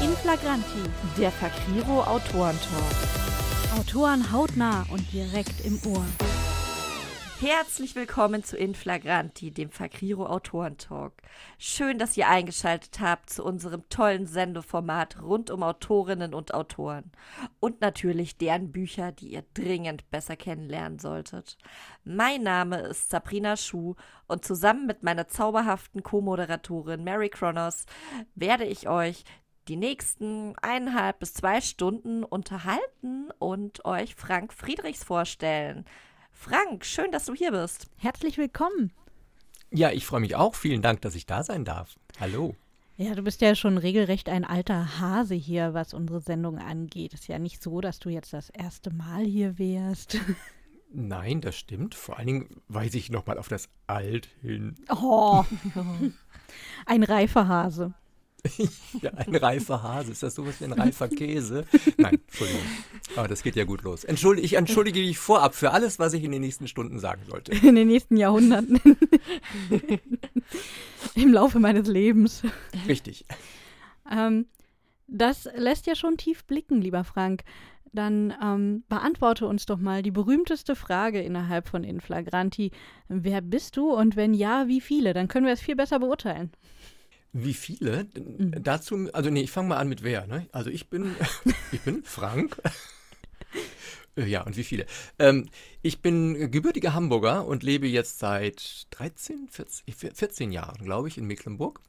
In Flagranti, der Fakriro Autorentalk. Autoren hautnah und direkt im Ohr. Herzlich willkommen zu Inflagranti, dem Fakriro Autorentalk. Schön, dass ihr eingeschaltet habt zu unserem tollen Sendeformat rund um Autorinnen und Autoren. Und natürlich deren Bücher, die ihr dringend besser kennenlernen solltet. Mein Name ist Sabrina Schuh und zusammen mit meiner zauberhaften Co-Moderatorin Mary Kronos werde ich euch die nächsten eineinhalb bis zwei Stunden unterhalten und euch Frank Friedrichs vorstellen. Frank, schön, dass du hier bist. Herzlich willkommen. Ja, ich freue mich auch. Vielen Dank, dass ich da sein darf. Hallo. Ja, du bist ja schon regelrecht ein alter Hase hier, was unsere Sendung angeht. Ist ja nicht so, dass du jetzt das erste Mal hier wärst. Nein, das stimmt. Vor allen Dingen weise ich nochmal auf das Alt hin. Oh, ein reifer Hase. ja, ein reifer Hase. Ist das sowas wie ein reifer Käse? Nein, Entschuldigung. Aber das geht ja gut los. Entschuldige, ich entschuldige dich vorab für alles, was ich in den nächsten Stunden sagen sollte. In den nächsten Jahrhunderten. Im Laufe meines Lebens. Richtig. Ähm, das lässt ja schon tief blicken, lieber Frank. Dann ähm, beantworte uns doch mal die berühmteste Frage innerhalb von Inflagranti. Wer bist du und wenn ja, wie viele? Dann können wir es viel besser beurteilen. Wie viele? Mhm. Dazu, also nee, ich fange mal an mit wer. Ne? Also ich bin, ich bin Frank. ja, und wie viele? Ähm, ich bin gebürtiger Hamburger und lebe jetzt seit 13, 14, 14 Jahren, glaube ich, in Mecklenburg.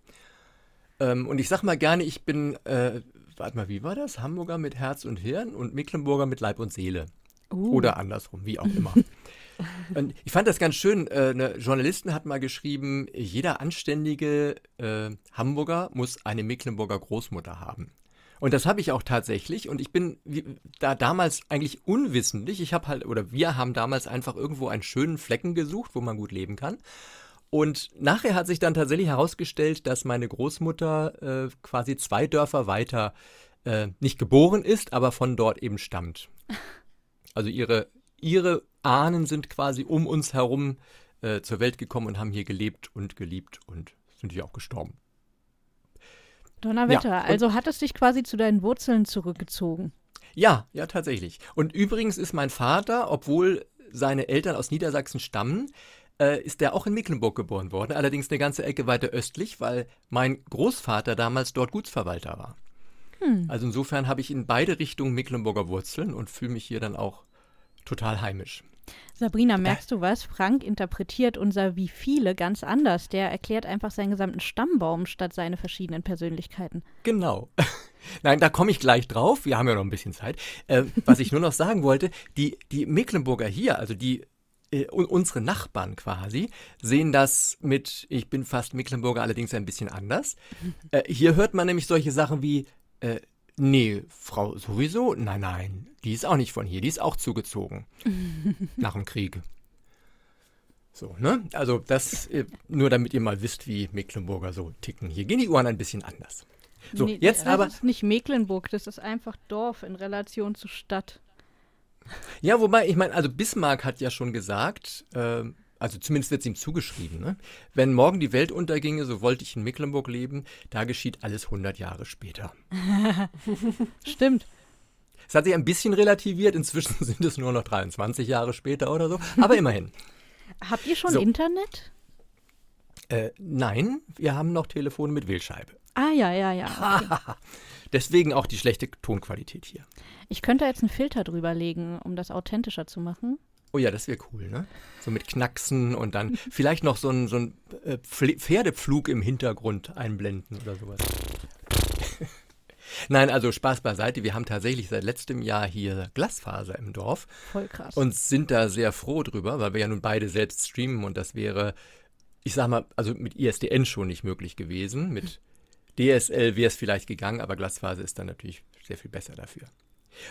Ähm, und ich sag mal gerne, ich bin, äh, warte mal, wie war das? Hamburger mit Herz und Hirn und Mecklenburger mit Leib und Seele. Uh. Oder andersrum, wie auch immer. Und ich fand das ganz schön. Äh, eine Journalistin hat mal geschrieben, jeder anständige äh, Hamburger muss eine Mecklenburger Großmutter haben. Und das habe ich auch tatsächlich. Und ich bin da damals eigentlich unwissentlich. Ich habe halt, oder wir haben damals einfach irgendwo einen schönen Flecken gesucht, wo man gut leben kann. Und nachher hat sich dann tatsächlich herausgestellt, dass meine Großmutter äh, quasi zwei Dörfer weiter äh, nicht geboren ist, aber von dort eben stammt. Also ihre, ihre Ahnen sind quasi um uns herum äh, zur Welt gekommen und haben hier gelebt und geliebt und sind hier auch gestorben. Donnerwetter, ja, also hat es dich quasi zu deinen Wurzeln zurückgezogen? Ja, ja, tatsächlich. Und übrigens ist mein Vater, obwohl seine Eltern aus Niedersachsen stammen, äh, ist er auch in Mecklenburg geboren worden, allerdings eine ganze Ecke weiter östlich, weil mein Großvater damals dort Gutsverwalter war. Hm. Also insofern habe ich in beide Richtungen Mecklenburger Wurzeln und fühle mich hier dann auch total heimisch. Sabrina, merkst du was? Frank interpretiert unser Wie viele ganz anders. Der erklärt einfach seinen gesamten Stammbaum statt seine verschiedenen Persönlichkeiten. Genau. Nein, da komme ich gleich drauf. Wir haben ja noch ein bisschen Zeit. Äh, was ich nur noch sagen wollte, die, die Mecklenburger hier, also die äh, unsere Nachbarn quasi, sehen das mit, ich bin fast Mecklenburger, allerdings ein bisschen anders. Äh, hier hört man nämlich solche Sachen wie, äh, Nee, Frau sowieso? Nein, nein, die ist auch nicht von hier, die ist auch zugezogen. nach dem Krieg. So, ne? Also das, äh, nur damit ihr mal wisst, wie Mecklenburger so ticken. Hier gehen die Uhren ein bisschen anders. So, nee, jetzt das aber. Das ist nicht Mecklenburg, das ist einfach Dorf in Relation zur Stadt. Ja, wobei, ich meine, also Bismarck hat ja schon gesagt, äh, also zumindest wird es ihm zugeschrieben, ne? wenn morgen die Welt unterginge, so wollte ich in Mecklenburg leben, da geschieht alles 100 Jahre später. Stimmt. Es hat sich ein bisschen relativiert, inzwischen sind es nur noch 23 Jahre später oder so, aber immerhin. Habt ihr schon so. Internet? Äh, nein, wir haben noch Telefone mit Wählscheibe. Ah, ja, ja, ja. Okay. Deswegen auch die schlechte Tonqualität hier. Ich könnte jetzt einen Filter drüber legen, um das authentischer zu machen. Oh ja, das wäre cool, ne? So mit Knacksen und dann vielleicht noch so ein, so ein äh, Pferdepflug im Hintergrund einblenden oder sowas. Nein, also Spaß beiseite. Wir haben tatsächlich seit letztem Jahr hier Glasfaser im Dorf. Voll krass. Und sind da sehr froh drüber, weil wir ja nun beide selbst streamen und das wäre, ich sag mal, also mit ISDN schon nicht möglich gewesen. Mit DSL wäre es vielleicht gegangen, aber Glasfaser ist dann natürlich sehr viel besser dafür.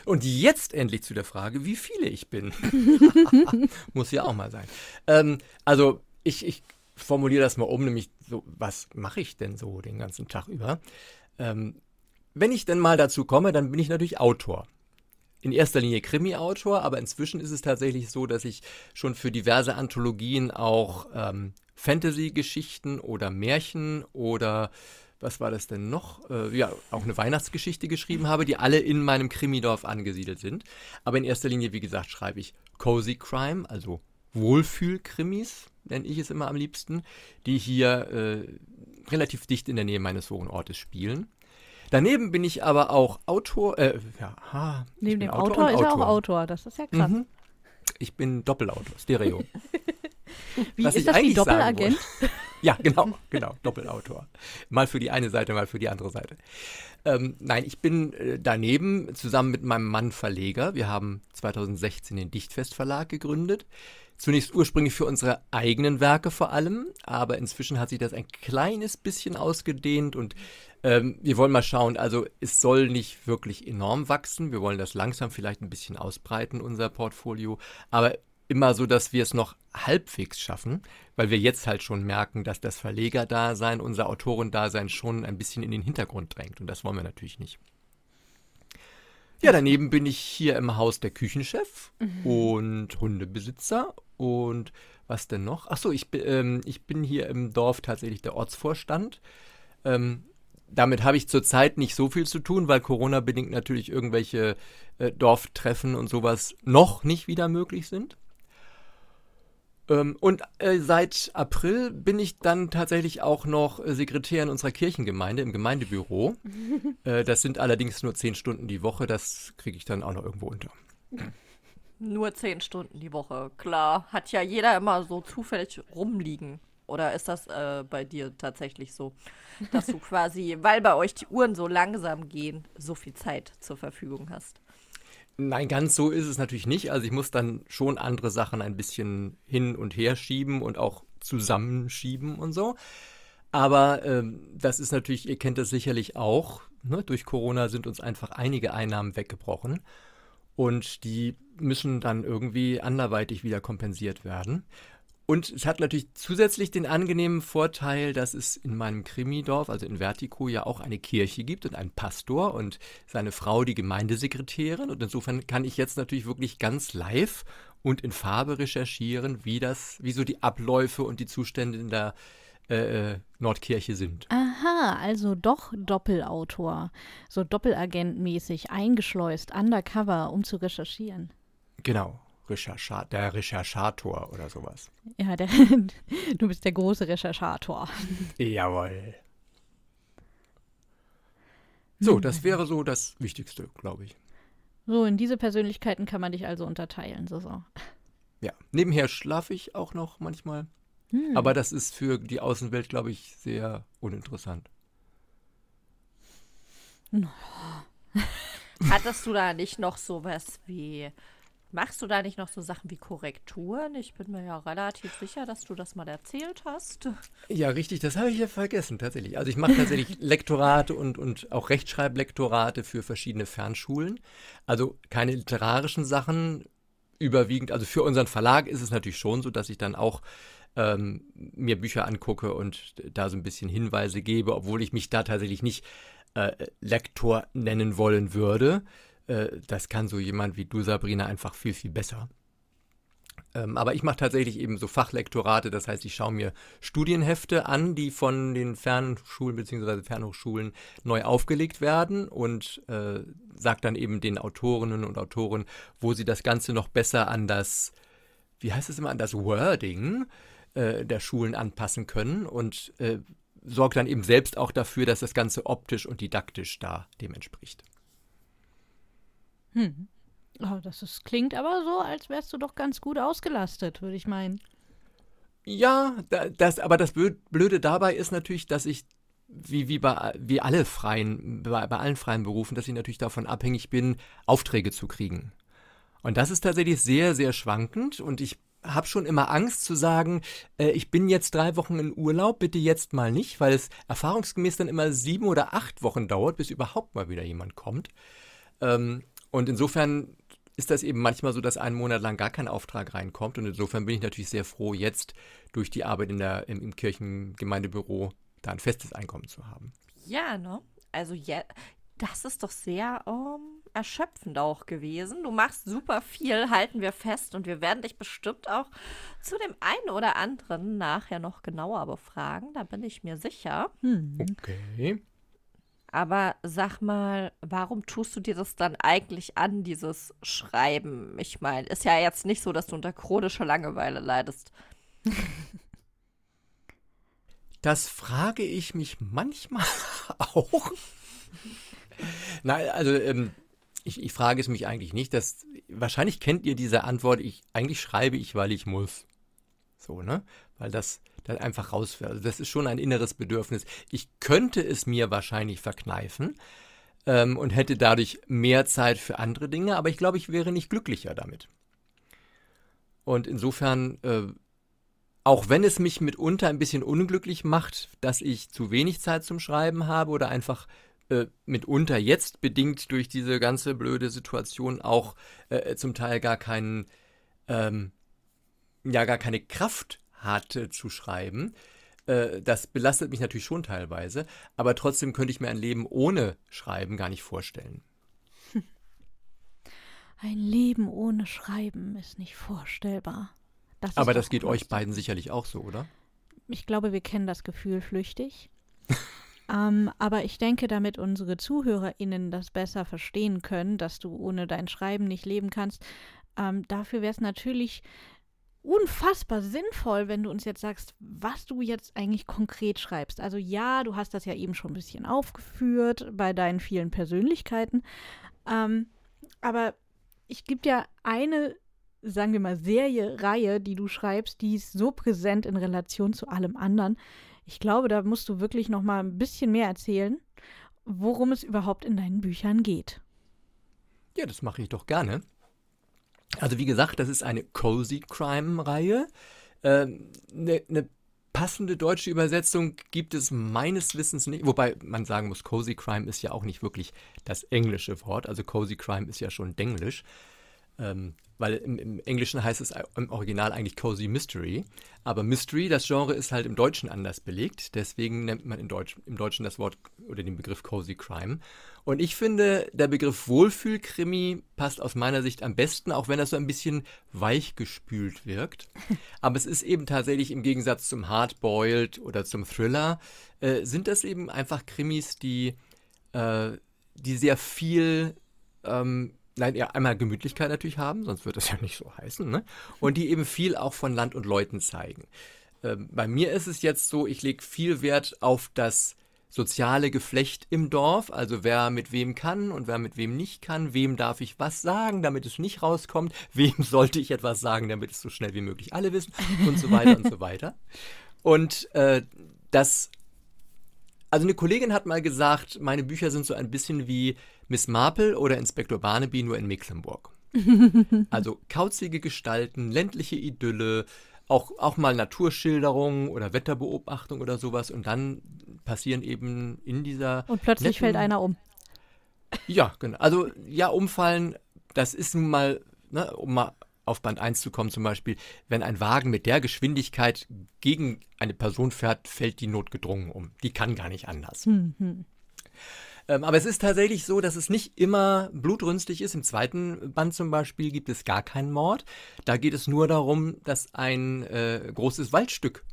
Und jetzt endlich zu der Frage, wie viele ich bin. Muss ja auch mal sein. Ähm, also ich, ich formuliere das mal um, nämlich so, was mache ich denn so den ganzen Tag über? Ähm, wenn ich denn mal dazu komme, dann bin ich natürlich Autor. In erster Linie Krimi-Autor, aber inzwischen ist es tatsächlich so, dass ich schon für diverse Anthologien auch ähm, Fantasy-Geschichten oder Märchen oder was war das denn noch? Äh, ja, auch eine Weihnachtsgeschichte geschrieben habe, die alle in meinem Krimidorf angesiedelt sind. Aber in erster Linie, wie gesagt, schreibe ich Cozy Crime, also Wohlfühlkrimis, nenne ich es immer am liebsten, die hier äh, relativ dicht in der Nähe meines Wohnortes spielen. Daneben bin ich aber auch Autor, äh, ja, ha, Neben dem Autor, Autor ist er auch Autor, das ist ja krass. Mhm. Ich bin Doppelautor, Stereo. Wie Was ist das wie Doppelagent? ja, genau, genau, Doppelautor. Mal für die eine Seite, mal für die andere Seite. Ähm, nein, ich bin äh, daneben zusammen mit meinem Mann Verleger. Wir haben 2016 den Dichtfest Verlag gegründet. Zunächst ursprünglich für unsere eigenen Werke vor allem, aber inzwischen hat sich das ein kleines bisschen ausgedehnt und ähm, wir wollen mal schauen. Also es soll nicht wirklich enorm wachsen. Wir wollen das langsam vielleicht ein bisschen ausbreiten, unser Portfolio. Aber immer so, dass wir es noch halbwegs schaffen, weil wir jetzt halt schon merken, dass das Verlegerdasein, unser Autorendasein schon ein bisschen in den Hintergrund drängt. Und das wollen wir natürlich nicht. Ja, daneben bin ich hier im Haus der Küchenchef mhm. und Hundebesitzer. Und was denn noch? Achso, ich, ähm, ich bin hier im Dorf tatsächlich der Ortsvorstand. Ähm, damit habe ich zurzeit nicht so viel zu tun, weil Corona-bedingt natürlich irgendwelche äh, Dorftreffen und sowas noch nicht wieder möglich sind. Ähm, und äh, seit April bin ich dann tatsächlich auch noch äh, Sekretär in unserer Kirchengemeinde im Gemeindebüro. äh, das sind allerdings nur zehn Stunden die Woche, das kriege ich dann auch noch irgendwo unter. Nur zehn Stunden die Woche, klar. Hat ja jeder immer so zufällig rumliegen. Oder ist das äh, bei dir tatsächlich so, dass du quasi, weil bei euch die Uhren so langsam gehen, so viel Zeit zur Verfügung hast? Nein, ganz so ist es natürlich nicht. Also ich muss dann schon andere Sachen ein bisschen hin und her schieben und auch zusammenschieben und so. Aber ähm, das ist natürlich, ihr kennt das sicherlich auch, ne? durch Corona sind uns einfach einige Einnahmen weggebrochen und die müssen dann irgendwie anderweitig wieder kompensiert werden. Und es hat natürlich zusätzlich den angenehmen Vorteil, dass es in meinem Krimidorf, also in Vertico, ja auch eine Kirche gibt und einen Pastor und seine Frau die Gemeindesekretärin. Und insofern kann ich jetzt natürlich wirklich ganz live und in Farbe recherchieren, wie das, wie so die Abläufe und die Zustände in der äh, äh Nordkirche sind. Aha, also doch Doppelautor, so Doppelagentmäßig eingeschleust, undercover, um zu recherchieren. Genau. Recherchat, der Recherchator oder sowas. Ja, der, du bist der große Recherchator. Jawohl. So, das wäre so das Wichtigste, glaube ich. So, in diese Persönlichkeiten kann man dich also unterteilen. So, so. Ja, nebenher schlafe ich auch noch manchmal. Hm. Aber das ist für die Außenwelt, glaube ich, sehr uninteressant. Hattest du da nicht noch sowas wie Machst du da nicht noch so Sachen wie Korrekturen? Ich bin mir ja relativ sicher, dass du das mal erzählt hast. Ja, richtig, das habe ich ja vergessen, tatsächlich. Also ich mache tatsächlich Lektorate und, und auch Rechtschreiblektorate für verschiedene Fernschulen. Also keine literarischen Sachen überwiegend. Also für unseren Verlag ist es natürlich schon so, dass ich dann auch ähm, mir Bücher angucke und da so ein bisschen Hinweise gebe, obwohl ich mich da tatsächlich nicht äh, Lektor nennen wollen würde. Äh, das kann so jemand wie du, Sabrina, einfach viel, viel besser. Ähm, aber ich mache tatsächlich eben so Fachlektorate, das heißt, ich schaue mir Studienhefte an, die von den Fernschulen bzw. Fernhochschulen neu aufgelegt werden und äh, sage dann eben den Autorinnen und Autoren, wo sie das Ganze noch besser an das, wie heißt es immer, an das Wording äh, der Schulen anpassen können und äh, sorge dann eben selbst auch dafür, dass das Ganze optisch und didaktisch da dem entspricht. Hm. Oh, das ist, klingt aber so, als wärst du doch ganz gut ausgelastet, würde ich meinen. Ja, das, aber das Blöde dabei ist natürlich, dass ich, wie, wie, bei, wie alle freien, bei, bei allen freien Berufen, dass ich natürlich davon abhängig bin, Aufträge zu kriegen. Und das ist tatsächlich sehr, sehr schwankend und ich habe schon immer Angst zu sagen, äh, ich bin jetzt drei Wochen in Urlaub, bitte jetzt mal nicht, weil es erfahrungsgemäß dann immer sieben oder acht Wochen dauert, bis überhaupt mal wieder jemand kommt. Ähm, und insofern ist das eben manchmal so, dass einen Monat lang gar kein Auftrag reinkommt. Und insofern bin ich natürlich sehr froh, jetzt durch die Arbeit in der, im, im Kirchengemeindebüro da ein festes Einkommen zu haben. Ja, ne? Also ja, das ist doch sehr, um, ähm, erschöpfend auch gewesen. Du machst super viel, halten wir fest. Und wir werden dich bestimmt auch zu dem einen oder anderen nachher noch genauer befragen. Da bin ich mir sicher. Hm. Okay. Aber sag mal, warum tust du dir das dann eigentlich an, dieses Schreiben? Ich meine, ist ja jetzt nicht so, dass du unter chronischer Langeweile leidest. Das frage ich mich manchmal auch. Nein, also ähm, ich, ich, frage es mich eigentlich nicht. Dass, wahrscheinlich kennt ihr diese Antwort, ich, eigentlich schreibe ich, weil ich muss. So, ne? Weil das dann einfach rausfällt. Also das ist schon ein inneres Bedürfnis. Ich könnte es mir wahrscheinlich verkneifen ähm, und hätte dadurch mehr Zeit für andere Dinge, aber ich glaube, ich wäre nicht glücklicher damit. Und insofern, äh, auch wenn es mich mitunter ein bisschen unglücklich macht, dass ich zu wenig Zeit zum Schreiben habe oder einfach äh, mitunter jetzt bedingt durch diese ganze blöde Situation auch äh, zum Teil gar keinen, ähm, ja, gar keine Kraft hatte zu schreiben. Äh, das belastet mich natürlich schon teilweise, aber trotzdem könnte ich mir ein Leben ohne Schreiben gar nicht vorstellen. Ein Leben ohne Schreiben ist nicht vorstellbar. Das aber das geht euch beiden sicherlich auch so, oder? Ich glaube, wir kennen das Gefühl flüchtig. ähm, aber ich denke, damit unsere ZuhörerInnen das besser verstehen können, dass du ohne dein Schreiben nicht leben kannst, ähm, dafür wäre es natürlich unfassbar sinnvoll, wenn du uns jetzt sagst, was du jetzt eigentlich konkret schreibst. Also ja, du hast das ja eben schon ein bisschen aufgeführt bei deinen vielen Persönlichkeiten. Ähm, aber ich gebe dir eine, sagen wir mal, Serie, Reihe, die du schreibst, die ist so präsent in Relation zu allem anderen. Ich glaube, da musst du wirklich noch mal ein bisschen mehr erzählen, worum es überhaupt in deinen Büchern geht. Ja, das mache ich doch gerne. Also wie gesagt, das ist eine Cozy Crime-Reihe. Eine ähm, ne, ne passende deutsche Übersetzung gibt es meines Wissens nicht, wobei man sagen muss, Cozy Crime ist ja auch nicht wirklich das englische Wort. Also Cozy Crime ist ja schon Denglisch. Ähm, weil im, im, Englischen heißt es im Original eigentlich Cozy Mystery. Aber Mystery, das Genre, ist halt im Deutschen anders belegt. Deswegen nennt man Deutsch, im Deutschen das Wort oder den Begriff Cozy Crime. Und ich finde, der Begriff Wohlfühlkrimi passt aus meiner Sicht am besten, auch wenn das so ein bisschen weichgespült wirkt. Aber es ist eben tatsächlich im Gegensatz zum Hardboiled oder zum Thriller, äh, sind das eben einfach Krimis, die, äh, die sehr viel ähm, nein, ja, einmal Gemütlichkeit natürlich haben, sonst wird das ja nicht so heißen, ne? Und die eben viel auch von Land und Leuten zeigen. Ähm, bei mir ist es jetzt so, ich lege viel Wert auf das soziale Geflecht im Dorf, also wer mit wem kann und wer mit wem nicht kann, wem darf ich was sagen, damit es nicht rauskommt, wem sollte ich etwas sagen, damit es so schnell wie möglich alle wissen und so weiter und so weiter. Und äh, das also eine Kollegin hat mal gesagt, meine Bücher sind so ein bisschen wie Miss Marple oder Inspektor Barnaby nur in Mecklenburg. also kauzige Gestalten, ländliche Idylle, auch, auch mal Naturschilderungen oder Wetterbeobachtung oder sowas und dann passieren eben in dieser. Und plötzlich netten, fällt einer um. Ja, genau. Also ja, umfallen, das ist nun mal, ne, um mal auf Band 1 zu kommen, zum Beispiel, wenn ein Wagen mit der Geschwindigkeit gegen eine Person fährt, fällt die notgedrungen um. Die kann gar nicht anders. Mhm. Ähm, aber es ist tatsächlich so, dass es nicht immer blutrünstig ist. Im zweiten Band zum Beispiel gibt es gar keinen Mord. Da geht es nur darum, dass ein äh, großes Waldstück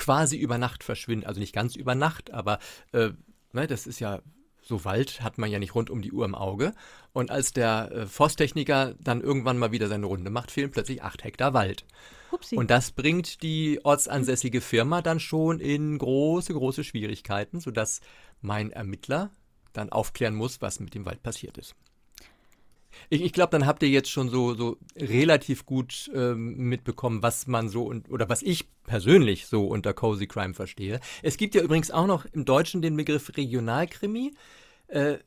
quasi über Nacht verschwindet. Also nicht ganz über Nacht, aber äh, ne, das ist ja so Wald hat man ja nicht rund um die Uhr im Auge. Und als der äh, Forsttechniker dann irgendwann mal wieder seine Runde macht, fehlen plötzlich acht Hektar Wald. Upsi. Und das bringt die ortsansässige Firma dann schon in große, große Schwierigkeiten, sodass mein Ermittler dann aufklären muss, was mit dem Wald passiert ist. Ich, ich glaube, dann habt ihr jetzt schon so, so relativ gut ähm, mitbekommen, was man so und, oder was ich persönlich so unter Cozy Crime verstehe. Es gibt ja übrigens auch noch im Deutschen den Begriff Regionalkrimi. Äh,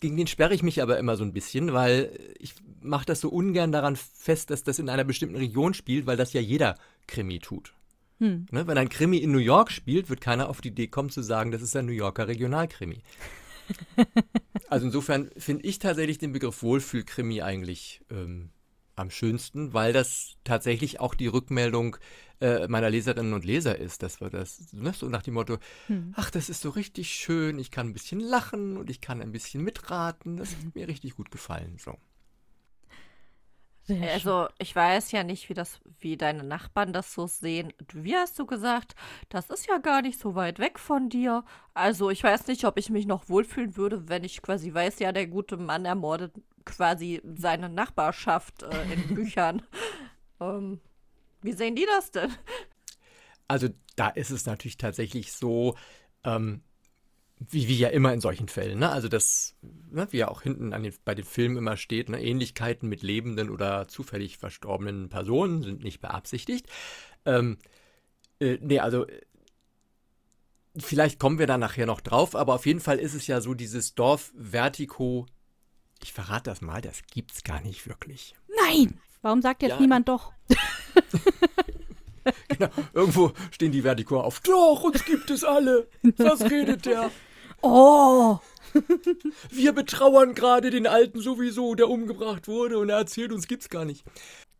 gegen den sperre ich mich aber immer so ein bisschen, weil ich mache das so ungern daran fest, dass das in einer bestimmten Region spielt, weil das ja jeder Krimi tut. Hm. Ne, wenn ein Krimi in New York spielt, wird keiner auf die Idee kommen zu sagen, das ist ein New Yorker Regionalkrimi. Also insofern finde ich tatsächlich den Begriff Wohlfühlkrimi eigentlich ähm, am schönsten, weil das tatsächlich auch die Rückmeldung äh, meiner Leserinnen und Leser ist, dass wir das, ne, so nach dem Motto, hm. ach, das ist so richtig schön, ich kann ein bisschen lachen und ich kann ein bisschen mitraten, das hat mir richtig gut gefallen, so. Sehr also ich weiß ja nicht, wie das, wie deine Nachbarn das so sehen. Wie hast du gesagt, das ist ja gar nicht so weit weg von dir. Also ich weiß nicht, ob ich mich noch wohlfühlen würde, wenn ich quasi weiß, ja, der gute Mann ermordet quasi seine Nachbarschaft äh, in Büchern. ähm, wie sehen die das denn? Also da ist es natürlich tatsächlich so, ähm, wie, wie ja immer in solchen Fällen, ne? Also das, ne, wie ja auch hinten an den, bei den Filmen immer steht, ne? Ähnlichkeiten mit lebenden oder zufällig verstorbenen Personen sind nicht beabsichtigt. Ähm, äh, nee, also vielleicht kommen wir da nachher noch drauf, aber auf jeden Fall ist es ja so, dieses Dorf Vertigo, ich verrate das mal, das gibt's gar nicht wirklich. Nein! Warum sagt jetzt ja, niemand doch? genau, irgendwo stehen die Vertigo auf. Doch, uns gibt es alle. Was redet der? Oh! Wir betrauern gerade den Alten sowieso, der umgebracht wurde und er erzählt uns gibt's gar nicht.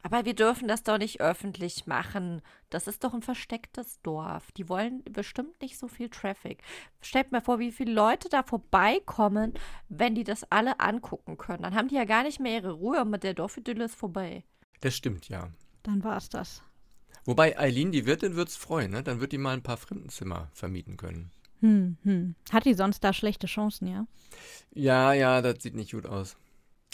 Aber wir dürfen das doch nicht öffentlich machen. Das ist doch ein verstecktes Dorf. Die wollen bestimmt nicht so viel Traffic. Stellt mir vor, wie viele Leute da vorbeikommen, wenn die das alle angucken können. Dann haben die ja gar nicht mehr ihre Ruhe und mit der Dorfidylle ist vorbei. Das stimmt, ja. Dann war's das. Wobei Eileen, die Wirtin, wird's freuen, ne? Dann wird die mal ein paar Fremdenzimmer vermieten können. Hm, hm. Hat die sonst da schlechte Chancen, ja? Ja, ja, das sieht nicht gut aus.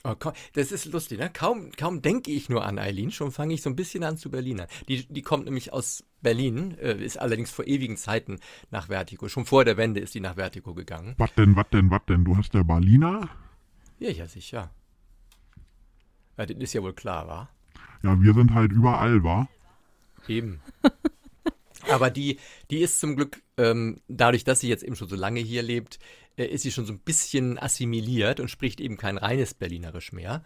Oh, das ist lustig, ne? Kaum, kaum denke ich nur an Eileen, schon fange ich so ein bisschen an zu Berliner. Die, die kommt nämlich aus Berlin, äh, ist allerdings vor ewigen Zeiten nach Vertigo. Schon vor der Wende ist die nach Vertigo gegangen. Was denn, was denn, was denn? Du hast ja Berliner? Ja, ja, sicher. Ja, das ist ja wohl klar, wa? Ja, wir sind halt überall, wa? Eben. Aber die, die ist zum Glück, ähm, dadurch, dass sie jetzt eben schon so lange hier lebt, äh, ist sie schon so ein bisschen assimiliert und spricht eben kein reines Berlinerisch mehr.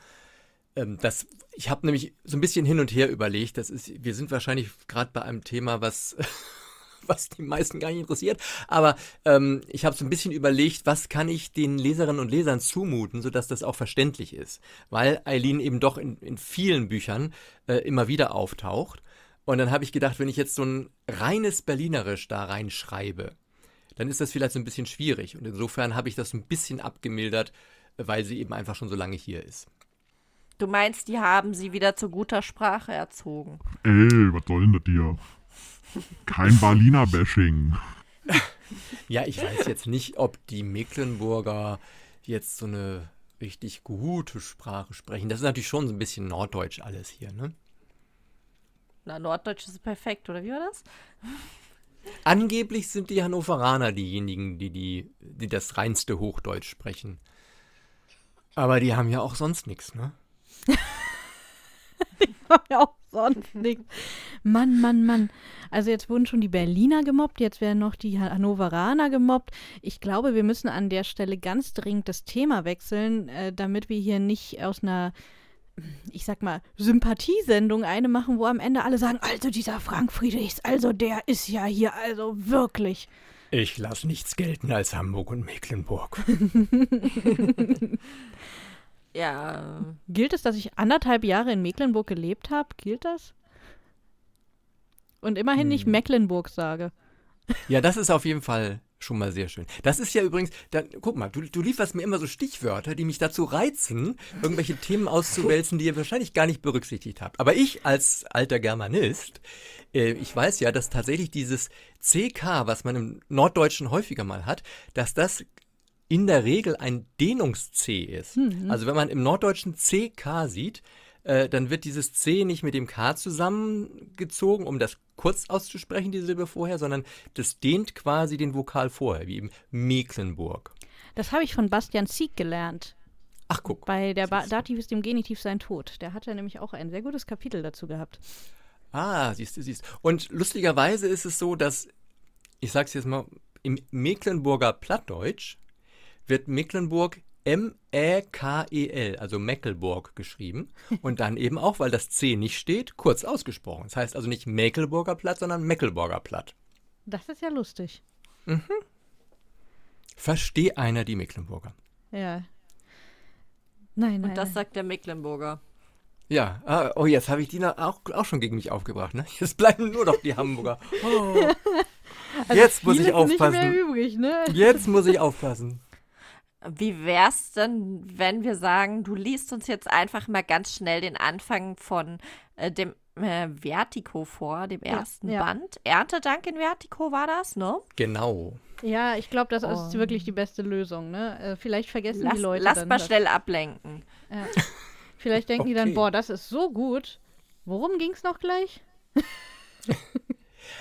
Ähm, das, ich habe nämlich so ein bisschen hin und her überlegt, das ist, wir sind wahrscheinlich gerade bei einem Thema, was, was die meisten gar nicht interessiert, aber ähm, ich habe so ein bisschen überlegt, was kann ich den Leserinnen und Lesern zumuten, sodass das auch verständlich ist, weil Eileen eben doch in, in vielen Büchern äh, immer wieder auftaucht und dann habe ich gedacht, wenn ich jetzt so ein reines Berlinerisch da reinschreibe, dann ist das vielleicht so ein bisschen schwierig. Und insofern habe ich das ein bisschen abgemildert, weil sie eben einfach schon so lange hier ist. Du meinst, die haben sie wieder zu guter Sprache erzogen? Ey, was soll denn das hier? Kein Berliner Bashing. ja, ich weiß jetzt nicht, ob die Mecklenburger jetzt so eine richtig gute Sprache sprechen. Das ist natürlich schon so ein bisschen norddeutsch alles hier, ne? Na, Norddeutsch ist perfekt, oder wie war das? Angeblich sind die Hannoveraner diejenigen, die, die, die das reinste Hochdeutsch sprechen. Aber die haben ja auch sonst nichts, ne? die haben ja auch sonst nichts. Mann, Mann, Mann. Also jetzt wurden schon die Berliner gemobbt, jetzt werden noch die Hannoveraner gemobbt. Ich glaube, wir müssen an der Stelle ganz dringend das Thema wechseln, äh, damit wir hier nicht aus einer ich sag mal, Sympathiesendung eine machen, wo am Ende alle sagen, also dieser Frank Friedrichs, also der ist ja hier, also wirklich. Ich lasse nichts gelten als Hamburg und Mecklenburg. ja. Gilt es, dass ich anderthalb Jahre in Mecklenburg gelebt habe? Gilt das? Und immerhin hm. nicht Mecklenburg sage. Ja, das ist auf jeden Fall Schon mal sehr schön. Das ist ja übrigens, dann, guck mal, du, du lieferst mir immer so Stichwörter, die mich dazu reizen, irgendwelche Themen auszuwälzen, die ihr wahrscheinlich gar nicht berücksichtigt habt. Aber ich als alter Germanist, äh, ich weiß ja, dass tatsächlich dieses CK, was man im Norddeutschen häufiger mal hat, dass das in der Regel ein Dehnungs-C ist. Mhm. Also wenn man im Norddeutschen CK sieht, äh, dann wird dieses C nicht mit dem K zusammengezogen, um das kurz auszusprechen, die Silbe vorher, sondern das dehnt quasi den Vokal vorher, wie eben Mecklenburg. Das habe ich von Bastian Sieg gelernt. Ach, guck. Bei der ba Dativ ist dem Genitiv sein Tod. Der hat ja nämlich auch ein sehr gutes Kapitel dazu gehabt. Ah, siehst du, siehst du. Und lustigerweise ist es so, dass, ich sag's jetzt mal, im Mecklenburger Plattdeutsch wird Mecklenburg M-E-K-E-L, also Meckelburg geschrieben. Und dann eben auch, weil das C nicht steht, kurz ausgesprochen. Das heißt also nicht Mecklenburger Platt, sondern Meckelburger Platt. Das ist ja lustig. Mhm. Versteh einer die Mecklenburger. Ja. Nein, nein. Und das sagt der Mecklenburger. Ja, ah, oh, jetzt habe ich die auch, auch schon gegen mich aufgebracht. Ne? Jetzt bleiben nur noch die Hamburger. Oh. Also jetzt muss ich sind Nicht mehr aufpassen. übrig, ne? Jetzt muss ich aufpassen. Wie wär's denn, wenn wir sagen, du liest uns jetzt einfach mal ganz schnell den Anfang von äh, dem äh, Vertigo vor, dem Ja, ersten ja. Band? Erntedank in Vertigo war das, ne? Genau. Ja, ich glaube, das ist Oh. wirklich die beste Lösung, ne? Äh, vielleicht vergessen Lass, die Leute lass dann mal das. schnell ablenken. Ja. Vielleicht denken die dann, Okay. boah, das ist so gut. Worum ging's noch gleich?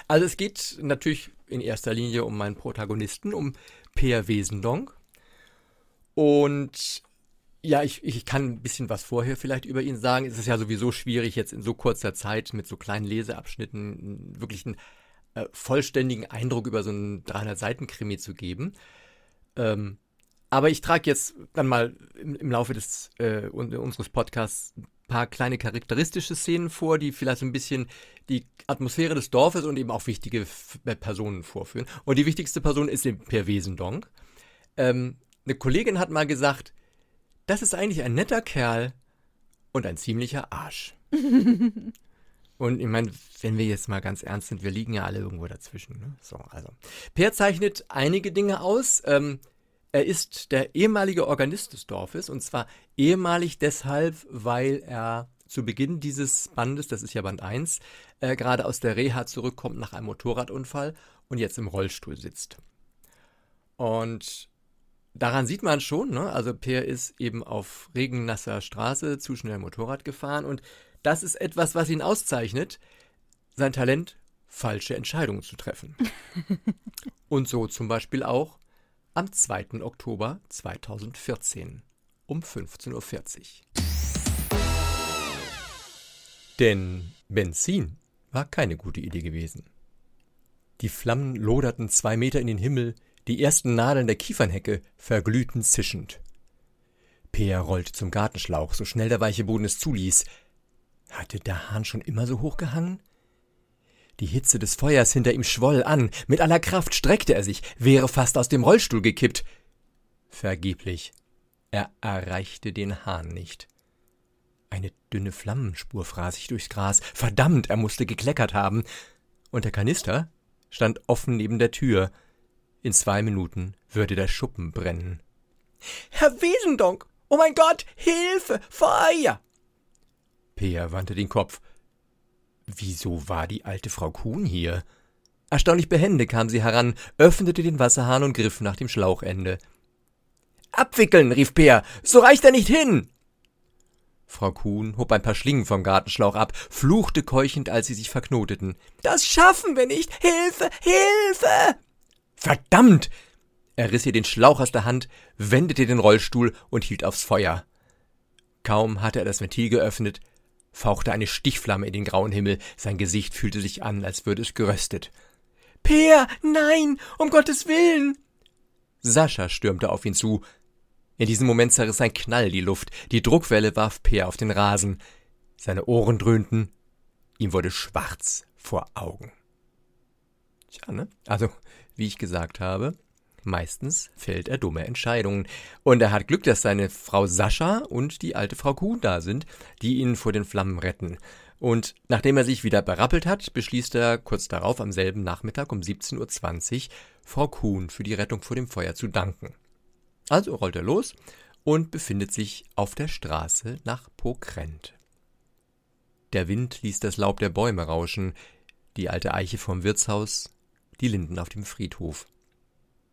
Also es geht natürlich in erster Linie um meinen Protagonisten, um Peer Wesendonck. Und ja, ich, ich kann ein bisschen was vorher vielleicht über ihn sagen. Es ist ja sowieso schwierig, jetzt in so kurzer Zeit mit so kleinen Leseabschnitten wirklich einen äh, vollständigen Eindruck über so einen 300-Seiten-Krimi zu geben. Ähm, aber ich trage jetzt dann mal im, im Laufe des, äh, un- unseres Podcasts ein paar kleine charakteristische Szenen vor, die vielleicht so ein bisschen die Atmosphäre des Dorfes und eben auch wichtige F Personen vorführen. Und die wichtigste Person ist eben Per Wesendonck. Ähm, eine Kollegin hat mal gesagt, das ist eigentlich ein netter Kerl und ein ziemlicher Arsch. und ich meine, wenn wir jetzt mal ganz ernst sind, wir liegen ja alle irgendwo dazwischen. Ne? So, also. Per zeichnet einige Dinge aus. Ähm, er ist der ehemalige Organist des Dorfes und zwar ehemalig deshalb, weil er zu Beginn dieses Bandes, das ist ja Band 1, äh, gerade aus der Reha zurückkommt nach einem Motorradunfall und jetzt im Rollstuhl sitzt. Und daran sieht man schon, ne? also Per ist eben auf regennasser Straße zu schnell Motorrad gefahren und das ist etwas, was ihn auszeichnet, sein Talent, falsche Entscheidungen zu treffen. und so zum Beispiel auch am 2. Oktober 2014 um 15.40 Uhr. Denn Benzin war keine gute Idee gewesen. Die Flammen loderten zwei Meter in den Himmel, die ersten Nadeln der Kiefernhecke verglühten zischend. Peer rollte zum Gartenschlauch, so schnell der weiche Boden es zuließ. Hatte der Hahn schon immer so hoch gehangen? Die Hitze des Feuers hinter ihm schwoll an, mit aller Kraft streckte er sich, wäre fast aus dem Rollstuhl gekippt. Vergeblich. Er erreichte den Hahn nicht. Eine dünne Flammenspur fraß sich durchs Gras. Verdammt, er musste gekleckert haben. Und der Kanister stand offen neben der Tür. In zwei Minuten würde der Schuppen brennen. Herr Wesendonck! Oh mein Gott! Hilfe! Feuer! Peer wandte den Kopf. Wieso war die alte Frau Kuhn hier? Erstaunlich behende kam sie heran, öffnete den Wasserhahn und griff nach dem Schlauchende. Abwickeln, rief Peer, so reicht er nicht hin! Frau Kuhn hob ein paar Schlingen vom Gartenschlauch ab, fluchte keuchend, als sie sich verknoteten. Das schaffen wir nicht! Hilfe! Hilfe! Verdammt! Er riss ihr den Schlauch aus der Hand, wendete den Rollstuhl und hielt aufs Feuer. Kaum hatte er das Ventil geöffnet, fauchte eine Stichflamme in den grauen Himmel, sein Gesicht fühlte sich an, als würde es geröstet. Peer, nein, um Gottes Willen! Sascha stürmte auf ihn zu. In diesem Moment zerriss ein Knall die Luft, die Druckwelle warf Peer auf den Rasen. Seine Ohren dröhnten, ihm wurde schwarz vor Augen. Tja, ne? Also, wie ich gesagt habe, meistens fällt er dumme Entscheidungen. Und er hat Glück, dass seine Frau Sascha und die alte Frau Kuhn da sind, die ihn vor den Flammen retten. Und nachdem er sich wieder berappelt hat, beschließt er kurz darauf am selben Nachmittag um 17.20 Uhr Frau Kuhn für die Rettung vor dem Feuer zu danken. Also rollt er los und befindet sich auf der Straße nach Pokrent. Der Wind ließ das Laub der Bäume rauschen, die alte Eiche vom Wirtshaus, die Linden auf dem Friedhof.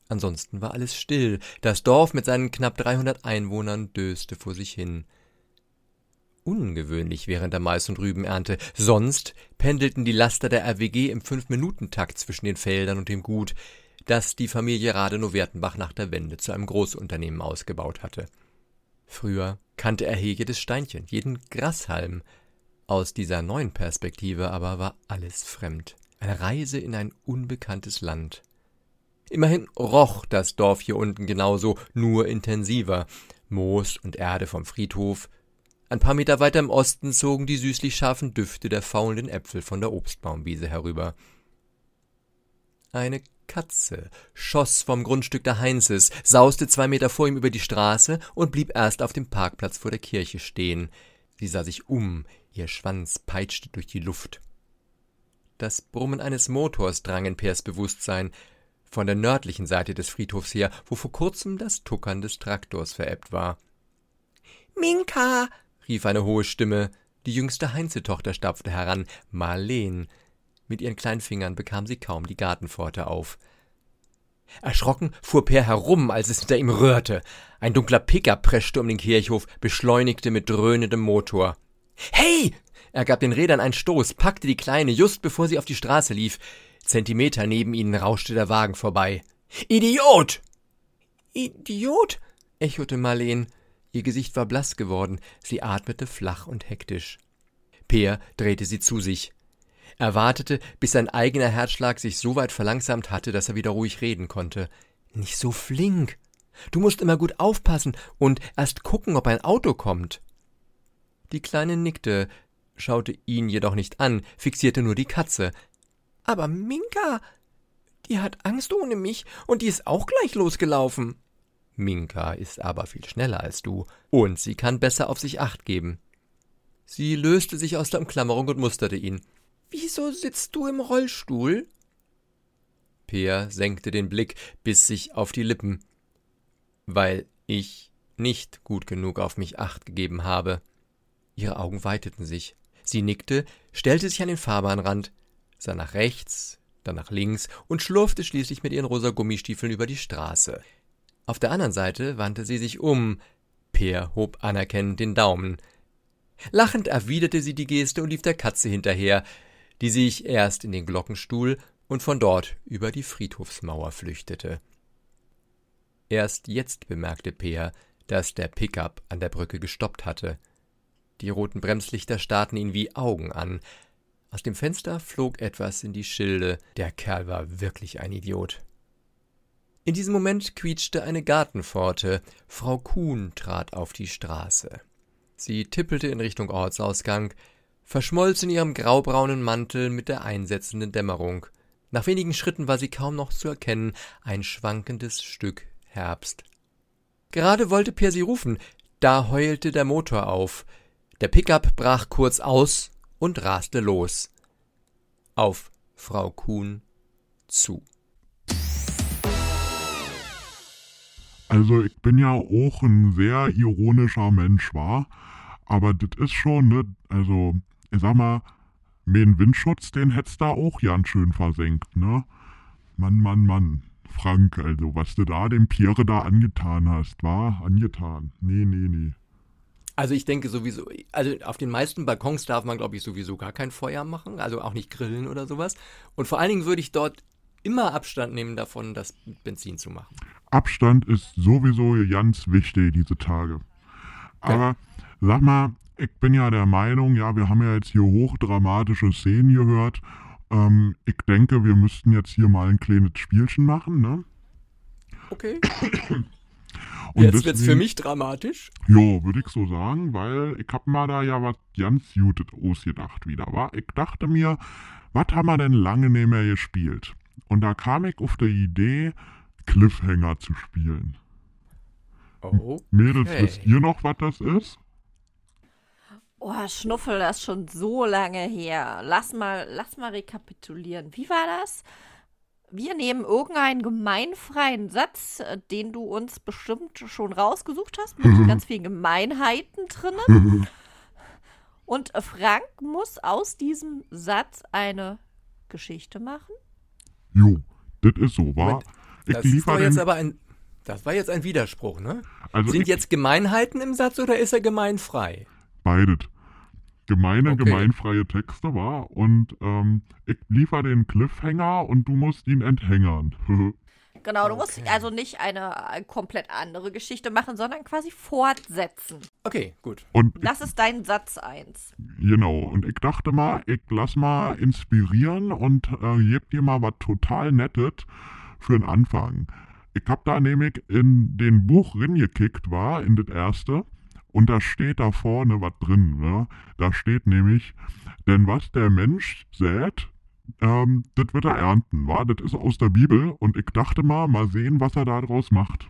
Ansonsten war alles still. Das Dorf mit seinen knapp 300 Einwohnern döste vor sich hin. Ungewöhnlich während der Mais- und Rübenernte. Sonst pendelten die Laster der RWG im Fünf-Minuten-Takt zwischen den Feldern und dem Gut, das die Familie Rathenow-Wertenbach nach der Wende zu einem Großunternehmen ausgebaut hatte. Früher kannte er jedes Steinchen, jeden Grashalm. Aus dieser neuen Perspektive aber war alles fremd. Eine Reise in ein unbekanntes Land. Immerhin roch das Dorf hier unten genauso, nur intensiver. Moos und Erde vom Friedhof. Ein paar Meter weiter im Osten zogen die süßlich scharfen Düfte der faulenden Äpfel von der Obstbaumwiese herüber. Eine Katze schoss vom Grundstück der Heinzes, sauste zwei Meter vor ihm über die Straße und blieb erst auf dem Parkplatz vor der Kirche stehen. Sie sah sich um, ihr Schwanz peitschte durch die Luft. Das Brummen eines Motors drang in Peers Bewusstsein, von der nördlichen Seite des Friedhofs her, wo vor kurzem das Tuckern des Traktors verebbt war. Minka! rief eine hohe Stimme. Die jüngste Heinzeltochter stapfte heran, Marleen. Mit ihren kleinen Fingern bekam sie kaum die Gartenpforte auf. Erschrocken fuhr Per herum, als es hinter ihm rührte. Ein dunkler Pickup preschte um den Kirchhof, beschleunigte mit dröhnendem Motor. Hey! Er gab den Rädern einen Stoß, packte die Kleine just bevor sie auf die Straße lief. Zentimeter neben ihnen rauschte der Wagen vorbei. Idiot! Idiot? echote Marleen. Ihr Gesicht war blass geworden, sie atmete flach und hektisch. Peer drehte sie zu sich. Er wartete, bis sein eigener Herzschlag sich so weit verlangsamt hatte, dass er wieder ruhig reden konnte. Nicht so flink. Du musst immer gut aufpassen und erst gucken, ob ein Auto kommt. Die Kleine nickte, schaute ihn jedoch nicht an, fixierte nur die Katze. Aber Minka, die hat Angst ohne mich und die ist auch gleich losgelaufen. Minka ist aber viel schneller als du, und sie kann besser auf sich acht geben. Sie löste sich aus der Umklammerung und musterte ihn. Wieso sitzt du im Rollstuhl? Peer senkte den Blick, biss sich auf die Lippen. Weil ich nicht gut genug auf mich acht gegeben habe. Ihre Augen weiteten sich. Sie nickte, stellte sich an den Fahrbahnrand, sah nach rechts, dann nach links und schlurfte schließlich mit ihren rosa Gummistiefeln über die Straße. Auf der anderen Seite wandte sie sich um. Peer hob anerkennend den Daumen. Lachend erwiderte sie die Geste und lief der Katze hinterher, die sich erst in den Glockenstuhl und von dort über die Friedhofsmauer flüchtete. Erst jetzt bemerkte Peer, dass der Pickup an der Brücke gestoppt hatte. Die roten Bremslichter starrten ihn wie Augen an. Aus dem Fenster flog etwas in die Schilde. Der Kerl war wirklich ein Idiot. In diesem Moment quietschte eine Gartenpforte. Frau Kuhn trat auf die Straße. Sie tippelte in Richtung Ortsausgang, verschmolz in ihrem graubraunen Mantel mit der einsetzenden Dämmerung. Nach wenigen Schritten war sie kaum noch zu erkennen, ein schwankendes Stück Herbst. Gerade wollte Per sie rufen, da heulte der Motor auf. Der Pickup brach kurz aus und raste los. Auf Frau Kuhn zu. Also ich bin ja auch ein sehr ironischer Mensch, war. Aber das ist schon, ne? Also, ich sag mal, den Windschutz, den hätt's da auch ganz schön versenkt, ne? Mann, Mann, Mann. Frank, also, was du da dem Pierre da angetan hast, war angetan. Nee, nee, nee. Also ich denke sowieso, also auf den meisten Balkons darf man, glaube ich, sowieso gar kein Feuer machen, also auch nicht grillen oder sowas. Und vor allen Dingen würde ich dort immer Abstand nehmen davon, das Benzin zu machen. Abstand ist sowieso ganz wichtig diese Tage. Aber sag mal, ich bin ja der Meinung, ja, wir haben ja jetzt hier hochdramatische Szenen gehört. Ähm, ich denke, wir müssten jetzt hier mal ein kleines Spielchen machen, ne? Okay. Und Jetzt wird's für deswegen- mich dramatisch. Ja, würde ich so sagen, weil ich hab mal da ja was ganz Gutes ausgedacht wieder, wa? Ich dachte mir, was haben wir denn lange nicht mehr gespielt? Und da kam ich auf die Idee, Cliffhanger zu spielen. Oh. Mädels, Okay. wisst ihr noch, was das ist? Oh, Schnuffel, das ist schon so lange her. Lass mal, lass mal rekapitulieren. Wie war das? Wir nehmen irgendeinen gemeinfreien Satz, äh, den du uns bestimmt schon rausgesucht hast, mit ganz vielen Gemeinheiten drinnen. Und äh, Frank muss aus diesem Satz eine Geschichte machen. Jo, das ist so, wa? Moment, Ich Das ist jetzt aber ein, das war jetzt ein Widerspruch, ne? also Sind jetzt Gemeinheiten im Satz oder ist er gemeinfrei? beides. Gemeine, Okay. gemeinfreie Texte, war Und ähm, ich liefer den Cliffhanger und du musst ihn enthängern. Genau, du musst Okay. also nicht eine äh, komplett andere Geschichte machen, sondern quasi fortsetzen. Okay, gut. und Das ist dein Satz 1. Genau, und ich dachte mal, ich lass mal inspirieren und äh, geb dir mal was total Nettes für den Anfang. Ich hab da nämlich in den Buch reingekickt, war, in das erste, und da steht da vorne was drin, ne? Da steht nämlich, denn was der Mensch sät, ähm, das wird er ernten. Das ist aus der Bibel und ich dachte mal, mal sehen, was er daraus macht.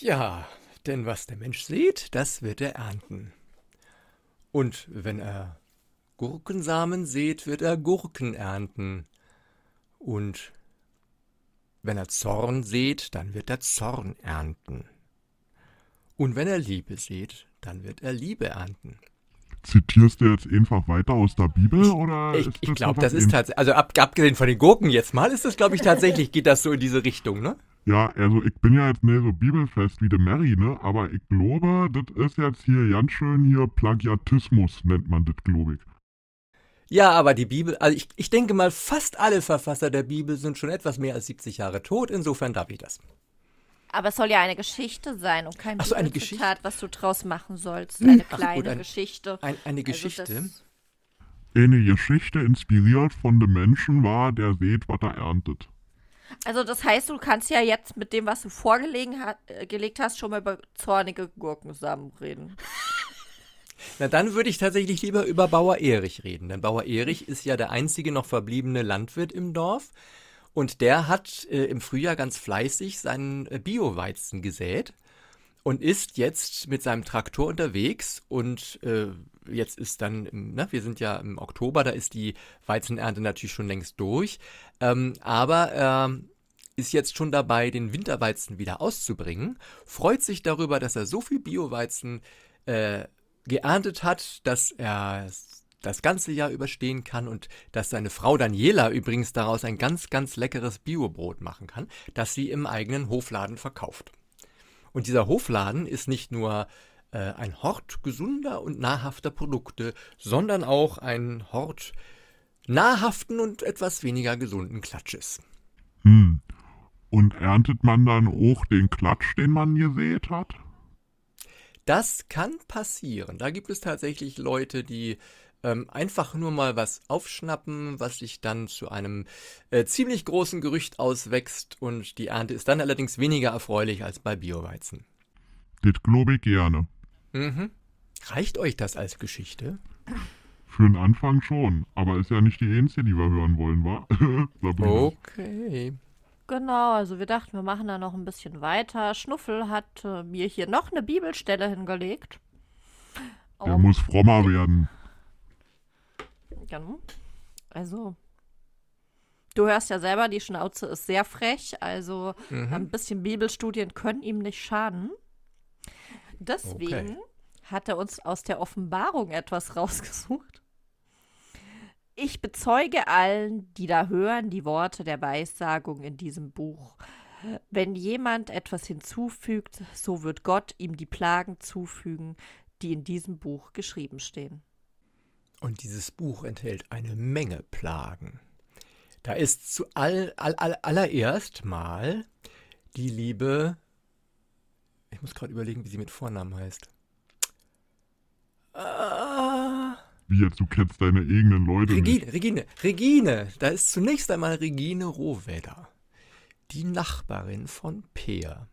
Ja, denn was der Mensch sieht, das wird er ernten. Und wenn er Gurkensamen sät, wird er Gurken ernten. Und wenn er Zorn sät, dann wird er Zorn ernten. Und wenn er Liebe sät, dann wird er Liebe ernten. Zitierst du jetzt einfach weiter aus der Bibel oder? Ich, ich das glaube, das ist tatsächlich, also ab, abgesehen von den Gurken jetzt mal, ist das, glaube ich, tatsächlich, geht das so in diese Richtung, ne? Ja, also ich bin ja jetzt nicht so bibelfest wie der Mary, ne? Aber ich glaube, das ist jetzt hier ganz schön hier Plagiatismus, nennt man das, glaube ich. Ja, aber die Bibel, also ich, ich denke mal, fast alle Verfasser der Bibel sind schon etwas mehr als 70 Jahre tot, insofern darf ich das. Aber es soll ja eine Geschichte sein und kein Ach so, eine Bibelzitat, was du draus machen sollst. Eine Ach, kleine gut, ein- Geschichte. Ein, eine Also Geschichte. das- Eine Geschichte inspiriert von dem Menschen war, der seht, was er erntet. Also das heißt, du kannst ja jetzt mit dem, was du vorgelegen ha äh, gelegt hast, schon mal über zornige Gurkensamen reden. Na, dann würde ich tatsächlich lieber über Bauer Erich reden, denn Bauer Erich ist ja der einzige noch verbliebene Landwirt im Dorf und der hat äh, im Frühjahr ganz fleißig seinen äh, Bioweizen gesät und ist jetzt mit seinem Traktor unterwegs und äh, jetzt ist dann, ne, wir sind ja im Oktober, da ist die Weizenernte natürlich schon längst durch, ähm, aber er ist jetzt schon dabei, den Winterweizen wieder auszubringen, freut sich darüber, dass er so viel Bioweizen äh, geerntet hat, dass er das ganze Jahr überstehen kann und dass seine Frau Daniela übrigens daraus ein ganz, ganz leckeres Biobrot machen kann, das sie im eigenen Hofladen verkauft. Und dieser Hofladen ist nicht nur äh, ein Hort gesunder und nahrhafter Produkte, sondern auch ein Hort nahrhaften und etwas weniger gesunden Klatsches. Hm. Und erntet man dann auch den Klatsch, den man gesät hat? Das kann passieren. Da gibt es tatsächlich Leute, die ähm, einfach nur mal was aufschnappen, was sich dann zu einem äh, ziemlich großen Gerücht auswächst und die Ernte ist dann allerdings weniger erfreulich als bei Bioweizen. Das glaube ich gerne. Mhm. Reicht euch das als Geschichte? Für den Anfang schon. Aber ist ja nicht die einzige, die wir hören wollen, wa? Okay. Genau, also wir dachten, wir machen da noch ein bisschen weiter. Schnuffel hat äh, mir hier noch eine Bibelstelle hingelegt. Der Um, muss frommer werden. Genau. Also, du hörst ja selber, die Schnauze ist sehr frech, also Mhm. ein bisschen Bibelstudien können ihm nicht schaden. Deswegen Okay. hat er uns aus der Offenbarung etwas rausgesucht. Ich bezeuge allen, die da hören, die Worte der Weissagung in diesem Buch. Wenn jemand etwas hinzufügt, so wird Gott ihm die Plagen zufügen, die in diesem Buch geschrieben stehen. Und dieses Buch enthält eine Menge Plagen. Da ist zu all, all, all, allererst mal die liebe. Ich muss gerade überlegen, wie sie mit Vornamen heißt. Ah, Wie jetzt, du kennst deine eigenen Leute nicht. Regine, Regine, Regine. Da ist zunächst einmal Regine Rohwedder, die Nachbarin von Peer.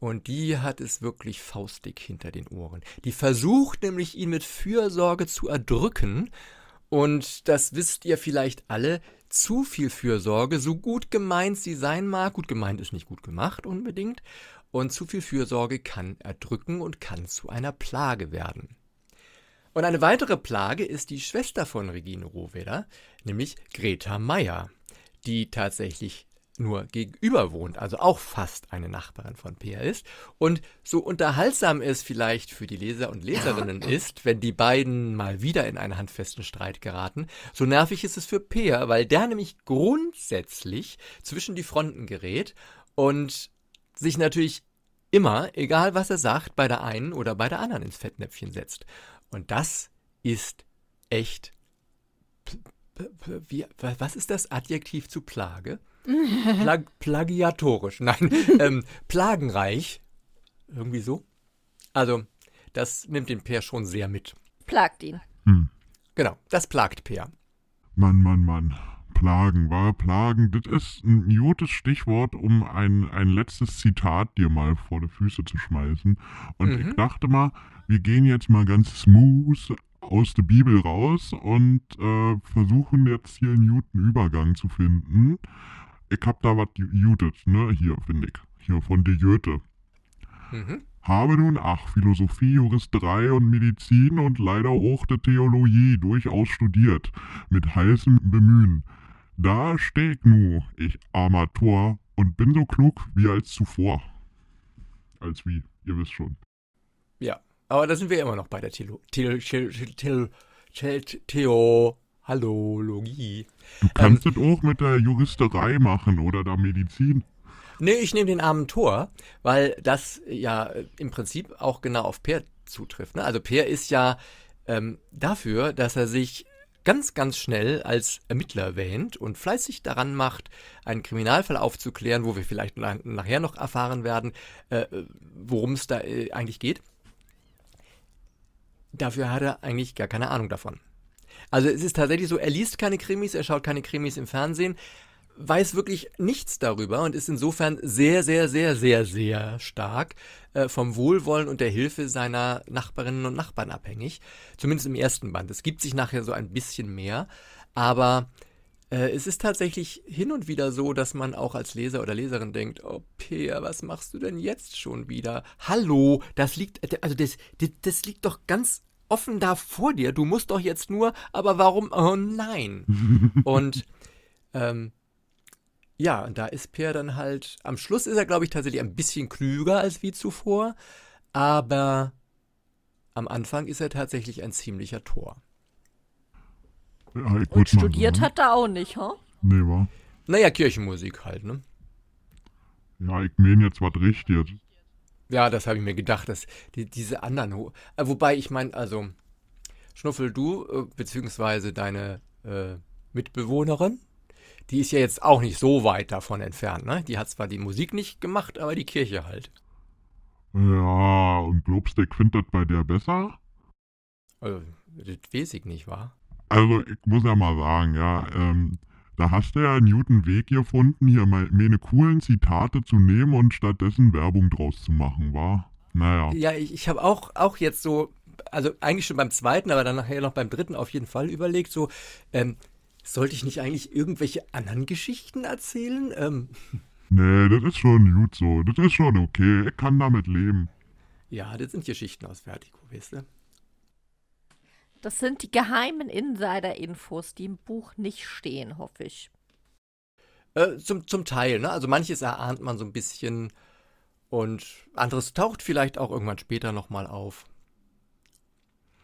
Und die hat es wirklich faustig hinter den Ohren. Die versucht nämlich, ihn mit Fürsorge zu erdrücken. Und das wisst ihr vielleicht alle, zu viel Fürsorge, so gut gemeint sie sein mag, gut gemeint ist nicht gut gemacht unbedingt, und zu viel Fürsorge kann erdrücken und kann zu einer Plage werden. Und eine weitere Plage ist die Schwester von Regine Rohwedder, nämlich Greta Meyer, die tatsächlich nur gegenüber wohnt, also auch fast eine Nachbarin von Peer ist. Und so unterhaltsam es vielleicht für die Leser und Leserinnen ist, wenn die beiden mal wieder in einen handfesten Streit geraten, so nervig ist es für Peer, weil der nämlich grundsätzlich zwischen die Fronten gerät und sich natürlich immer, egal was er sagt, bei der einen oder bei der anderen ins Fettnäpfchen setzt. Und das ist echt. Wie, wa- was ist das Adjektiv zu Plage? Plag, plagiatorisch, nein, ähm, plagenreich. Irgendwie so. Also, das nimmt den Peer schon sehr mit. Plagt ihn. Hm. Genau, das plagt Peer. Mann, Mann, Mann. Plagen, war Plagen. Das ist ein gutes Stichwort, um ein, ein letztes Zitat dir mal vor die Füße zu schmeißen. Und Mhm. ich dachte mal, wir gehen jetzt mal ganz smooth aus der Bibel raus und äh, versuchen jetzt hier einen guten Übergang zu finden. Ich hab da was jutet, ne? Hier, finde ich. Hier von der Jöte. Mhm. Habe nun ach Philosophie, Juristerei und Medizin und leider auch die Theologie durchaus studiert, mit heißem Bemühen. Da steh ich nu, ich armer Tor, und bin so klug wie als zuvor. Als wie, ihr wisst schon. Ja, aber da sind wir immer noch bei der Theo, Theo, Theo, Theo, Theo, Theo Hallologie. Du kannst ähm, das auch mit der Juristerei machen oder der Medizin. Nee, ich nehme den armen Tor, weil das ja im Prinzip auch genau auf Peer zutrifft. Ne? Also Peer ist ja ähm, dafür, dass er sich ganz, ganz schnell als Ermittler wähnt und fleißig daran macht, einen Kriminalfall aufzuklären, wo wir vielleicht nachher noch erfahren werden, äh, worum es da äh, eigentlich geht. Dafür hat er eigentlich gar keine Ahnung davon. Also es ist tatsächlich so, er liest keine Krimis, er schaut keine Krimis im Fernsehen, weiß wirklich nichts darüber und ist insofern sehr, sehr, sehr, sehr, sehr stark äh, vom Wohlwollen und der Hilfe seiner Nachbarinnen und Nachbarn abhängig. Zumindest im ersten Band. Es gibt sich nachher so ein bisschen mehr, aber äh, es ist tatsächlich hin und wieder so, dass man auch als Leser oder Leserin denkt, oh Peer, was machst du denn jetzt schon wieder? Hallo, das liegt, also das, das, das liegt doch ganz offen da vor dir. Du musst doch jetzt nur, aber warum? Oh nein. und ähm, ja, und da ist Per dann halt, am Schluss ist er, glaube ich, tatsächlich ein bisschen klüger als wie zuvor, aber am Anfang ist er tatsächlich ein ziemlicher Tor. Ja, und studiert hat er auch nicht, ha? Nee, wa? Naja, Kirchenmusik halt, ne? Ja, ich meine jetzt was richtig. Ja, das habe ich mir gedacht, dass die, diese anderen, äh, wobei ich meine, also Schnuffel, du, äh, beziehungsweise deine äh, Mitbewohnerin, die ist ja jetzt auch nicht so weit davon entfernt. Ne? Die hat zwar die Musik nicht gemacht, aber die Kirche halt. Ja, und glaubst du, ich finde das bei der besser? Also, das weiß ich nicht, wahr? Also, ich muss ja mal sagen, ja, ähm, da hast du ja einen guten Weg gefunden, hier meine coolen Zitate zu nehmen und stattdessen Werbung draus zu machen, war? Naja. Ja, ich, ich habe auch, auch jetzt so, also eigentlich schon beim zweiten, aber dann nachher noch beim dritten auf jeden Fall überlegt, so, ähm, sollte ich nicht eigentlich irgendwelche anderen Geschichten erzählen? Ähm. Nee, das ist schon gut so. Das ist schon okay. Ich kann damit leben. Ja, das sind Geschichten aus Vertigo, weißt du? Das sind die geheimen Insider-Infos, die im Buch nicht stehen, hoffe ich. Äh, zum, zum Teil, ne? Also manches erahnt man so ein bisschen und anderes taucht vielleicht auch irgendwann später nochmal auf.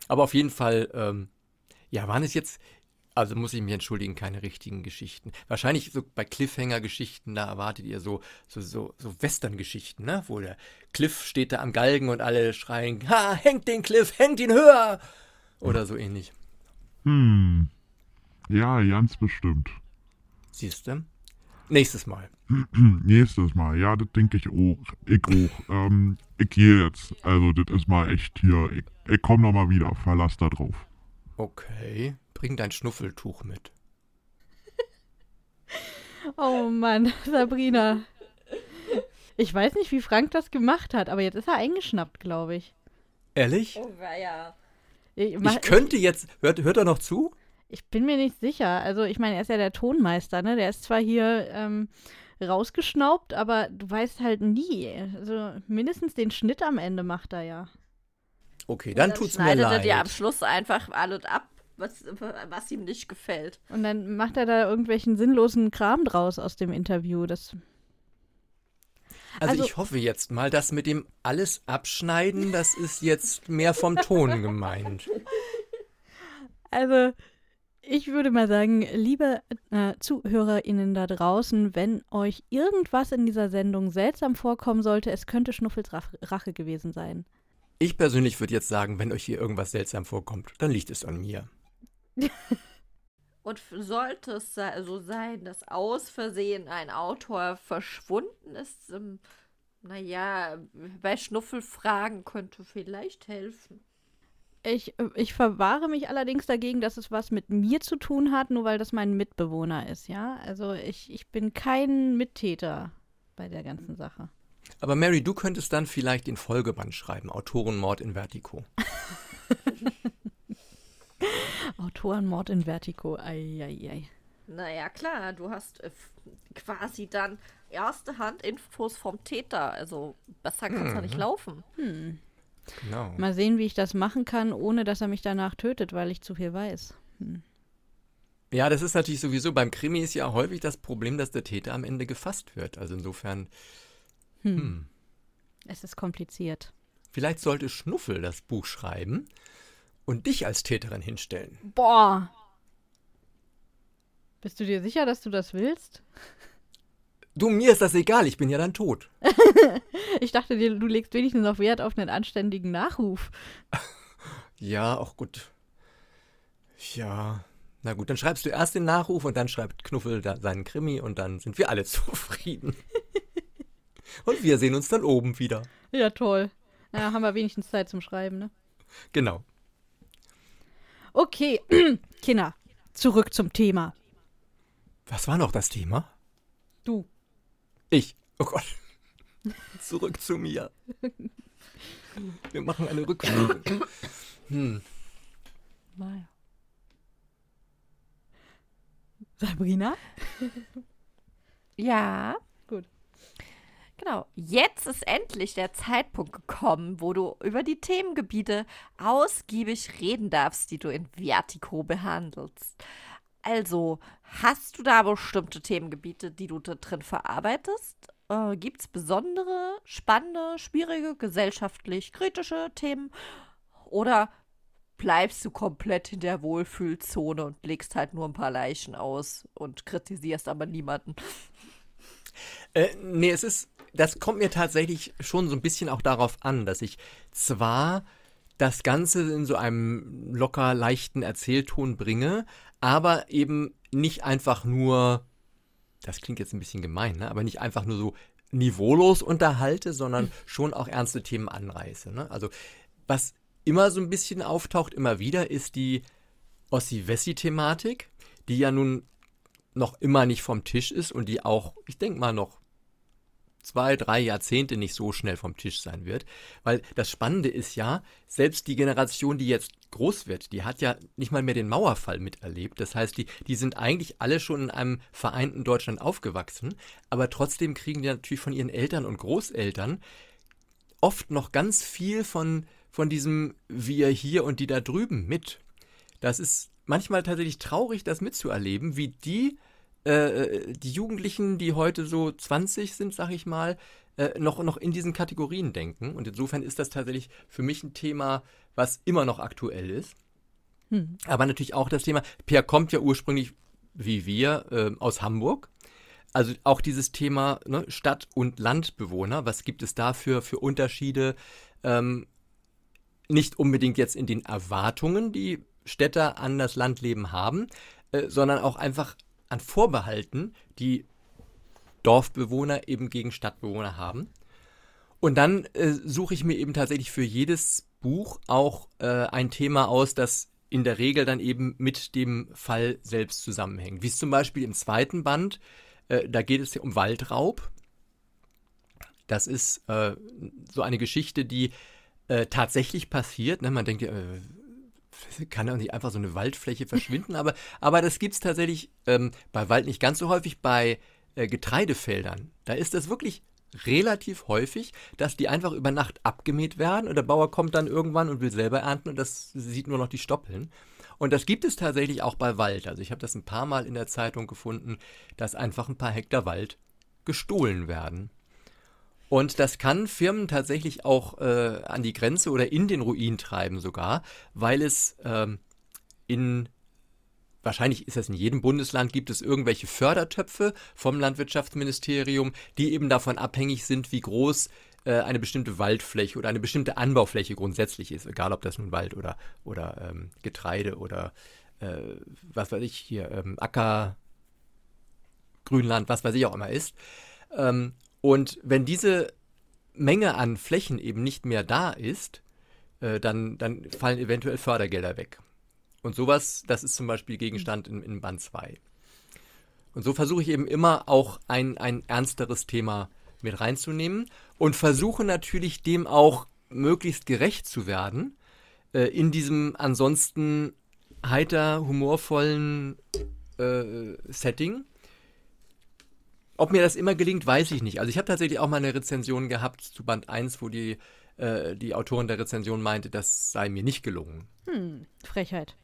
Aber auf jeden Fall, ähm, ja, waren es jetzt also muss ich mich entschuldigen, keine richtigen Geschichten. Wahrscheinlich so bei Cliffhanger-Geschichten, da erwartet ihr so, so, so, so Western-Geschichten, ne? Wo der Cliff steht da am Galgen und alle schreien, ha, hängt den Cliff, hängt ihn höher! Oder so ähnlich. Hm. Ja, ganz bestimmt. Siehst du? Nächstes Mal. Nächstes Mal, ja, das denke ich auch. Ich auch. Ähm, ich gehe jetzt. Also, das ist mal echt hier. Ich, ich komme nochmal wieder. Verlass da drauf. Okay. Bring dein Schnuffeltuch mit. oh Mann, Sabrina. Ich weiß nicht, wie Frank das gemacht hat, aber jetzt ist er eingeschnappt, glaube ich. Ehrlich? Oh, ja. Ich, ich könnte jetzt. Hört, hört er noch zu? Ich bin mir nicht sicher. Also, ich meine, er ist ja der Tonmeister, ne? Der ist zwar hier ähm, rausgeschnaubt, aber du weißt halt nie. Also, mindestens den Schnitt am Ende macht er ja. Okay, dann, dann tut's mir leid. Schneidet er dir am Schluss einfach alles ab was, was ihm nicht gefällt. Und dann macht er da irgendwelchen sinnlosen Kram draus aus dem Interview. Das also, also, ich hoffe jetzt mal, dass mit dem alles abschneiden, das ist jetzt mehr vom Ton gemeint. Also, ich würde mal sagen, liebe äh, ZuhörerInnen da draußen, wenn euch irgendwas in dieser Sendung seltsam vorkommen sollte, es könnte Schnuffels Rache gewesen sein. Ich persönlich würde jetzt sagen, wenn euch hier irgendwas seltsam vorkommt, dann liegt es an mir. Und sollte es so sein, dass aus Versehen ein Autor verschwunden ist, ähm, naja, bei Schnuffelfragen könnte vielleicht helfen. Ich, ich verwahre mich allerdings dagegen, dass es was mit mir zu tun hat, nur weil das mein Mitbewohner ist, ja? Also ich, ich bin kein Mittäter bei der ganzen Sache. Aber Mary, du könntest dann vielleicht den Folgeband schreiben, Autorenmord in Vertigo. Autorenmord in Vertigo. Eieiei. Naja, klar, du hast äh, quasi dann erste Hand Infos vom Täter. Also besser kann es ja nicht Mhm. laufen. Hm. Genau. Mal sehen, wie ich das machen kann, ohne dass er mich danach tötet, weil ich zu viel weiß. Hm. Ja, das ist natürlich sowieso, beim Krimi ist ja häufig das Problem, dass der Täter am Ende gefasst wird. Also insofern, Hm. hm. Es ist kompliziert. Vielleicht sollte Schnuffel das Buch schreiben und dich als Täterin hinstellen. Boah. Bist du dir sicher, dass du das willst? Du, mir ist das egal, ich bin ja dann tot. Ich dachte dir, du legst wenigstens noch Wert auf einen anständigen Nachruf. Ja, auch gut. Ja, na gut, dann schreibst du erst den Nachruf und dann schreibt Knuffel da seinen Krimi und dann sind wir alle zufrieden. und wir sehen uns dann oben wieder. Ja, toll. Ja, haben wir wenigstens Zeit zum Schreiben, ne? Genau. Okay, Kinder, zurück zum Thema. Was war noch das Thema? Du. Ich. Oh Gott. Zurück zu mir. Wir machen eine Rückführung. Hm. Naja. Sabrina? Ja. Genau. Jetzt ist endlich der Zeitpunkt gekommen, wo du über die Themengebiete ausgiebig reden darfst, die du in Vertigo behandelst. Also, hast du da bestimmte Themengebiete, die du da drin verarbeitest? Äh, Gibt es besondere, spannende, schwierige, gesellschaftlich kritische Themen? Oder bleibst du komplett in der Wohlfühlzone und legst halt nur ein paar Leichen aus und kritisierst aber niemanden? Äh, nee, es ist, das kommt mir tatsächlich schon so ein bisschen auch darauf an, dass ich zwar das Ganze in so einem locker leichten Erzählton bringe, aber eben nicht einfach nur, das klingt jetzt ein bisschen gemein, ne? aber nicht einfach nur so niveaulos unterhalte, sondern schon auch ernste Themen anreiße. Ne? Also was immer so ein bisschen auftaucht, immer wieder, ist die Ossi-Wessi-Thematik, die ja nun noch immer nicht vom Tisch ist und die auch, ich denke mal, noch zwei, drei Jahrzehnte nicht so schnell vom Tisch sein wird. Weil das Spannende ist ja, selbst die Generation, die jetzt groß wird, die hat ja nicht mal mehr den Mauerfall miterlebt. Das heißt, die, die sind eigentlich alle schon in einem vereinten Deutschland aufgewachsen, aber trotzdem kriegen die natürlich von ihren Eltern und Großeltern oft noch ganz viel von, von diesem Wir hier und die da drüben mit. Das ist manchmal tatsächlich traurig, das mitzuerleben, wie die, äh, die Jugendlichen, die heute so 20 sind, sag ich mal, äh, noch, noch in diesen Kategorien denken. Und insofern ist das tatsächlich für mich ein Thema, was immer noch aktuell ist. Hm. Aber natürlich auch das Thema, Pierre kommt ja ursprünglich, wie wir, äh, aus Hamburg. Also auch dieses Thema ne, Stadt- und Landbewohner, was gibt es da für, für Unterschiede? Ähm, nicht unbedingt jetzt in den Erwartungen, die Städter an das Landleben haben, äh, sondern auch einfach an Vorbehalten, die Dorfbewohner eben gegen Stadtbewohner haben. Und dann äh, suche ich mir eben tatsächlich für jedes Buch auch äh, ein Thema aus, das in der Regel dann eben mit dem Fall selbst zusammenhängt. Wie es zum Beispiel im zweiten Band, äh, da geht es ja um Waldraub. Das ist äh, so eine Geschichte, die äh, tatsächlich passiert. Ne? Man denkt ja, äh, kann doch nicht einfach so eine Waldfläche verschwinden, aber, aber das gibt es tatsächlich ähm, bei Wald nicht ganz so häufig, bei äh, Getreidefeldern. Da ist das wirklich relativ häufig, dass die einfach über Nacht abgemäht werden und der Bauer kommt dann irgendwann und will selber ernten und das sieht nur noch die Stoppeln. Und das gibt es tatsächlich auch bei Wald. Also ich habe das ein paar Mal in der Zeitung gefunden, dass einfach ein paar Hektar Wald gestohlen werden. Und das kann Firmen tatsächlich auch äh, an die Grenze oder in den Ruin treiben sogar, weil es ähm, in, wahrscheinlich ist das in jedem Bundesland, gibt es irgendwelche Fördertöpfe vom Landwirtschaftsministerium, die eben davon abhängig sind, wie groß äh, eine bestimmte Waldfläche oder eine bestimmte Anbaufläche grundsätzlich ist, egal ob das nun Wald oder, oder ähm, Getreide oder äh, was weiß ich hier, ähm, Acker, Grünland, was weiß ich auch immer ist. Ähm, und wenn diese Menge an Flächen eben nicht mehr da ist, äh, dann, dann fallen eventuell Fördergelder weg. Und sowas, das ist zum Beispiel Gegenstand in, in Band 2. Und so versuche ich eben immer auch ein, ein ernsteres Thema mit reinzunehmen und versuche natürlich dem auch möglichst gerecht zu werden, äh, in diesem ansonsten heiter, humorvollen äh, Setting. Ob mir das immer gelingt, weiß ich nicht. Also ich habe tatsächlich auch mal eine Rezension gehabt zu Band 1, wo die, äh, die Autorin der Rezension meinte, das sei mir nicht gelungen. Hm, Frechheit.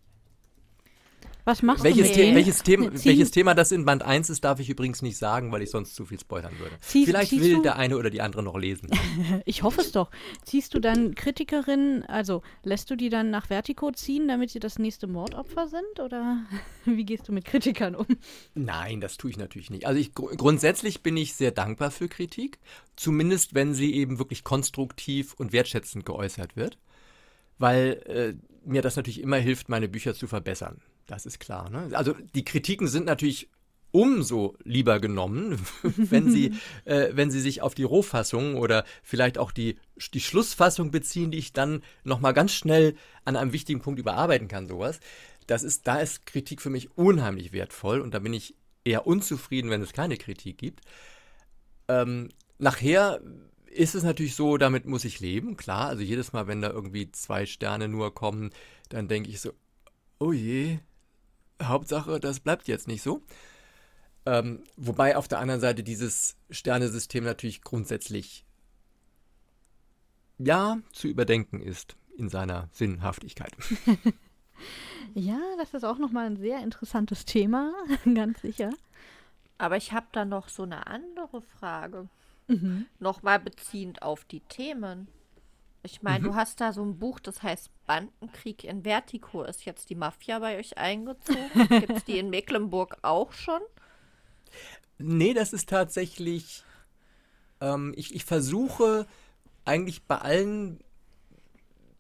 Was machst welches, du mit The welches, Thema, welches Thema das in Band 1 ist, darf ich übrigens nicht sagen, weil ich sonst zu viel spoilern würde. Ziehst- Vielleicht ziehst will du- der eine oder die andere noch lesen. Ich hoffe es doch. Ziehst du dann Kritikerinnen, also lässt du die dann nach Vertigo ziehen, damit sie das nächste Mordopfer sind? Oder wie gehst du mit Kritikern um? Nein, das tue ich natürlich nicht. Also ich, gru- grundsätzlich bin ich sehr dankbar für Kritik, zumindest wenn sie eben wirklich konstruktiv und wertschätzend geäußert wird, weil äh, mir das natürlich immer hilft, meine Bücher zu verbessern. Das ist klar. Ne? Also die Kritiken sind natürlich umso lieber genommen, wenn sie, äh, wenn sie sich auf die Rohfassung oder vielleicht auch die, die Schlussfassung beziehen, die ich dann nochmal ganz schnell an einem wichtigen Punkt überarbeiten kann, sowas. Das ist, da ist Kritik für mich unheimlich wertvoll und da bin ich eher unzufrieden, wenn es keine Kritik gibt. Ähm, nachher ist es natürlich so, damit muss ich leben, klar. Also jedes Mal, wenn da irgendwie zwei Sterne nur kommen, dann denke ich so, oh je, Hauptsache, das bleibt jetzt nicht so. Ähm, wobei auf der anderen Seite dieses Sternesystem natürlich grundsätzlich ja zu überdenken ist in seiner Sinnhaftigkeit. Ja, das ist auch nochmal ein sehr interessantes Thema, ganz sicher. Aber ich habe da noch so eine andere Frage. Mhm. Nochmal beziehend auf die Themen. Ich meine, du hast da so ein Buch, das heißt Bandenkrieg in Vertigo. Ist jetzt die Mafia bei euch eingezogen? Gibt es die in Mecklenburg auch schon? Nee, das ist tatsächlich. Ähm, ich, ich versuche eigentlich bei allen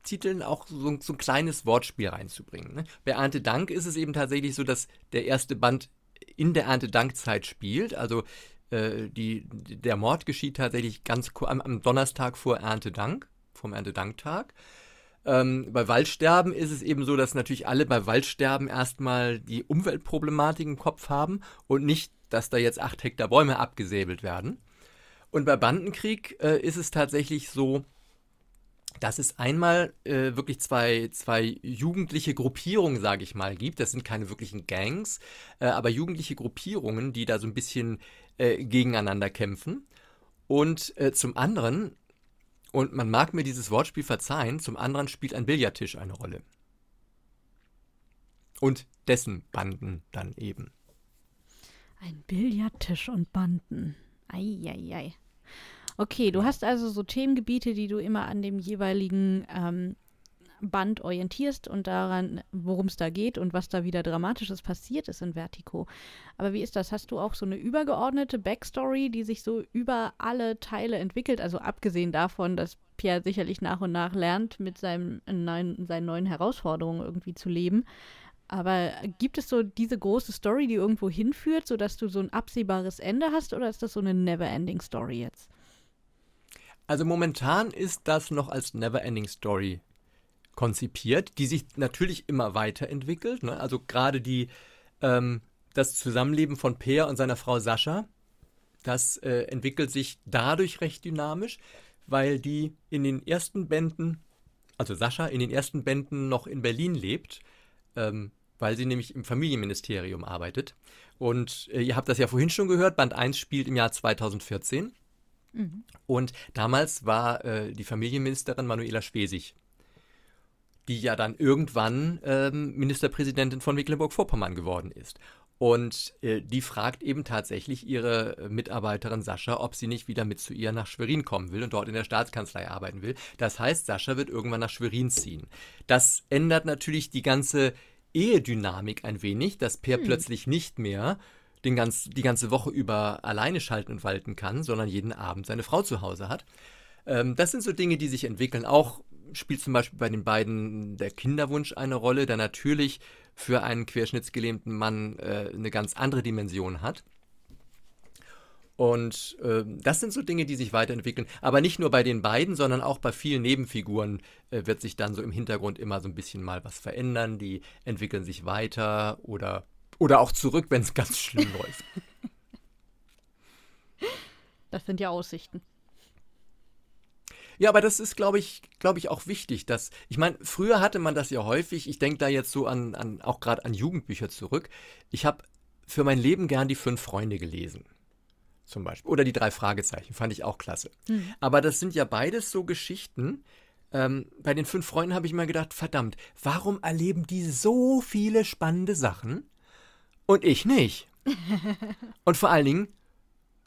Titeln auch so, so ein kleines Wortspiel reinzubringen. Ne? Bei Erntedank ist es eben tatsächlich so, dass der erste Band in der Erntedankzeit spielt. Also äh, die, der Mord geschieht tatsächlich ganz am, am Donnerstag vor Erntedank, vom Erntedanktag. Ähm, bei Waldsterben ist es eben so, dass natürlich alle bei Waldsterben erstmal die Umweltproblematik im Kopf haben und nicht, dass da jetzt acht Hektar Bäume abgesäbelt werden. Und bei Bandenkrieg äh, ist es tatsächlich so, dass es einmal äh, wirklich zwei, zwei jugendliche Gruppierungen, sage ich mal, gibt. Das sind keine wirklichen Gangs, äh, aber jugendliche Gruppierungen, die da so ein bisschen äh, gegeneinander kämpfen. Und äh, zum anderen, und man mag mir dieses Wortspiel verzeihen, zum anderen spielt ein Billardtisch eine Rolle. Und dessen Banden dann eben. Ein Billardtisch und Banden. Eieiei. Okay, du hast also so Themengebiete, die du immer an dem jeweiligen ähm, Band orientierst und daran, worum es da geht und was da wieder Dramatisches passiert ist in Vertigo. Aber wie ist das? Hast du auch so eine übergeordnete Backstory, die sich so über alle Teile entwickelt? Also abgesehen davon, dass Pierre sicherlich nach und nach lernt, mit seinem neuen, seinen neuen Herausforderungen irgendwie zu leben. Aber gibt es so diese große Story, die irgendwo hinführt, sodass du so ein absehbares Ende hast, oder ist das so eine Never-Ending Story jetzt? Also momentan ist das noch als Neverending Story konzipiert, die sich natürlich immer weiterentwickelt. Ne? Also gerade die ähm, das Zusammenleben von Peer und seiner Frau Sascha, das äh, entwickelt sich dadurch recht dynamisch, weil die in den ersten Bänden, also Sascha in den ersten Bänden noch in Berlin lebt, ähm, weil sie nämlich im Familienministerium arbeitet. Und äh, ihr habt das ja vorhin schon gehört, Band 1 spielt im Jahr 2014. Und damals war äh, die Familienministerin Manuela Schwesig, die ja dann irgendwann ähm, Ministerpräsidentin von Mecklenburg-Vorpommern geworden ist. Und äh, die fragt eben tatsächlich ihre äh, Mitarbeiterin Sascha, ob sie nicht wieder mit zu ihr nach Schwerin kommen will und dort in der Staatskanzlei arbeiten will. Das heißt, Sascha wird irgendwann nach Schwerin ziehen. Das ändert natürlich die ganze Ehedynamik ein wenig, dass Per plötzlich nicht mehr den ganz, die ganze Woche über alleine schalten und walten kann, sondern jeden Abend seine Frau zu Hause hat. Ähm, das sind so Dinge, die sich entwickeln. Auch spielt zum Beispiel bei den beiden der Kinderwunsch eine Rolle, der natürlich für einen querschnittsgelähmten Mann äh, eine ganz andere Dimension hat. Und äh, das sind so Dinge, die sich weiterentwickeln. Aber nicht nur bei den beiden, sondern auch bei vielen Nebenfiguren äh, wird sich dann so im Hintergrund immer so ein bisschen mal was verändern. Die entwickeln sich weiter oder, oder auch zurück, wenn es ganz schlimm läuft. Das sind ja Aussichten. Ja, aber das ist, glaube ich, glaube ich, auch wichtig, dass, ich meine, früher hatte man das ja häufig, ich denke da jetzt so an, an auch gerade an Jugendbücher zurück. Ich habe für mein Leben gern die fünf Freunde gelesen. Zum Beispiel. Oder die drei Fragezeichen, fand ich auch klasse. Hm. Aber das sind ja beides so Geschichten. Ähm, bei den fünf Freunden habe ich immer gedacht, verdammt, warum erleben die so viele spannende Sachen und ich nicht? und vor allen Dingen,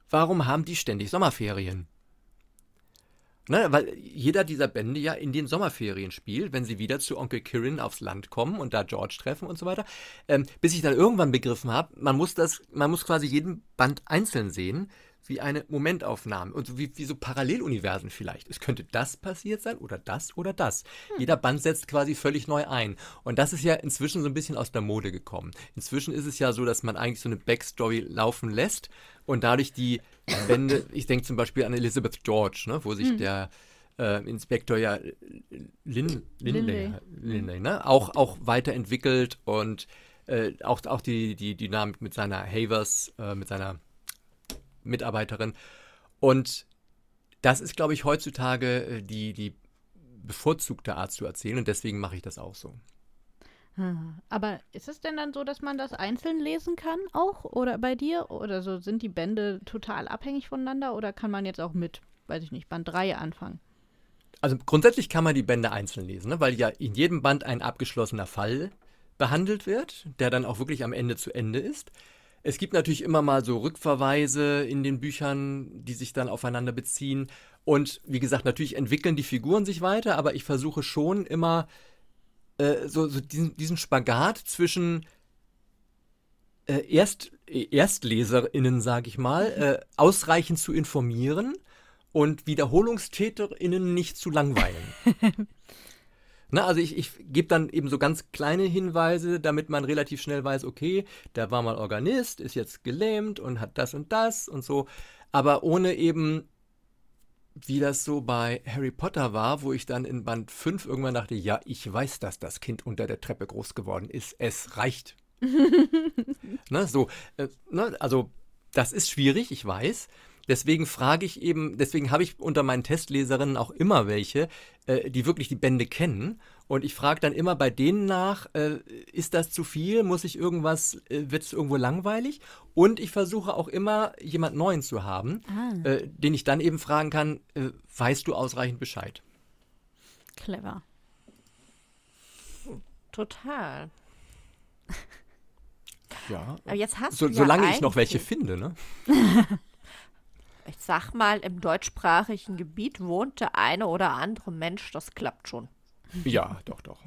warum haben die ständig Sommerferien? Ne, weil jeder dieser Bände ja in den Sommerferien spielt, wenn sie wieder zu Onkel Kirin aufs Land kommen und da George treffen und so weiter. Ähm, bis ich dann irgendwann begriffen habe, man muss das, man muss quasi jeden Band einzeln sehen, wie eine Momentaufnahme und so wie, wie so Paralleluniversen vielleicht. Es könnte das passiert sein oder das oder das. Jeder Band setzt quasi völlig neu ein. Und das ist ja inzwischen so ein bisschen aus der Mode gekommen. Inzwischen ist es ja so, dass man eigentlich so eine Backstory laufen lässt und dadurch die Bände, ich denke zum Beispiel an Elizabeth George, ne, wo sich der äh, Inspektor ja Lin, Lindley. Lindley ne, auch, auch weiterentwickelt und äh, auch, auch die, die Dynamik mit seiner Havers, äh, mit seiner Mitarbeiterin. Und das ist, glaube ich, heutzutage äh, die, die bevorzugte Art zu erzählen und deswegen mache ich das auch so. Aber ist es denn dann so, dass man das einzeln lesen kann auch? Oder bei dir? Oder so sind die Bände total abhängig voneinander? Oder kann man jetzt auch mit, weiß ich nicht, Band 3 anfangen? Also grundsätzlich kann man die Bände einzeln lesen, ne? weil ja in jedem Band ein abgeschlossener Fall behandelt wird, der dann auch wirklich am Ende zu Ende ist. Es gibt natürlich immer mal so Rückverweise in den Büchern, die sich dann aufeinander beziehen. Und wie gesagt, natürlich entwickeln die Figuren sich weiter, aber ich versuche schon immer äh, so, so diesen, diesen Spagat zwischen äh, Erst, ErstleserInnen, sage ich mal, äh, ausreichend zu informieren und WiederholungstäterInnen nicht zu langweilen. Na, also ich, ich gebe dann eben so ganz kleine Hinweise, damit man relativ schnell weiß, okay, der war mal Organist, ist jetzt gelähmt und hat das und das und so, aber ohne eben, wie das so bei Harry Potter war, wo ich dann in Band 5 irgendwann dachte, ja, ich weiß, dass das Kind unter der Treppe groß geworden ist, es reicht. ne, so, äh, ne, also das ist schwierig, ich weiß. Deswegen frage ich eben, deswegen habe ich unter meinen Testleserinnen auch immer welche, äh, die wirklich die Bände kennen. Und ich frage dann immer bei denen nach, äh, ist das zu viel? Muss ich irgendwas, äh, wird es irgendwo langweilig? Und ich versuche auch immer, jemand Neuen zu haben, Ah, äh, den ich dann eben fragen kann, äh, weißt du ausreichend Bescheid? clever. Total. Ja. Aber jetzt hast So, du ja solange ich noch welche finde, ne? Ich sag mal, im deutschsprachigen Gebiet wohnt der eine oder andere Mensch, das klappt schon. Ja, doch, doch.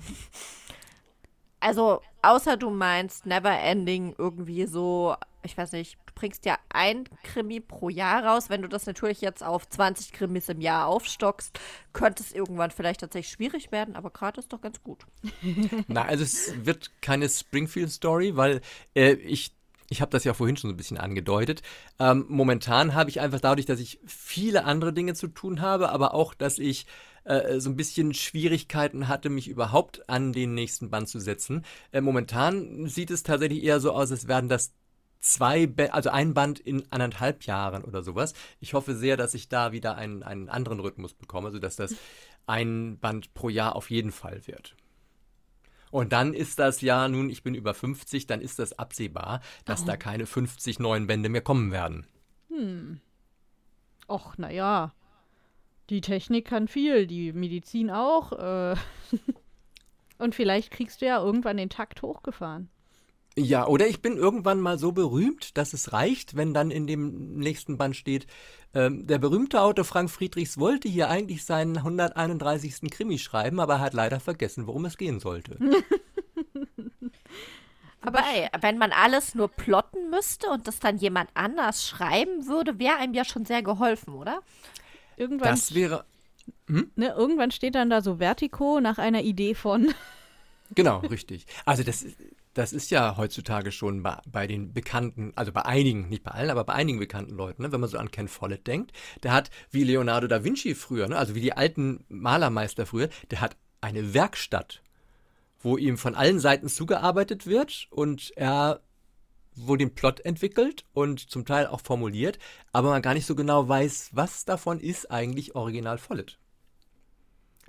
Also, außer du meinst Neverending irgendwie so, ich weiß nicht, du bringst ja ein Krimi pro Jahr raus. Wenn du das natürlich jetzt auf 20 Krimis im Jahr aufstockst, könnte es irgendwann vielleicht tatsächlich schwierig werden, aber gerade ist doch ganz gut. Na, also es wird keine Springfield-Story, weil äh, ich, ich habe das ja vorhin schon so ein bisschen angedeutet. Ähm, momentan habe ich einfach dadurch, dass ich viele andere Dinge zu tun habe, aber auch, dass ich äh, so ein bisschen Schwierigkeiten hatte, mich überhaupt an den nächsten Band zu setzen. Äh, momentan sieht es tatsächlich eher so aus, als wären das zwei, Ba- also ein Band in anderthalb Jahren oder sowas. Ich hoffe sehr, dass ich da wieder einen, einen anderen Rhythmus bekomme, sodass das ein Band pro Jahr auf jeden Fall wird. Und dann ist das ja, nun, ich bin über 50, dann ist das absehbar, dass da keine 50 neuen Bände mehr kommen werden. Hm. Och, naja. Die Technik kann viel, die Medizin auch. Äh. Und vielleicht kriegst du ja irgendwann den Takt hochgefahren. Ja, oder ich bin irgendwann mal so berühmt, dass es reicht, wenn dann in dem nächsten Band steht, ähm, der berühmte Autor Frank Friedrichs wollte hier eigentlich seinen 131. Krimi schreiben, aber er hat leider vergessen, worum es gehen sollte. Aber ey, wenn man alles nur plotten müsste und das dann jemand anders schreiben würde, wäre einem ja schon sehr geholfen, oder? Irgendwann, Das wäre, ne, irgendwann steht dann da so Vertigo nach einer Idee von. Genau, richtig. Also das, das ist ja heutzutage schon bei, bei den bekannten, also bei einigen, nicht bei allen, aber bei einigen bekannten Leuten, ne? wenn man so an Ken Follett denkt, der hat wie Leonardo da Vinci früher, ne? also wie die alten Malermeister früher, der hat eine Werkstatt, wo ihm von allen Seiten zugearbeitet wird und er wohl den Plot entwickelt und zum Teil auch formuliert, aber man gar nicht so genau weiß, was davon ist eigentlich Original Follett.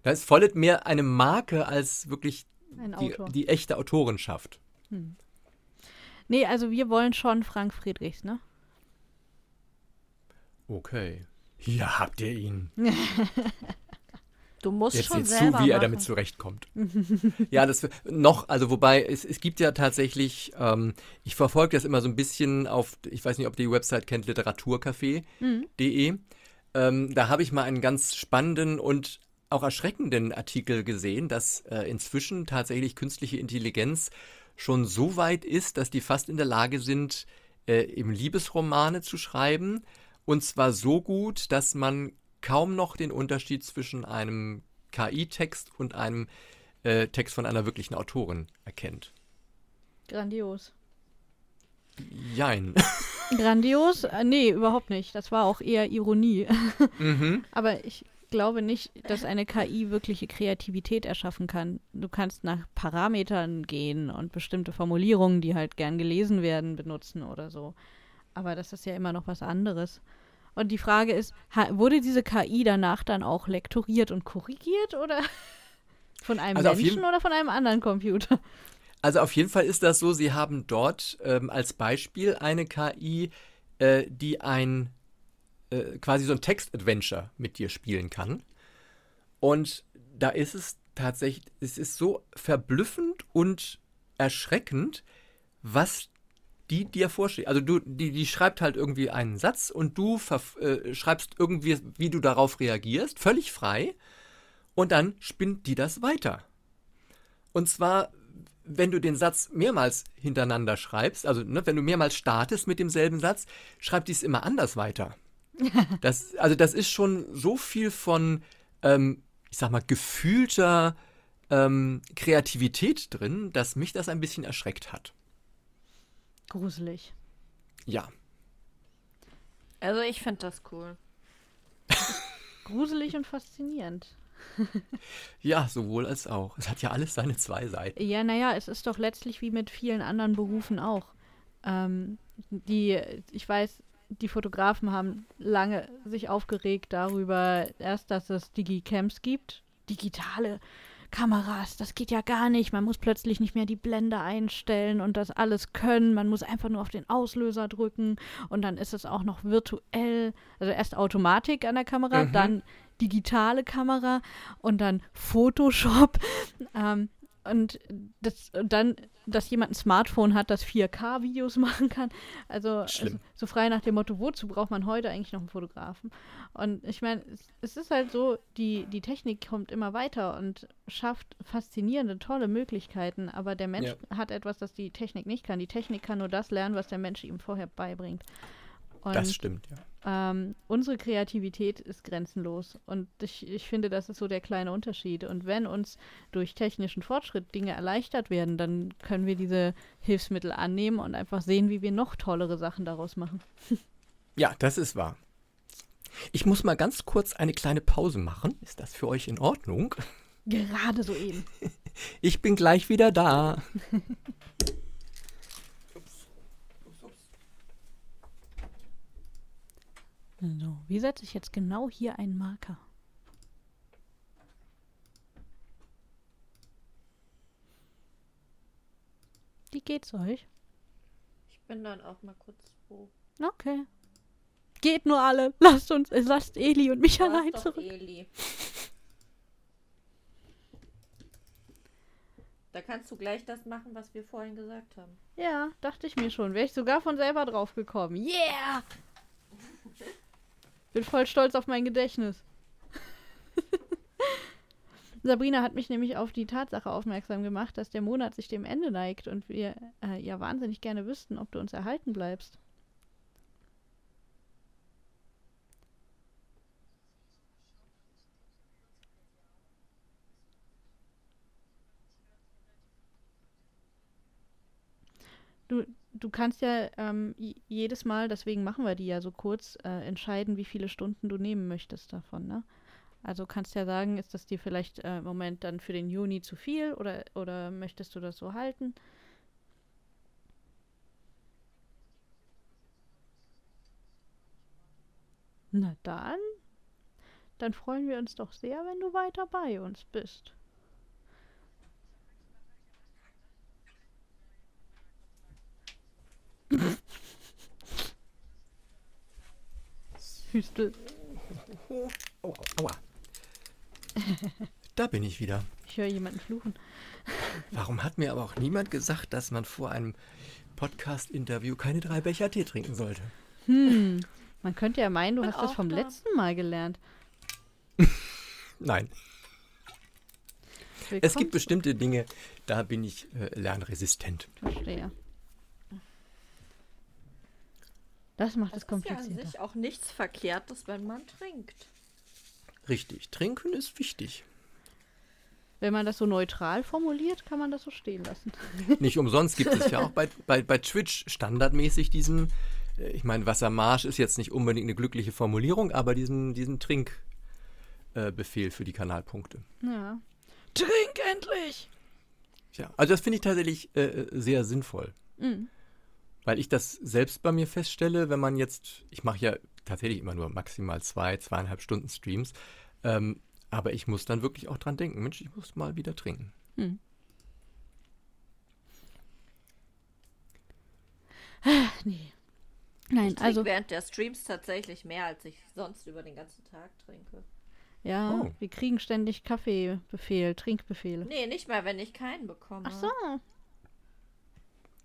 Da ist Follett mehr eine Marke als wirklich Ein die, die echte Autorenschaft. Nee, also wir wollen schon Frank Friedrichs, ne? Okay. Hier habt ihr ihn. Du musst Jetzt schon seht selber zu, wie er machen. damit zurechtkommt. ja, das noch, also wobei, es, es gibt ja tatsächlich, ähm, ich verfolge das immer so ein bisschen auf, ich weiß nicht, ob ihr die Website kennt, literaturcafé.de. Ähm, da habe ich mal einen ganz spannenden und auch erschreckenden Artikel gesehen, dass äh, inzwischen tatsächlich künstliche Intelligenz schon so weit ist, dass die fast in der Lage sind, äh, eben Liebesromane zu schreiben. Und zwar so gut, dass man kaum noch den Unterschied zwischen einem KI-Text und einem äh, Text von einer wirklichen Autorin erkennt. Grandios. Jein. Grandios? Äh, nee, überhaupt nicht. Das war auch eher Ironie. mhm. Aber ich glaube nicht, dass eine KI wirkliche Kreativität erschaffen kann. Du kannst nach Parametern gehen und bestimmte Formulierungen, die halt gern gelesen werden, benutzen oder so. Aber das ist ja immer noch was anderes. Und die Frage ist, wurde diese KI danach dann auch lektoriert und korrigiert oder von einem Also Menschen oder von einem anderen Computer? Also auf jeden Fall ist das so, sie haben dort ähm, als Beispiel eine KI, äh, die ein äh, quasi so ein Text-Adventure mit dir spielen kann. Und da ist es tatsächlich, es ist so verblüffend und erschreckend, was die dir vorschlägt. Also du, die, die schreibt halt irgendwie einen Satz und du äh, schreibst irgendwie, wie du darauf reagierst, völlig frei. Und dann spinnt die das weiter. Und zwar, wenn du den Satz mehrmals hintereinander schreibst, also ne, wenn du mehrmals startest mit demselben Satz, schreibt die es immer anders weiter. Das, also das ist schon so viel von, ähm, ich sag mal, gefühlter ähm, Kreativität drin, dass mich das ein bisschen erschreckt hat. Gruselig. Ja. Also ich finde das cool. Gruselig und faszinierend. Ja, sowohl als auch. Es hat ja alles seine zwei Seiten. Ja, naja, es ist doch letztlich wie mit vielen anderen Berufen auch. Ähm, die, ich weiß, die Fotografen haben lange sich aufgeregt darüber, erst, dass es Digicams gibt, digitale Kameras, das geht ja gar nicht. Man muss plötzlich nicht mehr die Blende einstellen und das alles können. Man muss einfach nur auf den Auslöser drücken und dann ist es auch noch virtuell. Also erst Automatik an der Kamera, Mhm. dann digitale Kamera und dann Photoshop. Ähm, und, das, und dann, dass jemand ein Smartphone hat, das 4K-Videos machen kann. Also, also so frei nach dem Motto, wozu braucht man heute eigentlich noch einen Fotografen? Und ich meine, es, es ist halt so, die, die Technik kommt immer weiter und schafft faszinierende, tolle Möglichkeiten, aber der Mensch hat etwas, das die Technik nicht kann. Die Technik kann nur das lernen, was der Mensch ihm vorher beibringt. Und Das stimmt, ja. ähm, unsere Kreativität ist grenzenlos. Und ich, ich finde, das ist so der kleine Unterschied. Und wenn uns durch technischen Fortschritt Dinge erleichtert werden, dann können wir diese Hilfsmittel annehmen und einfach sehen, wie wir noch tollere Sachen daraus machen. Ja, das ist wahr. Ich muss mal ganz kurz eine kleine Pause machen. Ist das für euch in Ordnung? Gerade so eben. Ich bin gleich wieder da. So, wie setze ich jetzt genau hier einen Marker? Wie geht's euch? Ich bin dann auch mal kurz wo. Okay. Geht nur alle. Lasst uns, lasst Eli und mich allein zurück. Eli. Da kannst du gleich das machen, was wir vorhin gesagt haben. Ja, dachte ich mir schon. Wäre ich sogar von selber drauf gekommen. Yeah! Bin voll stolz auf mein Gedächtnis. Sabrina hat mich nämlich auf die Tatsache aufmerksam gemacht, dass der Monat sich dem Ende neigt und wir äh, ja wahnsinnig gerne wüssten, ob du uns erhalten bleibst. Du, du kannst ja ähm, jedes Mal, deswegen machen wir die ja so kurz, äh, entscheiden, wie viele Stunden du nehmen möchtest davon, ne? Also kannst ja sagen, ist das dir vielleicht äh, im Moment dann für den Juni zu viel oder, oder möchtest du das so halten? Na dann, dann freuen wir uns doch sehr, wenn du weiter bei uns bist. Hüstel. Oh, aua. Da bin ich wieder. Ich höre jemanden fluchen. Warum hat mir aber auch niemand gesagt, dass man vor einem Podcast-Interview keine drei Becher Tee trinken sollte? Hm. Man könnte ja meinen, du Bin hast das vom da. letzten Mal gelernt. Nein. Es Willkommen gibt bestimmte Dinge, da bin ich äh, lernresistent. Verstehe. Das macht es Das ist ja an komplizierter. sich auch nichts Verkehrtes, wenn man trinkt. Richtig. Trinken ist wichtig. Wenn man das so neutral formuliert, kann man das so stehen lassen. Nicht umsonst gibt es ja auch bei, bei, bei Twitch standardmäßig diesen, äh, ich meine, Wassermarsch ist jetzt nicht unbedingt eine glückliche Formulierung, aber diesen, diesen Trinkbefehl äh, für die Kanalpunkte. Ja. Trink endlich! Ja, also das finde ich tatsächlich äh, sehr sinnvoll. Mhm. Weil ich das selbst bei mir feststelle, wenn man jetzt, ich mache ja tatsächlich immer nur maximal zwei, zweieinhalb Stunden Streams, ähm, aber ich muss dann wirklich auch dran denken, Mensch, ich muss mal wieder trinken. Nee. Nein, Ich trinke also, während der Streams tatsächlich mehr, als ich sonst über den ganzen Tag trinke. ja, Oh. wir kriegen ständig Kaffeebefehl, Trinkbefehle. Nee, nicht mal, wenn ich keinen bekomme. Ach so.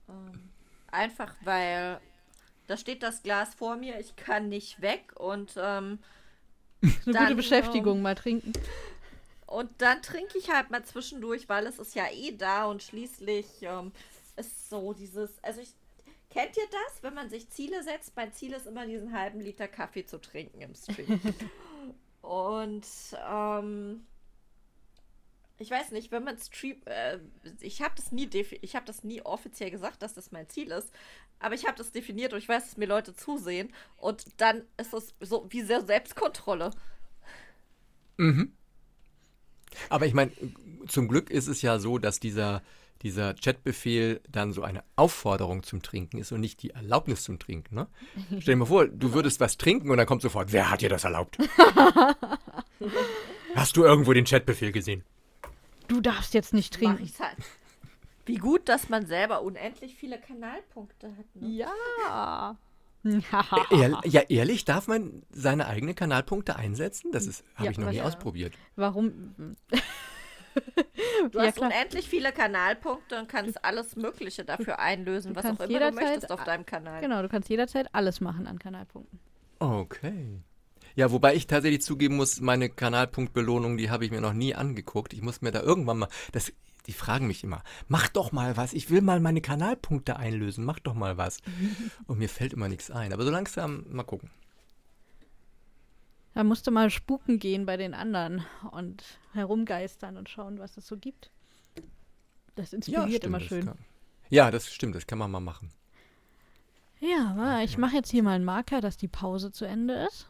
Ähm, einfach weil da steht das Glas vor mir, ich kann nicht weg und, ähm, Eine gute Dann, Beschäftigung, mal trinken. und dann trinke ich halt mal zwischendurch, weil es ist ja eh da und schließlich ähm, ist so dieses, also ich, kennt ihr das, wenn man sich Ziele setzt? Mein Ziel ist immer diesen halben Liter Kaffee zu trinken im Stream. und ähm, ich weiß nicht, wenn man Stream, äh, ich habe das nie, defi- ich habe das nie offiziell gesagt, dass das mein Ziel ist, aber ich habe das definiert und ich weiß, dass mir Leute zusehen und dann ist es so wie sehr Selbstkontrolle. Mhm. Aber ich meine, zum Glück ist es ja so, dass dieser, dieser Chatbefehl dann so eine Aufforderung zum Trinken ist und nicht die Erlaubnis zum Trinken. Ne? Stell dir mal vor, du würdest was trinken und dann kommt sofort, wer hat dir das erlaubt? Hast du irgendwo den Chatbefehl gesehen? Du darfst jetzt nicht Mach trinken. ich's halt. Wie gut, dass man selber unendlich viele Kanalpunkte hat. Ne? Ja. Ja, ehrlich, darf man seine eigenen Kanalpunkte einsetzen? Das ist, habe Ja, ich noch nie ja. ausprobiert. Warum? Du Ja, hast klar. unendlich viele Kanalpunkte und kannst alles Mögliche dafür einlösen, du was auch immer du jederzeit möchtest auf deinem Kanal. Genau, du kannst jederzeit alles machen an Kanalpunkten. Okay. Ja, wobei ich tatsächlich zugeben muss, meine Kanalpunktbelohnung, die habe ich mir noch nie angeguckt. Ich muss mir da irgendwann mal, das, die fragen mich immer, mach doch mal was, ich will mal meine Kanalpunkte einlösen, mach doch mal was. Und mir fällt immer nichts ein. Aber so langsam, mal gucken. Da musst du mal spuken gehen bei den anderen und herumgeistern und schauen, was es so gibt. Das inspiriert immer das schön. Kann, ja, das stimmt, das kann man mal machen. Ja, ich mache jetzt hier mal einen Marker, dass die Pause zu Ende ist.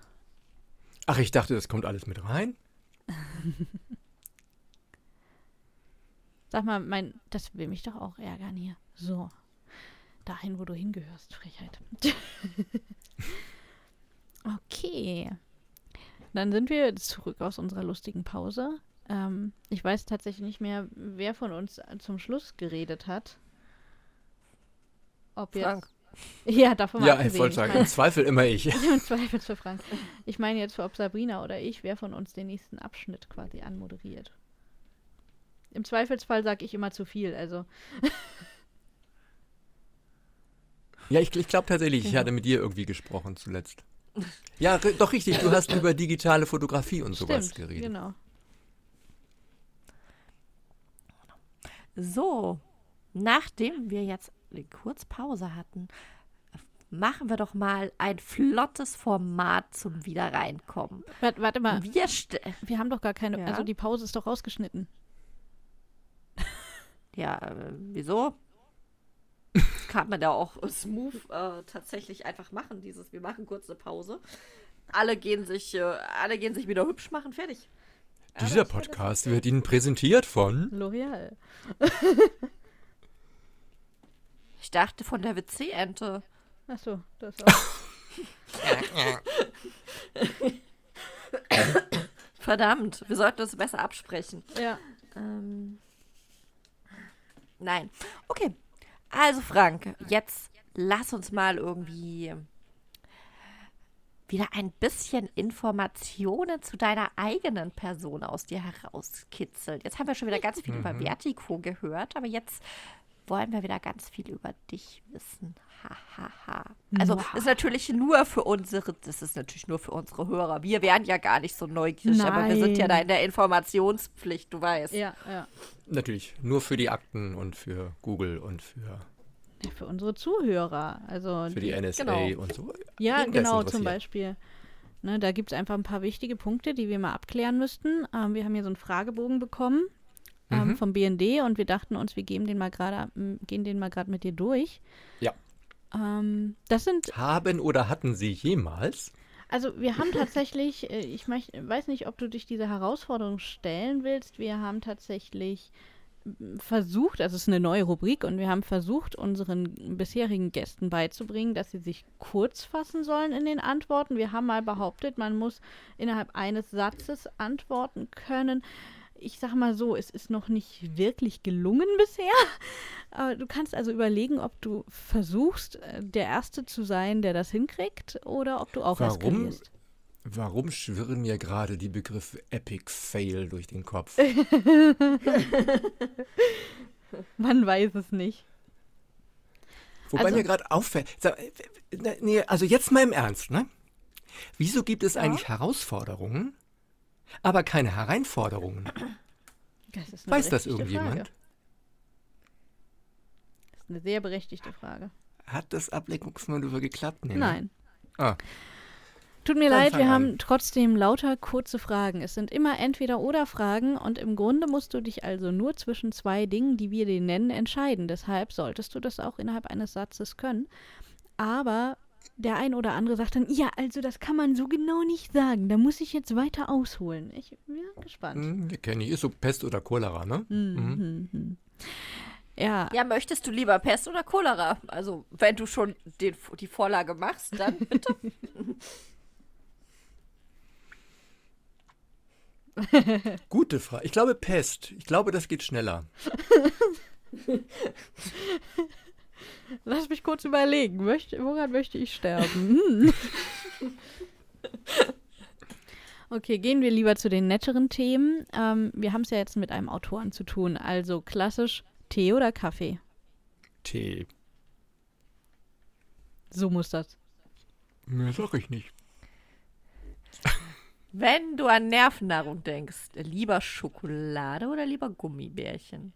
Ach, ich dachte, das kommt alles mit rein. Sag mal, mein, das will mich doch auch ärgern hier. So. Dahin, wo du hingehörst, Frechheit. okay. Dann sind wir zurück aus unserer lustigen Pause. Ähm, ich weiß tatsächlich nicht mehr, wer von uns zum Schluss geredet hat. Ob jetzt. Ja, davon mal Ja, ich wollte Ich sagen, im Zweifel immer ich. Im Zweifel für Frank. Ich meine jetzt, ob Sabrina oder ich, wer von uns den nächsten Abschnitt quasi anmoderiert. Im Zweifelsfall sage ich immer zu viel, also. Ja, ich, ich glaube tatsächlich, ich hatte mit dir irgendwie gesprochen zuletzt. Ja, doch richtig, du hast über digitale Fotografie und sowas Stimmt, geredet. genau. So, nachdem wir jetzt eine Kurzpause hatten, machen wir doch mal ein flottes Format zum Wiederreinkommen. Warte, warte mal, Wir wir haben doch gar keine. Ja? Also die Pause ist doch rausgeschnitten. Ja, äh, wieso? Das kann man ja auch smooth äh, tatsächlich einfach machen, dieses, wir machen kurz eine Pause. Alle gehen sich, äh, alle gehen sich wieder hübsch machen, fertig. Dieser Podcast wird Ihnen präsentiert von. L'Oreal. Ich dachte von der WC-Ente. Achso, das auch. Verdammt, wir sollten uns besser absprechen. ja. Ähm, nein. Okay. Also, Frank, jetzt lass uns mal irgendwie wieder ein bisschen Informationen zu deiner eigenen Person aus dir herauskitzeln. Jetzt haben wir schon wieder ganz viel über Vertigo gehört, aber jetzt wollen wir wieder ganz viel über dich wissen. Ha, ha, ha. Also Wow. ist natürlich nur für unsere, das ist natürlich nur für unsere Hörer. Wir wären ja gar nicht so neugierig, aber wir sind ja da Nein. in der Informationspflicht, du weißt. Ja, ja. Natürlich, nur für die Akten und für Google und für, Ja, Für unsere Zuhörer. Also für die NSA Genau. und so. Ja, genau, zum. Beispiel. Ne, da gibt es einfach ein paar wichtige Punkte, die wir mal abklären müssten. Ähm, wir haben hier so einen Fragebogen bekommen ähm, Mhm. vom BND und wir dachten uns, wir geben den mal gerade, gehen den mal gerade mit dir durch. Ja. Ähm, das sind, Haben oder hatten Sie jemals? also wir haben tatsächlich, äh, ich mech, weiß nicht, ob du dich dieser Herausforderung stellen willst. Wir haben tatsächlich versucht, also es ist eine neue Rubrik und wir haben versucht, unseren bisherigen Gästen beizubringen, dass sie sich kurz fassen sollen in den Antworten. Wir haben mal behauptet, man muss innerhalb eines Satzes antworten können. Ich sag mal so, es ist noch nicht wirklich gelungen bisher. Aber du kannst also überlegen, ob du versuchst, äh, der Erste zu sein, der das hinkriegt, oder ob du auch Warum? eskalierst. Warum schwirren mir gerade die Begriffe Epic Fail durch den Kopf? Man weiß es nicht. Wobei Also- mir gerade auffällt, äh, äh, nee, also jetzt mal im Ernst, ne? Wieso gibt es eigentlich Herausforderungen, aber keine Hereinforderungen? Das ist eine Weiß das irgendjemand? Frage. Das ist eine sehr berechtigte Frage. Hat das Ablenkungsmanöver geklappt? Nee, ne? Nein. Ah, Tut mir Dann leid, wir an. haben trotzdem lauter kurze Fragen. Es sind immer entweder oder Fragen und im Grunde musst du dich also nur zwischen zwei Dingen, die wir dir nennen, entscheiden. Deshalb solltest du das auch innerhalb eines Satzes können. Aber der ein oder andere sagt dann, ja, also das kann man so genau nicht sagen. Da muss ich jetzt weiter ausholen. Ich bin gespannt. hm, kenne ich. Ist so Pest oder Cholera, ne? Mhm. Mhm. Ja, Ja, möchtest du lieber Pest oder Cholera? Also, wenn du schon den, die Vorlage machst, dann bitte. Gute Frage. Ich glaube Pest. Ich glaube, das geht schneller. Lass mich kurz überlegen. Möchte, woran möchte ich sterben? Hm. okay, gehen wir lieber zu den netteren Themen. Ähm, wir haben es ja jetzt mit einem Autoren zu tun. Also klassisch Tee oder Kaffee. Tee. So muss das. Nee, sag ich nicht. Wenn du an Nervennahrung denkst, lieber Schokolade oder lieber Gummibärchen?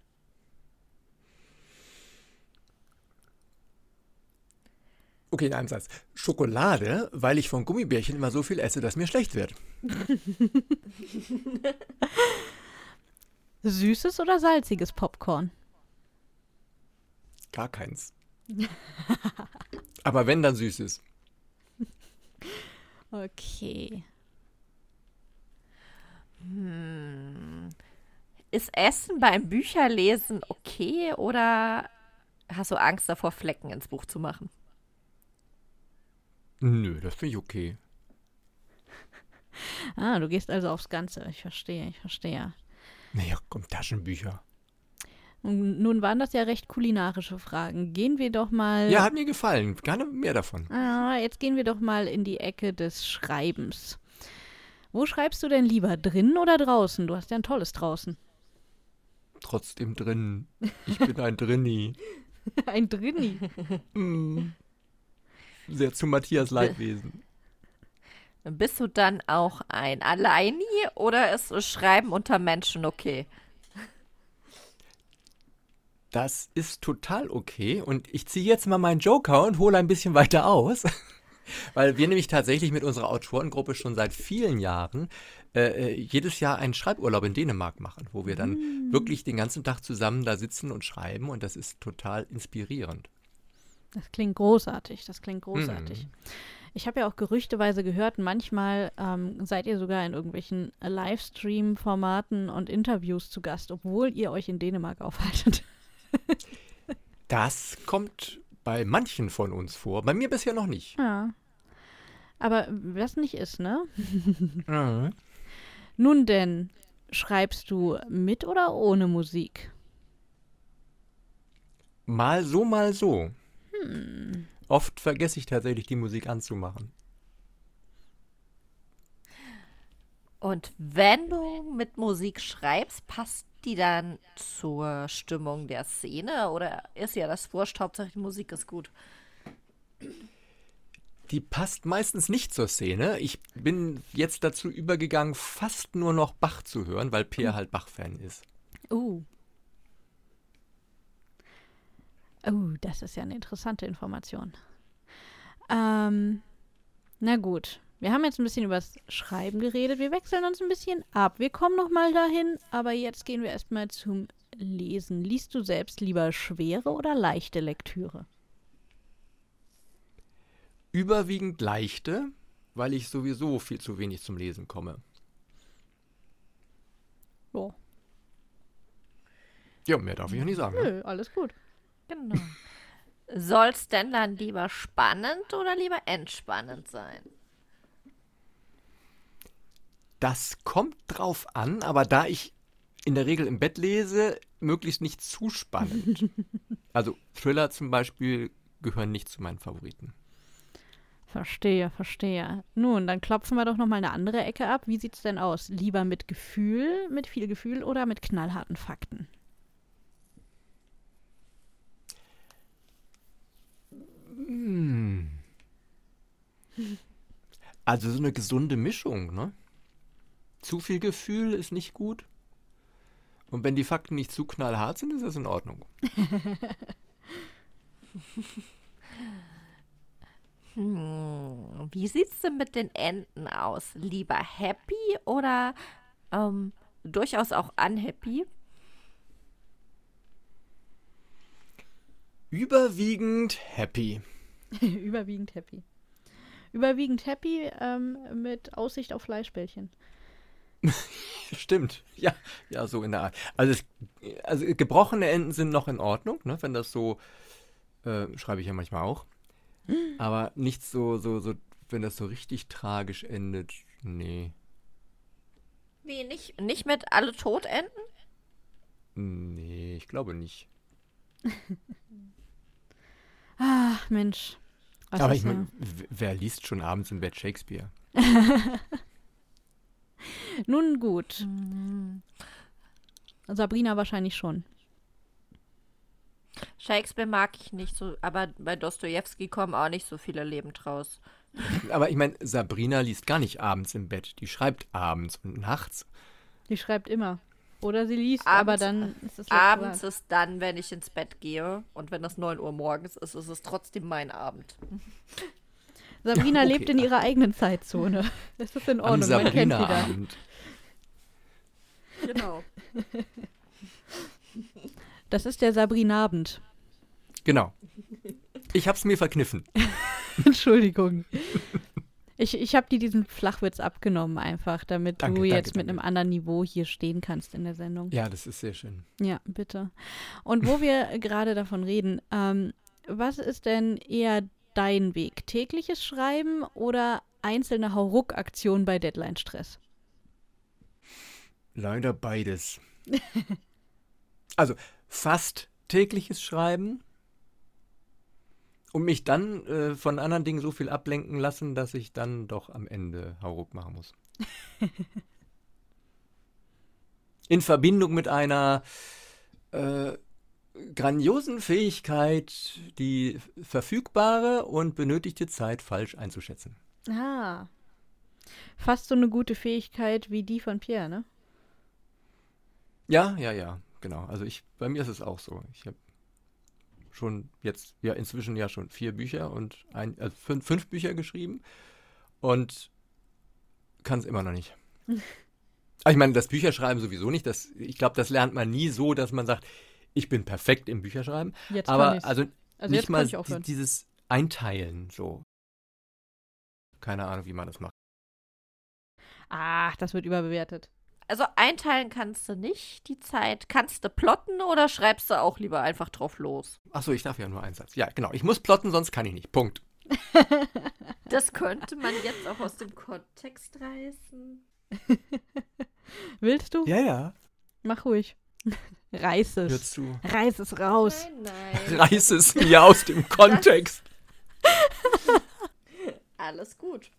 Okay, in einem Satz. Schokolade, weil ich von Gummibärchen immer so viel esse, dass mir schlecht wird. Süßes oder salziges Popcorn? Gar keins. Aber wenn, dann süßes. Okay. Hm. Ist Essen beim Bücherlesen okay oder hast du Angst davor, Flecken ins Buch zu machen? Nö, das finde ich okay. Ah, du gehst also aufs Ganze. Ich verstehe, ich verstehe. Naja, komm, Taschenbücher. Nun waren das ja recht kulinarische Fragen. Gehen wir doch mal. Ja, hat mir gefallen. Gerne mehr davon. Ah, jetzt gehen wir doch mal in die Ecke des Schreibens. Wo schreibst du denn lieber, drinnen oder draußen? Du hast ja ein tolles draußen. Trotzdem drin. Ich bin ein Drinni. ein Drinni. Mm. Sehr zu Matthias Leidwesen. Bist du dann auch ein Alleini oder ist Schreiben unter Menschen okay? Das ist total okay. Und ich ziehe jetzt mal meinen Joker und hole ein bisschen weiter aus. Weil wir nämlich tatsächlich mit unserer Autorengruppe schon seit vielen Jahren äh, äh, jedes Jahr einen Schreiburlaub in Dänemark machen, wo wir dann wirklich den ganzen Tag zusammen da sitzen und schreiben und das ist total inspirierend. Das klingt großartig. Das klingt großartig. Ich habe ja auch gerüchteweise gehört, manchmal ähm, seid ihr sogar in irgendwelchen Livestream-Formaten und Interviews zu Gast, obwohl ihr euch in Dänemark aufhaltet. Das kommt bei manchen von uns vor, bei mir bisher noch nicht. Ja. Aber was nicht ist, ne? Mhm. Nun denn, schreibst du mit oder ohne Musik? Mal so, mal so. Oft vergesse ich tatsächlich, die Musik anzumachen. Und wenn du mit Musik schreibst, passt die dann zur Stimmung der Szene oder ist ja das Wurscht, Hauptsache die Musik ist gut? Die passt meistens nicht zur Szene. Ich bin jetzt dazu übergegangen, fast nur noch Bach zu hören, weil Peer halt Bach-Fan ist. Uh. Oh, das ist ja eine interessante Information. Ähm, na gut. Wir haben jetzt ein bisschen über das Schreiben geredet. Wir wechseln uns ein bisschen ab. Wir kommen noch mal dahin, aber jetzt gehen wir erstmal zum Lesen. Liest du selbst lieber schwere oder leichte Lektüre? Überwiegend leichte, weil ich sowieso viel zu wenig zum Lesen komme. Oh. Ja, mehr darf ich ja nicht sagen. Ne? Nö, alles gut. Genau. Soll es denn dann lieber spannend oder lieber entspannend sein? Das kommt drauf an, aber da ich in der Regel im Bett lese, möglichst nicht zu spannend. also Thriller zum Beispiel gehören nicht zu meinen Favoriten. Verstehe, verstehe. Nun, dann klopfen wir doch noch mal eine andere Ecke ab. Wie sieht's denn aus? Lieber mit Gefühl, mit viel Gefühl oder mit knallharten Fakten? Hm. Also so eine gesunde Mischung, ne? Zu viel Gefühl ist nicht gut. Und wenn die Fakten nicht zu knallhart sind, ist das in Ordnung. hm, wie sieht's denn mit den Enden aus? Lieber happy oder ähm, durchaus auch unhappy? Überwiegend happy. Überwiegend happy. Überwiegend happy ähm, mit Aussicht auf Fleischbällchen. Stimmt, ja, ja, so in der Art. Also, es, also gebrochene Enden sind noch in Ordnung, ne? wenn das so, äh, schreibe ich ja manchmal auch. Aber nicht so, so, so, wenn das so richtig tragisch endet, nee. Wie, nicht, nicht mit alle tot enden? Nee, ich glaube nicht. Ach, Mensch. Was Aber ich meine, wer liest schon abends im Bett Shakespeare? Nun gut. Sabrina wahrscheinlich schon. Shakespeare mag ich nicht so, aber bei Dostoevsky kommen auch nicht so viele lebend raus. Aber ich meine, Sabrina liest gar nicht abends im Bett. Die schreibt abends und nachts. Die schreibt immer. Oder sie liest, aber Abends- dann ist es Abends ist dann, wenn ich ins Bett gehe und wenn es 9 Uhr morgens ist, ist es trotzdem mein Abend. Sabrina Okay. lebt in ihrer eigenen Zeitzone. Das ist in Ordnung, man kennt sie da. Sabrina-Abend. Genau. Das ist der Sabrinabend. Genau. Ich hab's mir verkniffen. Entschuldigung. Ich, ich habe dir diesen Flachwitz abgenommen einfach, damit Danke, du danke, jetzt mit danke. einem anderen Niveau hier stehen kannst in der Sendung. Ja, das ist sehr schön. Ja, bitte. Und wo wir gerade davon reden, ähm, was ist denn eher dein Weg? Tägliches Schreiben oder einzelne Hauruck-Aktionen bei Deadline-Stress? Leider beides. also fast tägliches Schreiben und mich dann äh, von anderen Dingen so viel ablenken lassen, dass ich dann doch am Ende Hauruck machen muss. In Verbindung mit einer äh, grandiosen Fähigkeit, die verfügbare und benötigte Zeit falsch einzuschätzen. Ah. Fast so eine gute Fähigkeit wie die von Pierre, ne? Ja, ja, ja, genau. Also ich, bei mir ist es auch so. Ich habe schon jetzt, ja, inzwischen ja schon vier Bücher und ein, also fünf, fünf Bücher geschrieben und kann es immer noch nicht. Aber ich meine, das Bücherschreiben sowieso nicht. Das, ich glaube, das lernt man nie so, dass man sagt, ich bin perfekt im Bücherschreiben. Jetzt kann Aber ich's. also, also nicht mal kann die, dieses Einteilen so. Keine Ahnung, wie man das macht. Ach, das wird überbewertet. Also einteilen kannst du nicht die Zeit. Kannst du plotten oder schreibst du auch lieber einfach drauf los? Achso, ich darf ja nur einen Satz. Ja, genau. Ich muss plotten, sonst kann ich nicht. Punkt. Das könnte man jetzt auch aus dem Kontext reißen. Willst du? Ja, ja. Mach ruhig. Reiß Hör es. zu. Reiß es raus. Nein, nein. Reiß es mir aus dem Kontext. Alles gut.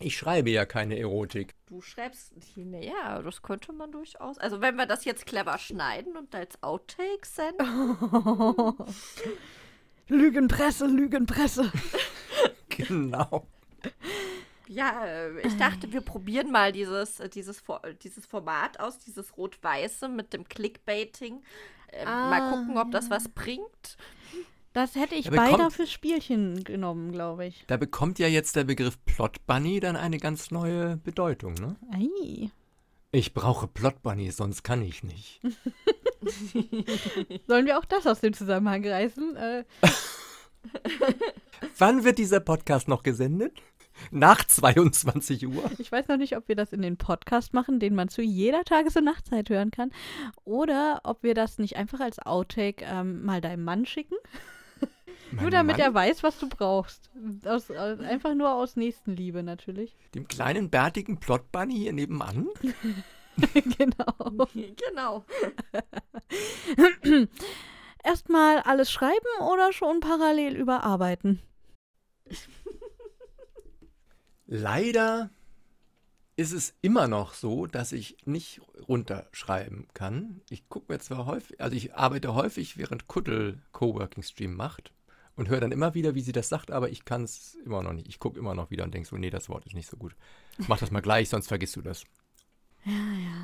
Ich schreibe ja keine Erotik. Du schreibst, naja, das könnte man durchaus. Also wenn wir das jetzt clever schneiden und als Outtakes senden. Lügenpresse, Lügenpresse. Genau. Ja, äh, ich dachte, wir probieren mal dieses, äh, dieses, dieses Format aus, dieses Rot-Weiße mit dem Clickbaiting. Äh, Mal Ah, gucken, ob das was bringt. Das hätte ich Ja, bekommt- beinahe fürs Spielchen genommen, glaube ich. Da bekommt ja jetzt der Begriff Plot Bunny dann eine ganz neue Bedeutung, ne? Ei. Ich brauche Plot Bunny, sonst kann ich nicht. Sollen wir auch das aus dem Zusammenhang reißen? Äh, Wann wird dieser Podcast noch gesendet? Nach 22 Uhr? ich weiß noch nicht, ob wir das in den Podcast machen, den man zu jeder Tages- und Nachtzeit hören kann. Oder ob wir das nicht einfach als Outtake ähm, mal deinem Mann schicken. Mein nur damit Mann, er weiß, was du brauchst. Aus, aus, einfach nur aus Nächstenliebe natürlich. Dem kleinen bärtigen Plot Bunny hier nebenan? genau. genau. Erstmal alles schreiben oder schon parallel überarbeiten? Leider ist es immer noch so, dass ich nicht runterschreiben kann. Ich gucke mir zwar häufig, also ich arbeite häufig, während Kuddel Coworking Stream macht und höre dann immer wieder, wie sie das sagt, aber ich kann es immer noch nicht. Ich gucke immer noch wieder und denke so, nee, das Wort ist nicht so gut. Mach das mal gleich, sonst vergisst du das.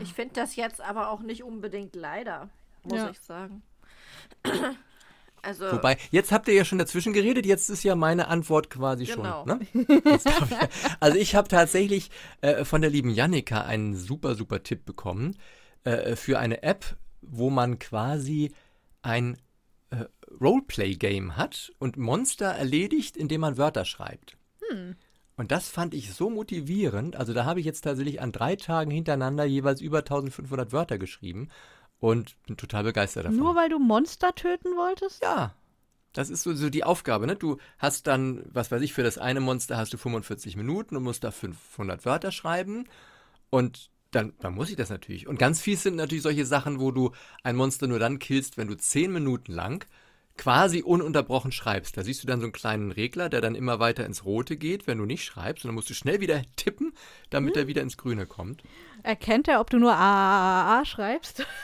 Ich finde das jetzt aber auch nicht unbedingt leider, muss Ja. ich sagen. Also, Wobei, jetzt habt ihr ja schon dazwischen geredet, jetzt ist ja meine Antwort quasi Genau. schon. Ne? Ich, also ich habe tatsächlich äh, von der lieben Jannika einen super, super Tipp bekommen äh, für eine App, wo man quasi ein Roleplay-Game hat und Monster erledigt, indem man Wörter schreibt. Und das fand ich so motivierend. Also da habe ich jetzt tatsächlich an drei Tagen hintereinander jeweils über 1500 Wörter geschrieben und bin total begeistert davon. Nur weil du Monster töten wolltest? Ja, das ist so, so die Aufgabe. Ne? Du hast dann, was weiß ich, für das eine Monster hast du 45 Minuten und musst da 500 Wörter schreiben. Und dann, dann muss ich das natürlich. Und ganz fies sind natürlich solche Sachen, wo du ein Monster nur dann killst, wenn du 10 Minuten lang quasi ununterbrochen schreibst. Da siehst du dann so einen kleinen Regler, der dann immer weiter ins Rote geht, wenn du nicht schreibst. Und dann musst du schnell wieder tippen, damit er wieder ins Grüne kommt. Erkennt er, ob du nur A, A, A, A schreibst?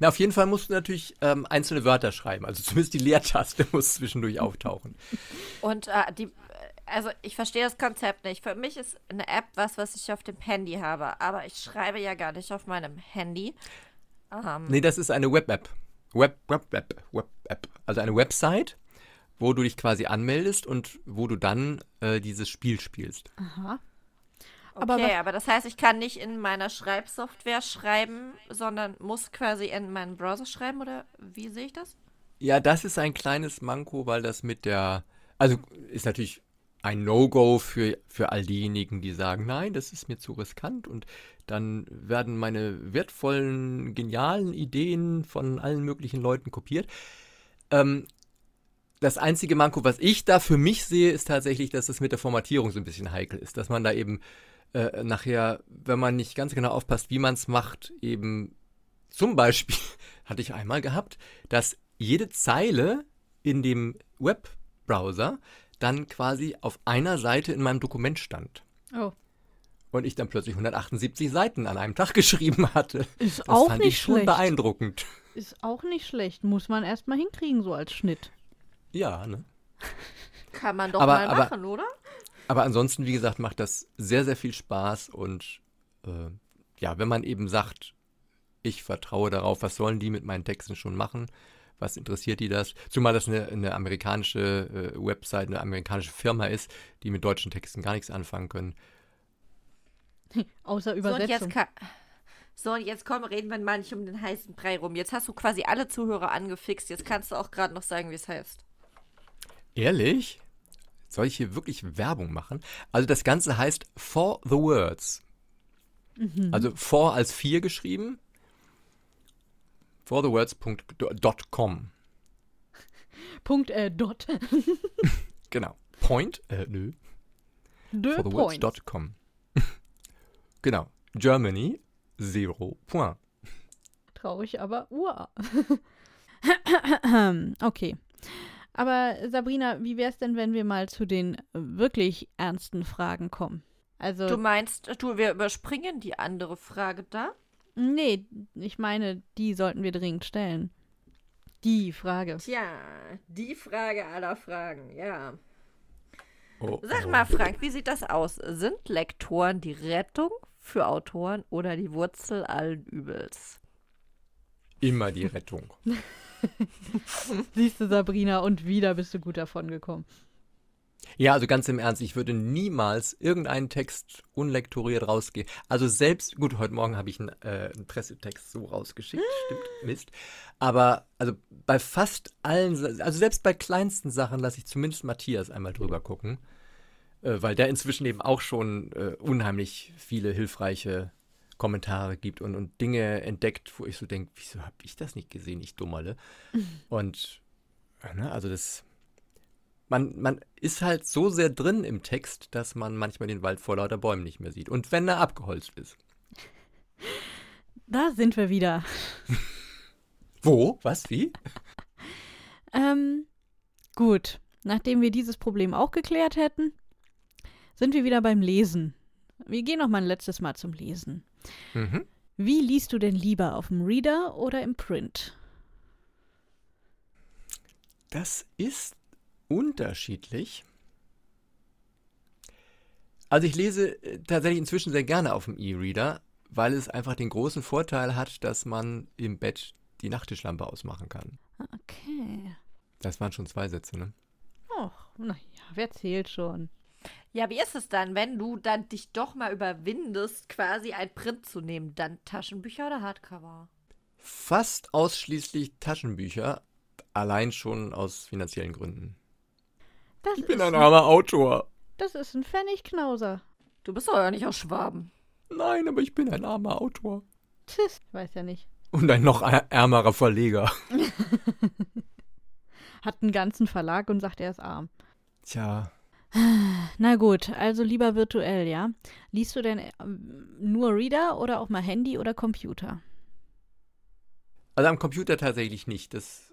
Na, auf jeden Fall musst du natürlich ähm, einzelne Wörter schreiben. Also zumindest die Leertaste muss zwischendurch auftauchen. und äh, die, also ich verstehe das Konzept nicht. Für mich ist eine App was, was ich auf dem Handy habe, aber ich schreibe ja gar nicht auf meinem Handy. Ähm, Nee, das ist eine Web-App. Web, Web, Web, Web-App. Also eine Website, wo du dich quasi anmeldest und wo du dann äh, dieses Spiel spielst. Aha. Okay, Aber aber, das heißt, ich kann nicht in meiner Schreibsoftware schreiben, sondern muss quasi in meinen Browser schreiben oder wie sehe ich das? Ja, das ist ein kleines Manko, weil das mit der, also ist natürlich ein No-Go für, für all diejenigen, die sagen, nein, das ist mir zu riskant und dann werden meine wertvollen, genialen Ideen von allen möglichen Leuten kopiert. Ähm, das einzige Manko, was ich da für mich sehe, ist tatsächlich, dass es mit der Formatierung so ein bisschen heikel ist, dass man da eben äh, nachher, wenn man nicht ganz genau aufpasst, wie man es macht, eben zum Beispiel hatte ich einmal gehabt, dass jede Zeile in dem Webbrowser dann quasi auf einer Seite in meinem Dokument stand. Oh. Und ich dann plötzlich 178 Seiten an einem Tag geschrieben hatte. Ist Das auch fand nicht ich schon schlecht. beeindruckend. Ist auch nicht schlecht. Muss man erstmal hinkriegen, so als Schnitt. Ja, ne? Kann man doch Aber- mal aber- machen, oder? Aber ansonsten, wie gesagt, macht das sehr, sehr viel Spaß und äh, ja, wenn man eben sagt, ich vertraue darauf, was sollen die mit meinen Texten schon machen? Was interessiert die das? Zumal das eine, eine amerikanische äh, Website, eine amerikanische Firma ist, die mit deutschen Texten gar nichts anfangen können. Außer So und, Übersetzung. jetzt ka- so, und jetzt komm, reden wir mal nicht um den heißen Brei rum. Jetzt hast du quasi alle Zuhörer angefixt. Jetzt kannst du auch gerade noch sagen, wie es heißt. Ehrlich? Soll ich hier wirklich Werbung machen? Also das Ganze heißt For the Words. Also for als vier geschrieben. forthewords.com. Punkt, äh, dot. Genau. Point, äh, nö. De forthewords.com. genau. Germany, zero point. Traurig, aber uah. okay. Aber Sabrina, wie wäre es denn, wenn wir mal zu den wirklich ernsten Fragen kommen? Also, Du meinst, du, wir überspringen die andere Frage da? nee, ich meine, die sollten wir dringend stellen. Die Frage. Tja, die Frage aller Fragen, ja. Oh, Sag oh. mal, Frank, wie sieht das aus? Sind Lektoren die Rettung für Autoren oder die Wurzel allen Übels? Immer die Rettung. Siehst du, Sabrina, und wieder bist du gut davon gekommen. Ja, also ganz im Ernst, ich würde niemals irgendeinen Text unlektoriert rausgehen. Also selbst, gut, heute Morgen habe ich einen, äh, einen Pressetext so rausgeschickt, stimmt, Mist. Aber also bei fast allen, also selbst bei kleinsten Sachen lasse ich zumindest Matthias einmal drüber gucken, äh, weil der inzwischen eben auch schon äh, unheimlich viele hilfreiche Kommentare gibt und, und Dinge entdeckt, wo ich so denke, wieso habe ich das nicht gesehen, ich Dummerle. Und, äh, ne, also das man, man ist halt so sehr drin im Text, dass man manchmal den Wald vor lauter Bäumen nicht mehr sieht. Und wenn er abgeholzt ist. Da sind wir wieder. Wo? Was? Wie? Ähm, gut. Nachdem wir dieses Problem auch geklärt hätten, sind wir wieder beim Lesen. Wir gehen noch mal ein letztes Mal zum Lesen. Mhm. Wie liest du denn lieber auf dem Reader oder im Print? Das ist unterschiedlich. Also ich lese äh, tatsächlich inzwischen sehr gerne auf dem E-Reader, weil es einfach den großen Vorteil hat, dass man im Bett die Nachttischlampe ausmachen kann. Okay. Das waren schon zwei Sätze, ne? Och, naja, wer zählt schon? Ja, wie ist es dann, wenn du dann dich doch mal überwindest, quasi ein Print zu nehmen? Dann Taschenbücher oder Hardcover? Fast ausschließlich Taschenbücher, allein schon aus finanziellen Gründen. Das, Ich bin ist, ein armer Autor. das ist ein Pfennigknauser. Du bist doch ja nicht aus Schwaben. Nein, aber ich bin ein armer Autor. Tschüss. Ich weiß ja nicht. Und ein noch är- ärmerer Verleger. Hat einen ganzen Verlag und sagt, er ist arm. Tja, Na gut, also lieber virtuell, ja? Liest du denn ähm, nur Reader oder auch mal Handy oder Computer? also am Computer tatsächlich nicht. Das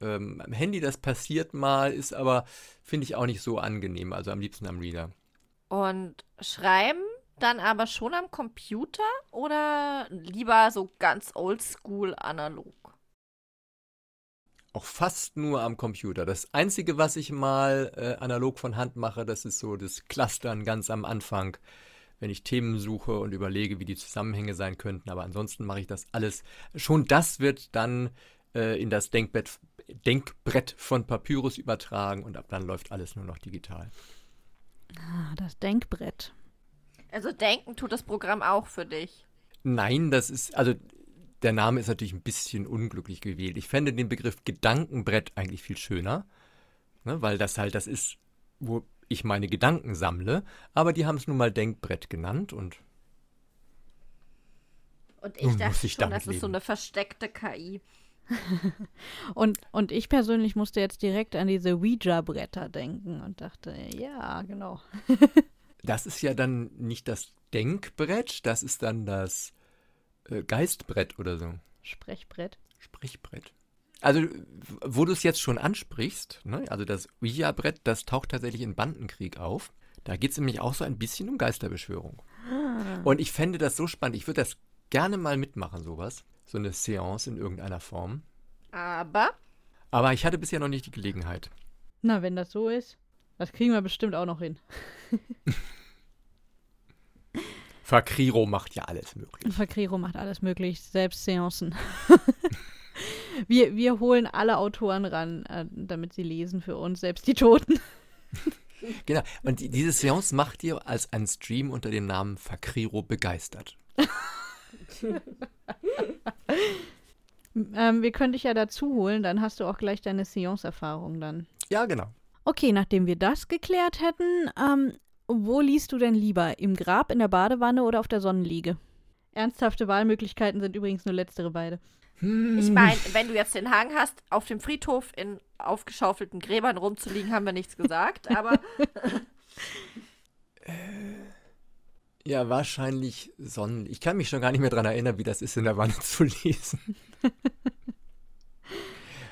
ähm, am Handy, das passiert mal, ist aber, finde ich, auch nicht so angenehm. Also am liebsten am Reader. Und schreiben dann aber schon am Computer oder lieber so ganz oldschool analog? Auch fast nur am Computer. Das Einzige, was ich mal äh, analog von Hand mache, das ist so das Clustern ganz am Anfang, wenn ich Themen suche und überlege, wie die Zusammenhänge sein könnten. Aber ansonsten mache ich das alles. Schon das wird dann äh, in das Denkbett, Denkbrett von Papyrus übertragen und ab dann läuft alles nur noch digital. Ah, das Denkbrett. Also denken tut das Programm auch für dich. Nein, das ist, also der Name ist natürlich ein bisschen unglücklich gewählt. Ich fände den Begriff Gedankenbrett eigentlich viel schöner, ne, weil das halt das ist, wo ich meine Gedanken sammle, aber die haben es nun mal Denkbrett genannt und Und ich muss dachte ich schon, das ist so leben. eine versteckte KI. Und, und ich persönlich musste jetzt direkt an diese Ouija-Bretter denken und dachte, ja, genau. das ist ja dann nicht das Denkbrett, das ist dann das äh, Geistbrett oder so. Sprechbrett. Sprechbrett. Also, wo du es jetzt schon ansprichst, ne, also das Ouija-Brett, das taucht tatsächlich in Bandenkrieg auf. Da geht es nämlich auch so ein bisschen um Geisterbeschwörung. Und ich fände das so spannend. Ich würde das gerne mal mitmachen, sowas. So eine Seance in irgendeiner Form. Aber Aber ich hatte bisher noch nicht die Gelegenheit. Na, wenn das so ist, das kriegen wir bestimmt auch noch hin. Fakriro macht ja alles möglich. Fakriro macht alles möglich, selbst Seancen. wir, wir holen alle Autoren ran, äh, damit sie lesen für uns, selbst die Toten. Genau. Und die, diese Seance macht ihr als ein Stream unter dem Namen Fakriro begeistert. Ähm, wir können dich ja dazu holen, dann hast du auch gleich deine Seance-Erfahrung dann. Ja, genau. Okay, nachdem wir das geklärt hätten, ähm, wo liest du denn lieber? Im Grab, in der Badewanne oder auf der Sonnenliege? Ernsthafte Wahlmöglichkeiten sind übrigens nur letztere beide. ich meine, wenn du jetzt den Hang hast, auf dem Friedhof in aufgeschaufelten Gräbern rumzuliegen, haben wir nichts gesagt. Aber Ja, wahrscheinlich Sonnen. Ich kann mich schon gar nicht mehr daran erinnern, wie das ist, in der Wanne zu lesen.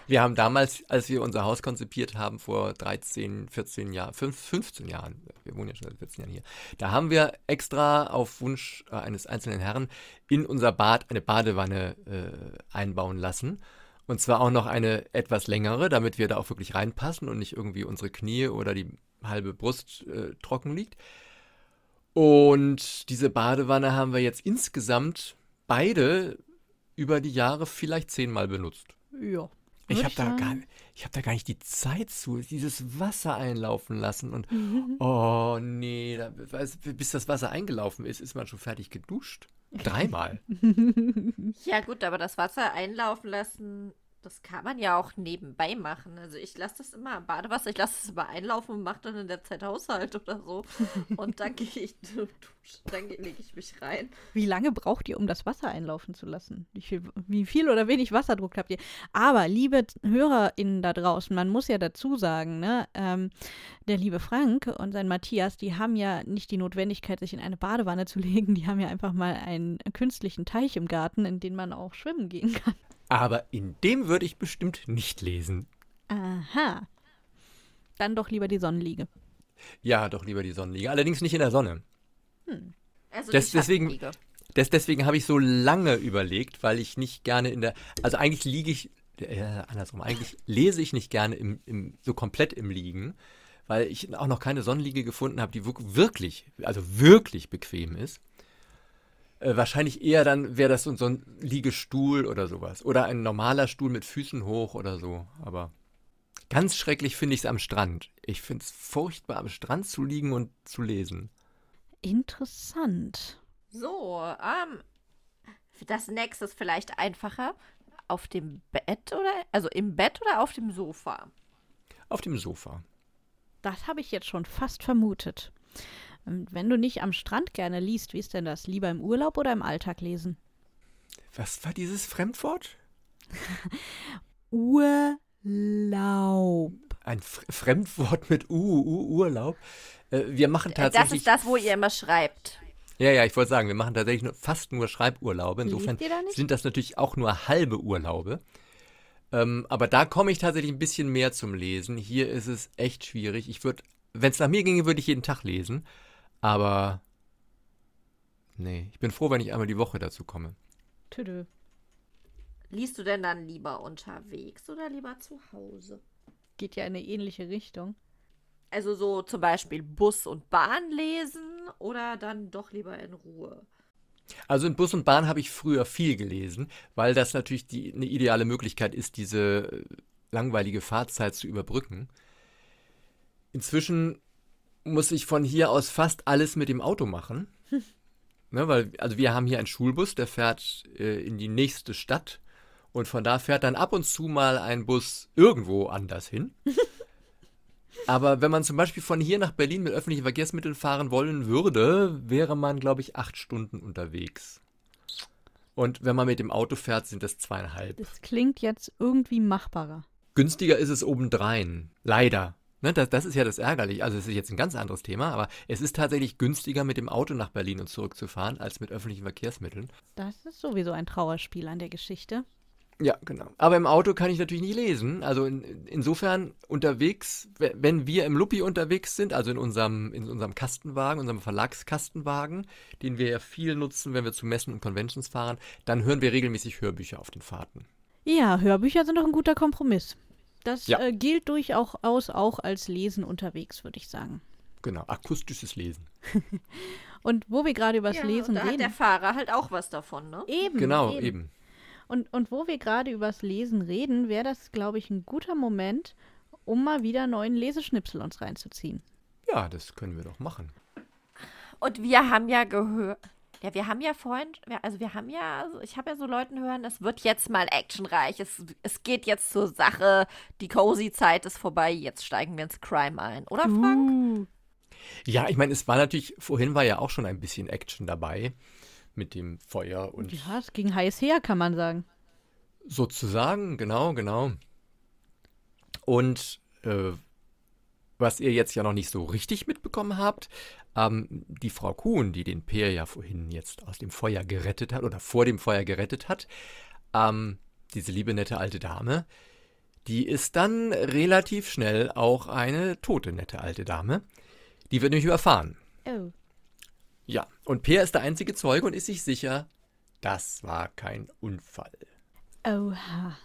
Wir haben damals, als wir unser Haus konzipiert haben, vor 13, 14 Jahren, 15 Jahren, wir wohnen ja schon seit 14 Jahren hier, da haben wir extra auf Wunsch äh, eines einzelnen Herrn in unser Bad eine Badewanne äh, einbauen lassen. Und zwar auch noch eine etwas längere, damit wir da auch wirklich reinpassen und nicht irgendwie unsere Knie oder die halbe Brust äh, trocken liegt. Und diese Badewanne haben wir jetzt insgesamt beide über die Jahre vielleicht zehnmal benutzt. Ja. Ich habe da, gar, ich hab da gar nicht die Zeit zu, dieses Wasser einlaufen lassen und oh nee, da, bis das Wasser eingelaufen ist, ist man schon fertig geduscht. Dreimal. Ja, gut, aber das Wasser einlaufen lassen, das kann man ja auch nebenbei machen. Also ich lasse das immer im Badewasser, ich lasse es immer einlaufen und mache dann in der Zeit Haushalt oder so. Und dann gehe ich dann lege ich mich rein. Wie lange braucht ihr, um das Wasser einlaufen zu lassen? Wie viel, wie viel oder wenig Wasserdruck habt ihr? Aber, liebe HörerInnen da draußen, man muss ja dazu sagen, ne, ähm, der liebe Frank und sein Matthias, die haben ja nicht die Notwendigkeit, sich in eine Badewanne zu legen. Die haben ja einfach mal einen künstlichen Teich im Garten, in den man auch schwimmen gehen kann. Aber in dem würde ich bestimmt nicht lesen. Aha. Dann doch lieber die Sonnenliege. Ja, doch lieber die Sonnenliege. Allerdings nicht in der Sonne. Also Das- deswegen-. Das, deswegen habe ich so lange überlegt, weil ich nicht gerne in der. Also eigentlich liege ich. Äh, andersrum. Eigentlich lese ich nicht gerne im, im, so komplett im Liegen, weil ich auch noch keine Sonnenliege gefunden habe, die wirk- wirklich, also wirklich bequem ist. Äh, wahrscheinlich eher dann wäre das so, so ein Liegestuhl oder sowas. Oder ein normaler Stuhl mit Füßen hoch oder so. Aber ganz schrecklich finde ich es am Strand. Ich finde es furchtbar, am Strand zu liegen und zu lesen. Interessant. So, ähm, das nächste ist vielleicht einfacher. Auf dem Bett oder, also im Bett oder auf dem Sofa? Auf dem Sofa. Das habe ich jetzt schon fast vermutet. Und wenn du nicht am Strand gerne liest, wie ist denn das? Lieber im Urlaub oder im Alltag lesen? Was war dieses Fremdwort? Urlaub. Ein Fr Fremdwort mit U, U Urlaub. Äh, wir machen Äh, Das tatsächlich. ist das, wo ihr immer schreibt. Ja, ja, ich wollte sagen, wir machen tatsächlich nur, fast nur Schreiburlaube. Insofern da nicht? sind das natürlich auch nur halbe Urlaube. Ähm, aber da komme ich tatsächlich ein bisschen mehr zum Lesen. Hier ist es echt schwierig. Ich würde, wenn es nach mir ginge, würde ich jeden Tag lesen. Aber nee, ich bin froh, wenn ich einmal die Woche dazu komme. Tüdö. Liest du denn dann lieber unterwegs oder lieber zu Hause? Geht ja in eine ähnliche Richtung. Also so zum Beispiel Bus und Bahn lesen oder dann doch lieber in Ruhe? Also in Bus und Bahn habe ich früher viel gelesen, weil das natürlich die, eine ideale Möglichkeit ist, diese langweilige Fahrzeit zu überbrücken. Inzwischen muss ich von hier aus fast alles mit dem Auto machen. ne, weil, also wir haben hier einen Schulbus, der fährt äh, in die nächste Stadt und von da fährt dann ab und zu mal ein Bus irgendwo anders hin. Aber wenn man zum Beispiel von hier nach Berlin mit öffentlichen Verkehrsmitteln fahren wollen würde, wäre man, glaube ich, acht Stunden unterwegs. Und wenn man mit dem Auto fährt, sind das zweieinhalb. Das klingt jetzt irgendwie machbarer. Günstiger ist es obendrein. Leider. Ne, das, das ist ja das Ärgerliche. Also, es ist jetzt ein ganz anderes Thema, aber es ist tatsächlich günstiger, mit dem Auto nach Berlin und zurückzufahren, als mit öffentlichen Verkehrsmitteln. Das ist sowieso ein Trauerspiel an der Geschichte. Ja, genau. Aber im Auto kann ich natürlich nicht lesen. Also in, insofern unterwegs, we- wenn wir im Luppi unterwegs sind, also in unserem, in unserem Kastenwagen, unserem Verlagskastenwagen, den wir ja viel nutzen, wenn wir zu Messen und Conventions fahren, dann hören wir regelmäßig Hörbücher auf den Fahrten. Ja, Hörbücher sind doch ein guter Kompromiss. Das Ja. äh, gilt durchaus auch als Lesen unterwegs, würde ich sagen. Genau, akustisches Lesen. Und wo wir gerade über das Ja, Lesen da hat der reden. Fahrer halt auch was davon, ne? Eben. Genau, eben. Und, und wo wir gerade übers Lesen reden, wäre das, glaube ich, ein guter Moment, um mal wieder neuen Leseschnipsel uns reinzuziehen. Ja, das können wir doch machen. Und wir haben ja gehört, ja, wir haben ja vorhin, also wir haben ja, also ich habe ja so Leuten hören, es wird jetzt mal actionreich, es, es geht jetzt zur Sache, die cozy Zeit ist vorbei, jetzt steigen wir ins Crime ein, oder Frank? Uh, Ja, ich meine, es war natürlich, vorhin war ja auch schon ein bisschen Action dabei mit dem Feuer und ja, es ging heiß her, kann man sagen. Sozusagen, genau, genau. Und äh, was ihr jetzt ja noch nicht so richtig mitbekommen habt, ähm, die Frau Kuhn, die den Peer ja vorhin jetzt aus dem Feuer gerettet hat oder vor dem Feuer gerettet hat, ähm, diese liebe nette alte Dame, die ist dann relativ schnell auch eine tote, nette alte Dame. Die wird nämlich überfahren. Oh. Ja, und Peer ist der einzige Zeuge und ist sich sicher, das war kein Unfall. Oha.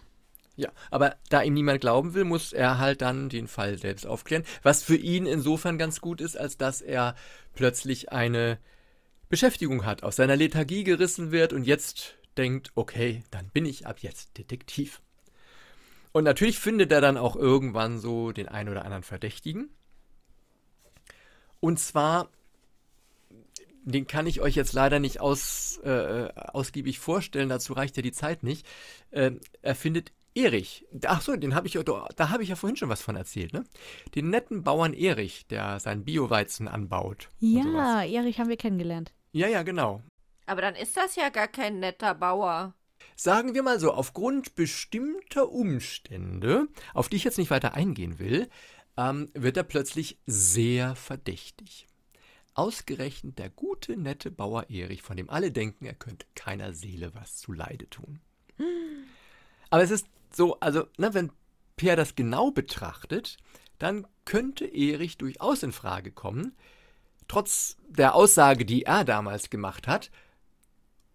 Ja, aber da ihm niemand glauben will, muss er halt dann den Fall selbst aufklären, was für ihn insofern ganz gut ist, als dass er plötzlich eine Beschäftigung hat, aus seiner Lethargie gerissen wird und jetzt denkt, okay, dann bin ich ab jetzt Detektiv. Und natürlich findet er dann auch irgendwann so den einen oder anderen Verdächtigen. Und zwar, den kann ich euch jetzt leider nicht aus, äh, ausgiebig vorstellen, dazu reicht ja die Zeit nicht. Äh, er findet Erich. Ach so, den habe ich da habe ich ja vorhin schon was von erzählt, ne? Den netten Bauern Erich, der sein Bioweizen anbaut. Ja, Erich haben wir kennengelernt. Ja, ja, genau. Aber dann ist das ja gar kein netter Bauer. Sagen wir mal so, aufgrund bestimmter Umstände, auf die ich jetzt nicht weiter eingehen will, ähm, wird er plötzlich sehr verdächtig. Ausgerechnet der gute, nette Bauer Erich, von dem alle denken, er könnte keiner Seele was zu Leide tun. Aber es ist so, also, ne, wenn Per das genau betrachtet, dann könnte Erich durchaus in Frage kommen, trotz der Aussage, die er damals gemacht hat,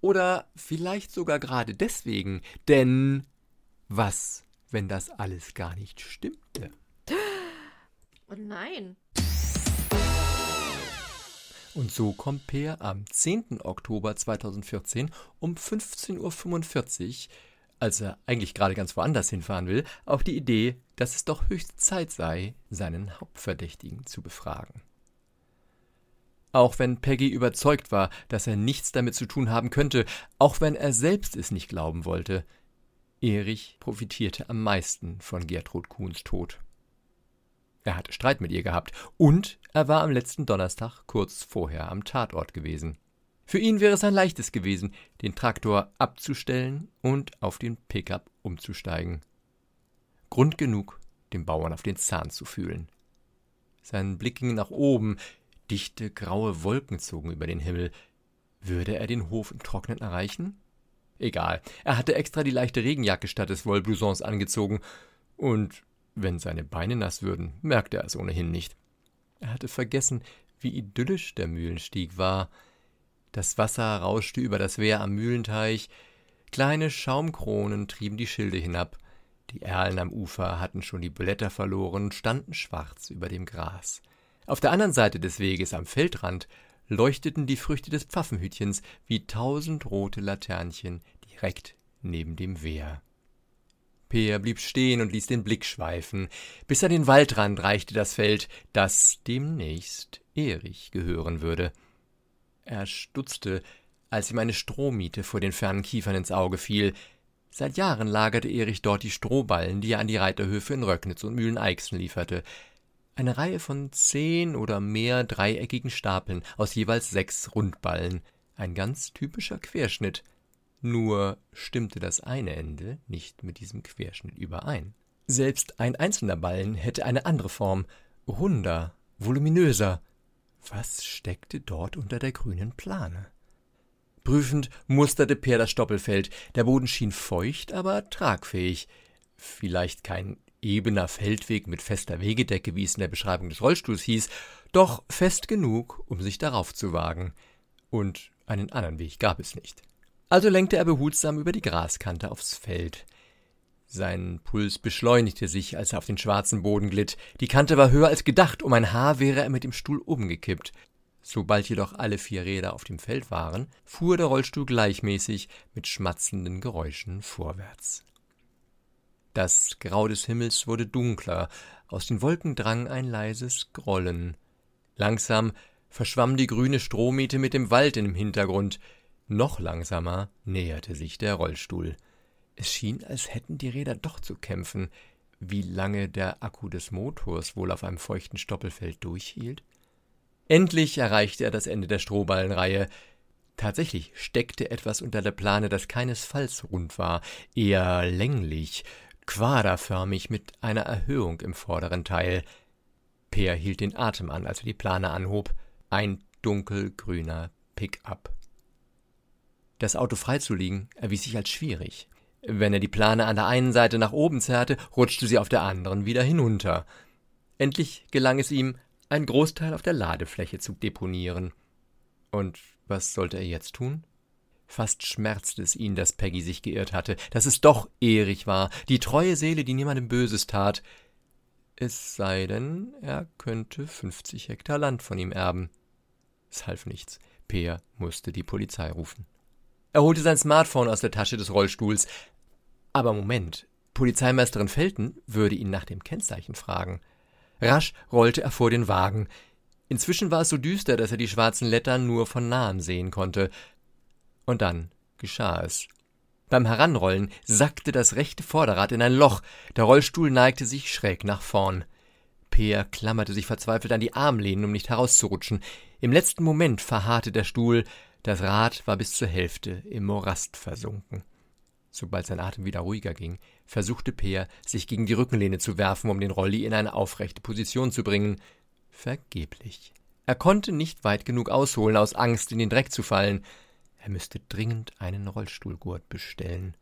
oder vielleicht sogar gerade deswegen, denn was, wenn das alles gar nicht stimmte? Oh nein. Und so kommt Peer am 10. Oktober 2014 um 15.45 Uhr als er eigentlich gerade ganz woanders hinfahren will, auf die Idee, dass es doch höchste Zeit sei, seinen Hauptverdächtigen zu befragen. Auch wenn Peggy überzeugt war, dass er nichts damit zu tun haben könnte, auch wenn er selbst es nicht glauben wollte, Erich profitierte am meisten von Gertrud Kuhns Tod. Er hatte Streit mit ihr gehabt und er war am letzten Donnerstag kurz vorher am Tatort gewesen. Für ihn wäre es ein leichtes gewesen, den Traktor abzustellen und auf den Pickup umzusteigen. Grund genug, dem Bauern auf den Zahn zu fühlen. Sein Blick ging nach oben, dichte graue Wolken zogen über den Himmel. Würde er den Hof im Trocknen erreichen? Egal, er hatte extra die leichte Regenjacke statt des Wollblousons angezogen, und wenn seine Beine nass würden, merkte er es ohnehin nicht. Er hatte vergessen, wie idyllisch der Mühlenstieg war, das Wasser rauschte über das Wehr am Mühlenteich, kleine Schaumkronen trieben die Schilde hinab, die Erlen am Ufer hatten schon die Blätter verloren und standen schwarz über dem Gras. Auf der anderen Seite des Weges am Feldrand leuchteten die Früchte des Pfaffenhütchens wie tausend rote Laternchen direkt neben dem Wehr. Peer blieb stehen und ließ den Blick schweifen. Bis an den Waldrand reichte das Feld, das demnächst Erich gehören würde. Er stutzte, als ihm eine Strohmiete vor den fernen Kiefern ins Auge fiel. Seit Jahren lagerte Erich dort die Strohballen, die er an die Reiterhöfe in Röcknitz und Mühleneixen lieferte. Eine Reihe von zehn oder mehr dreieckigen Stapeln aus jeweils sechs Rundballen. Ein ganz typischer Querschnitt. Nur stimmte das eine Ende nicht mit diesem Querschnitt überein. Selbst ein einzelner Ballen hätte eine andere Form, runder, voluminöser, was steckte dort unter der grünen Plane? Prüfend musterte Peer das Stoppelfeld. Der Boden schien feucht, aber tragfähig. Vielleicht kein ebener Feldweg mit fester Wegedecke, wie es in der Beschreibung des Rollstuhls hieß, doch fest genug, um sich darauf zu wagen. Und einen anderen Weg gab es nicht. Also lenkte er behutsam über die Graskante aufs Feld. Sein Puls beschleunigte sich, als er auf den schwarzen Boden glitt. Die Kante war höher als gedacht, um ein Haar wäre er mit dem Stuhl umgekippt. Sobald jedoch alle vier Räder auf dem Feld waren, fuhr der Rollstuhl gleichmäßig mit schmatzenden Geräuschen vorwärts. Das Grau des Himmels wurde dunkler, aus den Wolken drang ein leises Grollen. Langsam verschwamm die grüne Strohmiete mit dem Wald im Hintergrund. Noch langsamer näherte sich der Rollstuhl. Es schien, als hätten die Räder doch zu kämpfen. Wie lange der Akku des Motors wohl auf einem feuchten Stoppelfeld durchhielt? Endlich erreichte er das Ende der Strohballenreihe. Tatsächlich steckte etwas unter der Plane, das keinesfalls rund war, eher länglich, quaderförmig mit einer Erhöhung im vorderen Teil. Peer hielt den Atem an, als er die Plane anhob. Ein dunkelgrüner Pick-up. Das Auto freizulegen erwies sich als schwierig. Wenn er die Plane an der einen Seite nach oben zerrte, rutschte sie auf der anderen wieder hinunter. Endlich gelang es ihm, einen Großteil auf der Ladefläche zu deponieren. Und was sollte er jetzt tun? Fast schmerzte es ihn, dass Peggy sich geirrt hatte, dass es doch Erich war, die treue Seele, die niemandem Böses tat. Es sei denn, er könnte fünfzig Hektar Land von ihm erben. Es half nichts. Peer musste die Polizei rufen. Er holte sein Smartphone aus der Tasche des Rollstuhls. Aber Moment, Polizeimeisterin Felten würde ihn nach dem Kennzeichen fragen. Rasch rollte er vor den Wagen. Inzwischen war es so düster, dass er die schwarzen Lettern nur von nahem sehen konnte. Und dann geschah es. Beim Heranrollen sackte das rechte Vorderrad in ein Loch, der Rollstuhl neigte sich schräg nach vorn. Peer klammerte sich verzweifelt an die Armlehnen, um nicht herauszurutschen. Im letzten Moment verharrte der Stuhl, das Rad war bis zur Hälfte im Morast versunken. Sobald sein Atem wieder ruhiger ging, versuchte Peer, sich gegen die Rückenlehne zu werfen, um den Rolli in eine aufrechte Position zu bringen. Vergeblich. Er konnte nicht weit genug ausholen, aus Angst in den Dreck zu fallen. Er müsste dringend einen Rollstuhlgurt bestellen.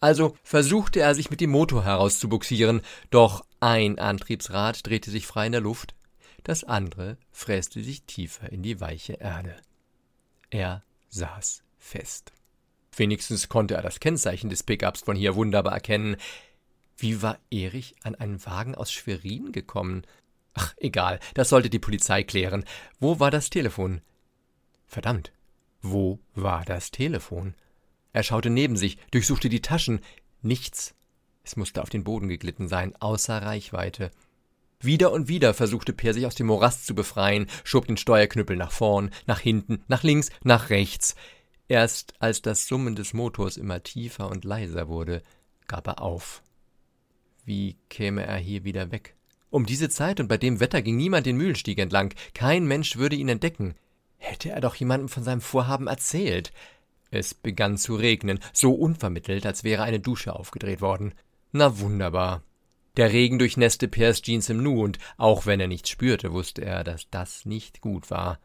Also versuchte er, sich mit dem Motor herauszubuxieren, doch ein Antriebsrad drehte sich frei in der Luft, das andere fräste sich tiefer in die weiche Erde. Er saß fest. Wenigstens konnte er das Kennzeichen des Pickups von hier wunderbar erkennen. Wie war Erich an einen Wagen aus Schwerin gekommen? Ach, egal, das sollte die Polizei klären. Wo war das Telefon? Verdammt, wo war das Telefon? Er schaute neben sich, durchsuchte die Taschen. Nichts. Es musste auf den Boden geglitten sein, außer Reichweite. Wieder und wieder versuchte Per sich aus dem Morast zu befreien, schob den Steuerknüppel nach vorn, nach hinten, nach links, nach rechts. Erst als das Summen des Motors immer tiefer und leiser wurde, gab er auf. Wie käme er hier wieder weg? Um diese Zeit und bei dem Wetter ging niemand den Mühlenstieg entlang, kein Mensch würde ihn entdecken. Hätte er doch jemandem von seinem Vorhaben erzählt. Es begann zu regnen, so unvermittelt, als wäre eine Dusche aufgedreht worden. Na wunderbar. Der Regen durchnässte Peers Jeans im Nu, und auch wenn er nichts spürte, wusste er, dass das nicht gut war.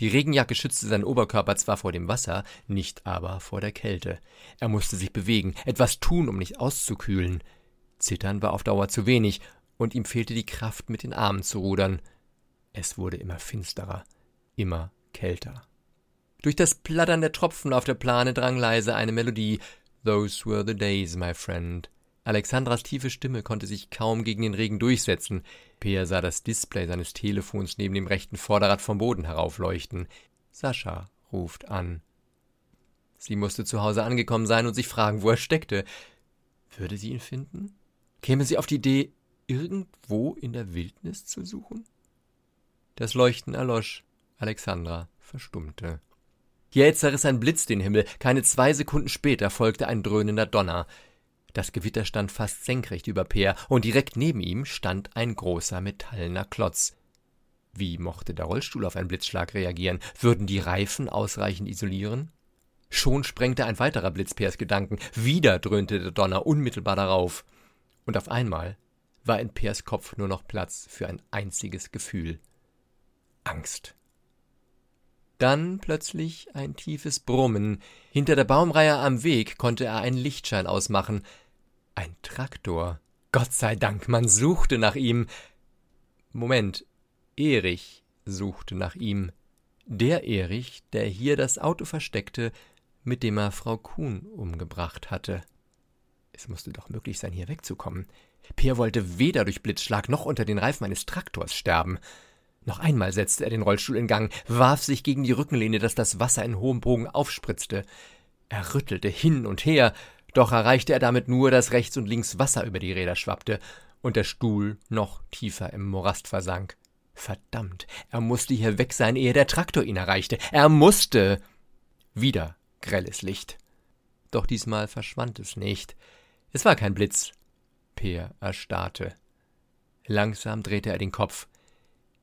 Die Regenjacke schützte seinen Oberkörper zwar vor dem Wasser, nicht aber vor der Kälte. Er musste sich bewegen, etwas tun, um nicht auszukühlen. Zittern war auf Dauer zu wenig, und ihm fehlte die Kraft, mit den Armen zu rudern. Es wurde immer finsterer, immer kälter. Durch das Plattern der Tropfen auf der Plane drang leise eine Melodie. Those were the days, my friend. Alexandras tiefe Stimme konnte sich kaum gegen den Regen durchsetzen. Peer sah das Display seines Telefons neben dem rechten Vorderrad vom Boden heraufleuchten. Sascha ruft an. Sie musste zu Hause angekommen sein und sich fragen, wo er steckte. Würde sie ihn finden? Käme sie auf die Idee, irgendwo in der Wildnis zu suchen? Das Leuchten erlosch. Alexandra verstummte. Jäh zerriss ein Blitz den Himmel, keine zwei Sekunden später folgte ein dröhnender Donner. Das Gewitter stand fast senkrecht über Peer, und direkt neben ihm stand ein großer metallener Klotz. Wie mochte der Rollstuhl auf einen Blitzschlag reagieren? Würden die Reifen ausreichend isolieren? Schon sprengte ein weiterer Blitz Peers Gedanken, wieder dröhnte der Donner unmittelbar darauf. Und auf einmal war in Peers Kopf nur noch Platz für ein einziges Gefühl Angst. Dann plötzlich ein tiefes Brummen. Hinter der Baumreihe am Weg konnte er einen Lichtschein ausmachen. Ein Traktor. Gott sei Dank, man suchte nach ihm. Moment, Erich suchte nach ihm. Der Erich, der hier das Auto versteckte, mit dem er Frau Kuhn umgebracht hatte. Es musste doch möglich sein, hier wegzukommen. Peer wollte weder durch Blitzschlag noch unter den Reifen eines Traktors sterben. Noch einmal setzte er den Rollstuhl in Gang, warf sich gegen die Rückenlehne, dass das Wasser in hohem Bogen aufspritzte. Er rüttelte hin und her, doch erreichte er damit nur, dass rechts und links Wasser über die Räder schwappte und der Stuhl noch tiefer im Morast versank. Verdammt, er musste hier weg sein, ehe der Traktor ihn erreichte. Er musste. Wieder grelles Licht. Doch diesmal verschwand es nicht. Es war kein Blitz. Peer erstarrte. Langsam drehte er den Kopf.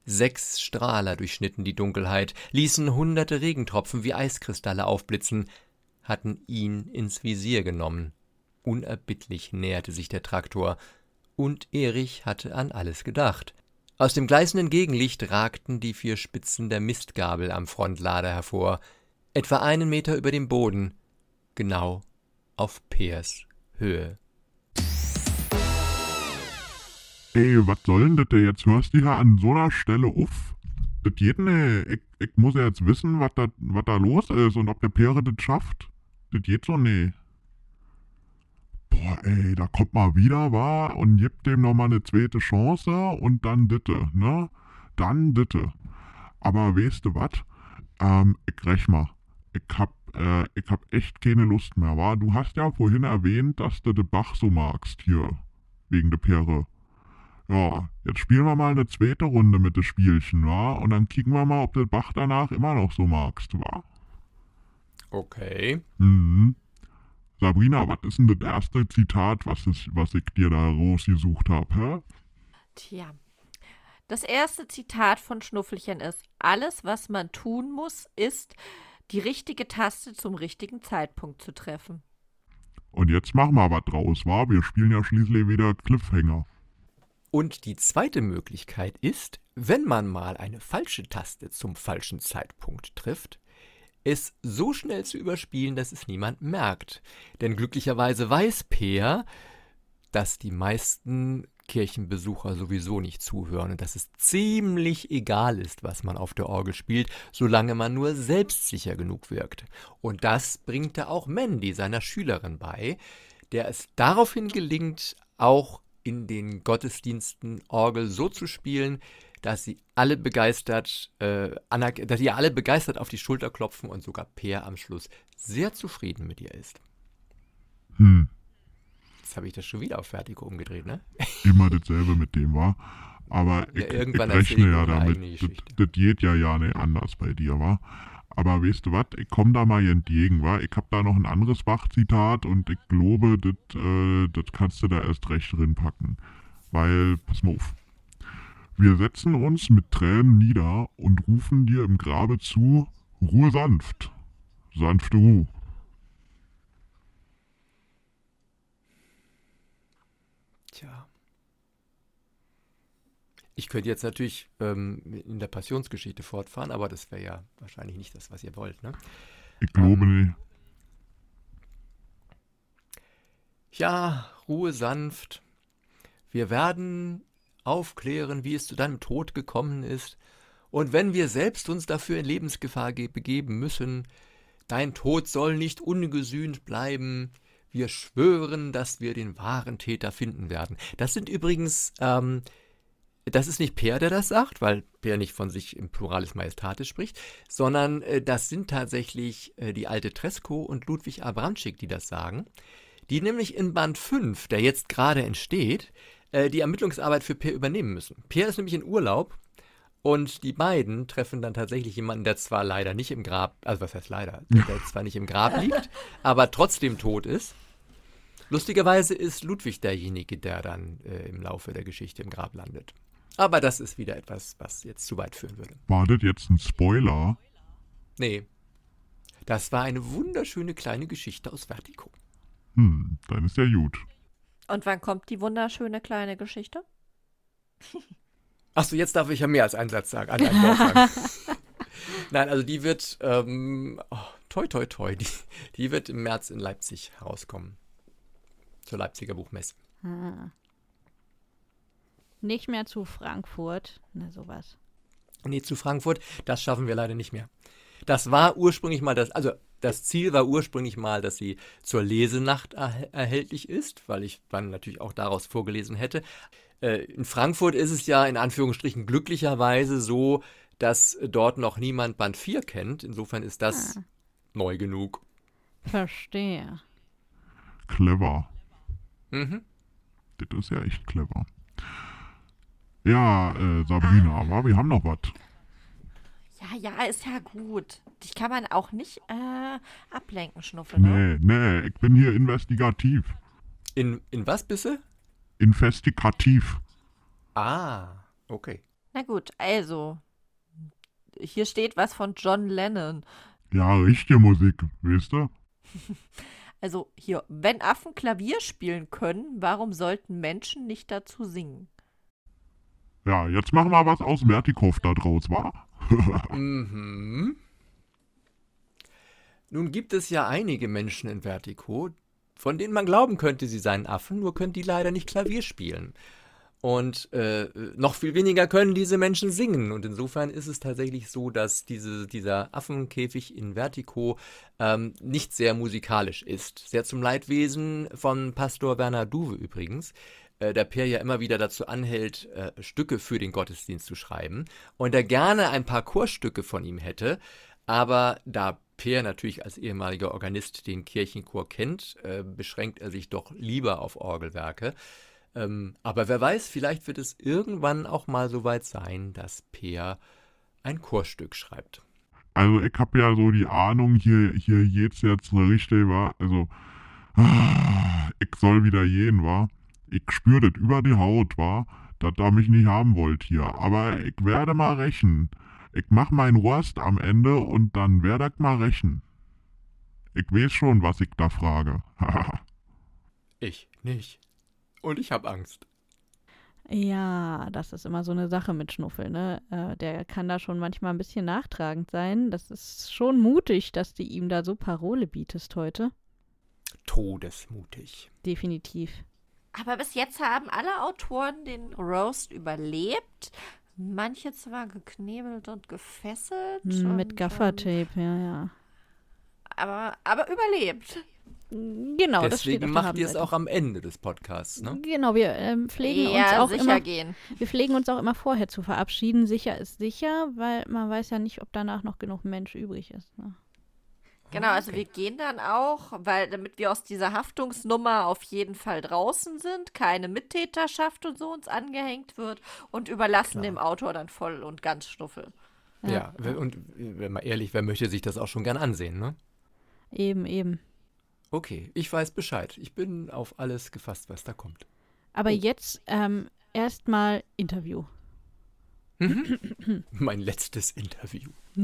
Sechs Strahler durchschnitten die Dunkelheit, ließen hunderte Regentropfen wie Eiskristalle aufblitzen, hatten ihn ins Visier genommen. Unerbittlich näherte sich der Traktor, und Erich hatte an alles gedacht. Aus dem gleißenden Gegenlicht ragten die vier Spitzen der Mistgabel am Frontlader hervor, etwa einen Meter über dem Boden, genau auf Peers Höhe. Ey, was soll denn das jetzt? Hörst du hier an so einer Stelle auf? Das geht nicht. Ich, ich muss ja jetzt wissen, was da, los ist und ob der Pere das schafft. Das geht so nicht. Boah, ey, da kommt mal wieder, wa? Und gibt dem nochmal eine zweite Chance und dann ditte, ne? Dann ditte. Aber weißt du was? Ähm, ich rech mal. Ich hab, äh, ich hab echt keine Lust mehr, wa? Du hast ja vorhin erwähnt, dass du den Bach so magst hier. Wegen der Pere. Ja, jetzt spielen wir mal eine zweite Runde mit dem Spielchen, wa? Und dann kicken wir mal, ob du den Bach danach immer noch so magst, wa? Okay. Mhm. Sabrina, was ist denn das erste Zitat, was, ist, was ich dir da rausgesucht habe, hä? Tja. Das erste Zitat von Schnuffelchen ist: Alles, was man tun muss, ist, die richtige Taste zum richtigen Zeitpunkt zu treffen. Und jetzt machen wir was draus, wa? Wir spielen ja schließlich wieder Cliffhanger. Und die zweite Möglichkeit ist, wenn man mal eine falsche Taste zum falschen Zeitpunkt trifft, es so schnell zu überspielen, dass es niemand merkt. Denn glücklicherweise weiß Peer, dass die meisten Kirchenbesucher sowieso nicht zuhören und dass es ziemlich egal ist, was man auf der Orgel spielt, solange man nur selbstsicher genug wirkt. Und das bringt er auch Mandy, seiner Schülerin, bei, der es daraufhin gelingt, auch in den Gottesdiensten Orgel so zu spielen, dass sie alle begeistert, äh, dass sie alle begeistert auf die Schulter klopfen und sogar Peer am Schluss sehr zufrieden mit ihr ist. Hm, Jetzt habe ich das schon wieder auf Vertigo umgedreht, ne? immer dasselbe mit dem, wa? Aber Ja, ich, ich rechne ja damit, das, geht ja ja nicht anders bei dir, wa? Aber weißt du was, ich komm da mal entgegen, wa? Ich hab da noch ein anderes Bach-Zitat und ich glaube, das äh, das kannst du da erst recht drin packen. Weil, pass mal auf. Wir setzen uns mit Tränen nieder und rufen dir im Grabe zu, Ruhe sanft, sanfte Ruhe. Tja. Ich könnte jetzt natürlich ähm, in der Passionsgeschichte fortfahren, aber das wäre ja wahrscheinlich nicht das, was ihr wollt, ne? Ich glaube Ähm. nicht. Ja, Ruhe sanft. Wir werden aufklären, wie es zu deinem Tod gekommen ist. Und wenn wir selbst uns dafür in Lebensgefahr ge- begeben müssen, dein Tod soll nicht ungesühnt bleiben. Wir schwören, dass wir den wahren Täter finden werden. Das sind übrigens, ähm, das ist nicht Peer, der das sagt, weil Peer nicht von sich im Pluralis Majestatis spricht, sondern äh, das sind tatsächlich äh, die alte Tresco und Ludwig Abramczyk, die das sagen die nämlich in Band 5, der jetzt gerade entsteht, äh, die Ermittlungsarbeit für Peer übernehmen müssen. Peer ist nämlich in Urlaub und die beiden treffen dann tatsächlich jemanden, der zwar leider nicht im Grab, also was heißt leider, der, der zwar nicht im Grab liegt, aber trotzdem tot ist. Lustigerweise ist Ludwig derjenige, der dann äh, im Laufe der Geschichte im Grab landet. Aber das ist wieder etwas, was jetzt zu weit führen würde. War das jetzt ein Spoiler? Nee. Das war eine wunderschöne kleine Geschichte aus Vertigo. Hm, dann ist ja gut. Und wann kommt die wunderschöne kleine Geschichte? Achso, jetzt darf ich ja mehr als einen Satz sagen. An einem Wort sagen. Nein, also die wird, ähm, oh, toi, toi, toi, die, die wird im März in Leipzig herauskommen. Zur Leipziger Buchmesse. Ah. Nicht mehr zu Frankfurt. Na, sowas. Nee, zu Frankfurt, das schaffen wir leider nicht mehr. Das war ursprünglich mal das, also das Ziel war ursprünglich mal, dass sie zur Lesenacht erhä- erhältlich ist, weil ich dann natürlich auch daraus vorgelesen hätte. Äh, in Frankfurt ist es ja in Anführungsstrichen glücklicherweise so, dass dort noch niemand Band 4 kennt. Insofern ist das Ah. neu genug. Verstehe. Clever. Mhm. Das ist ja echt clever. Ja, äh, Sabrina, wa? wir haben noch was. Ja, ja, ist ja gut. Dich kann man auch nicht äh, ablenken, Schnuffel, ne? Nee, nee, ich bin hier investigativ. In, in was bisse? Investigativ. Ah, okay. Na gut, also. Hier steht was von John Lennon. Ja, richtige Musik, weißt du? Also hier, wenn Affen Klavier spielen können, warum sollten Menschen nicht dazu singen? Ja, jetzt machen wir was aus Vertikov da draus, wa? Mhm. Nun gibt es ja einige Menschen in Vertigo, von denen man glauben könnte, sie seien Affen, nur können die leider nicht Klavier spielen. Und äh, noch viel weniger können diese Menschen singen. Und insofern ist es tatsächlich so, dass diese, dieser Affenkäfig in Vertigo ähm, nicht sehr musikalisch ist. Sehr zum Leidwesen von Pastor Werner Duwe übrigens, äh, der Per ja immer wieder dazu anhält, äh, Stücke für den Gottesdienst zu schreiben. Und er gerne ein paar Chorstücke von ihm hätte. Aber da Per natürlich als ehemaliger Organist den Kirchenchor kennt, äh, beschränkt er sich doch lieber auf Orgelwerke. Ähm, aber wer weiß, vielleicht wird es irgendwann auch mal so weit sein, dass Peer ein Chorstück schreibt. Also ich habe ja so die Ahnung, hier, hier geht's jetzt richtig, war. Also, ah, ich soll wieder gehen, war. Ich spür das über die Haut, war, dass da mich nicht haben wollt hier. Aber ich werde mal rächen. Ich mach mein Rost am Ende und dann werde ich mal rächen. Ich weiß schon, was ich da frage. ich nicht. Und ich habe Angst. Ja, das ist immer so eine Sache mit Schnuffel, ne? Äh, der kann da schon manchmal ein bisschen nachtragend sein. Das ist schon mutig, dass du ihm da so Parole bietest heute. Todesmutig. Definitiv. Aber bis jetzt haben alle Autoren den Roast überlebt. Manche zwar geknebelt und gefesselt. Mit und, Gaffertape, ja, ja. Aber, aber überlebt. Genau, Deswegen macht ihr es auch am Ende des Podcasts, ne? Genau, wir ähm, pflegen ja, uns auch sicher immer. Gehen. Wir pflegen uns auch immer vorher zu verabschieden. Sicher ist sicher, weil man weiß ja nicht, ob danach noch genug Mensch übrig ist. Ne? Genau, also okay. wir gehen dann auch, weil damit wir aus dieser Haftungsnummer auf jeden Fall draußen sind, keine Mittäterschaft und so uns angehängt wird und überlassen Klar. dem Autor dann voll und ganz Schnuffel. Ja, ja, und wenn man ehrlich, wer möchte sich das auch schon gern ansehen, ne? Eben, eben. Okay, ich weiß Bescheid. Ich bin auf alles gefasst, was da kommt. Aber oh. jetzt ähm, erstmal Interview. Mhm. mein letztes Interview.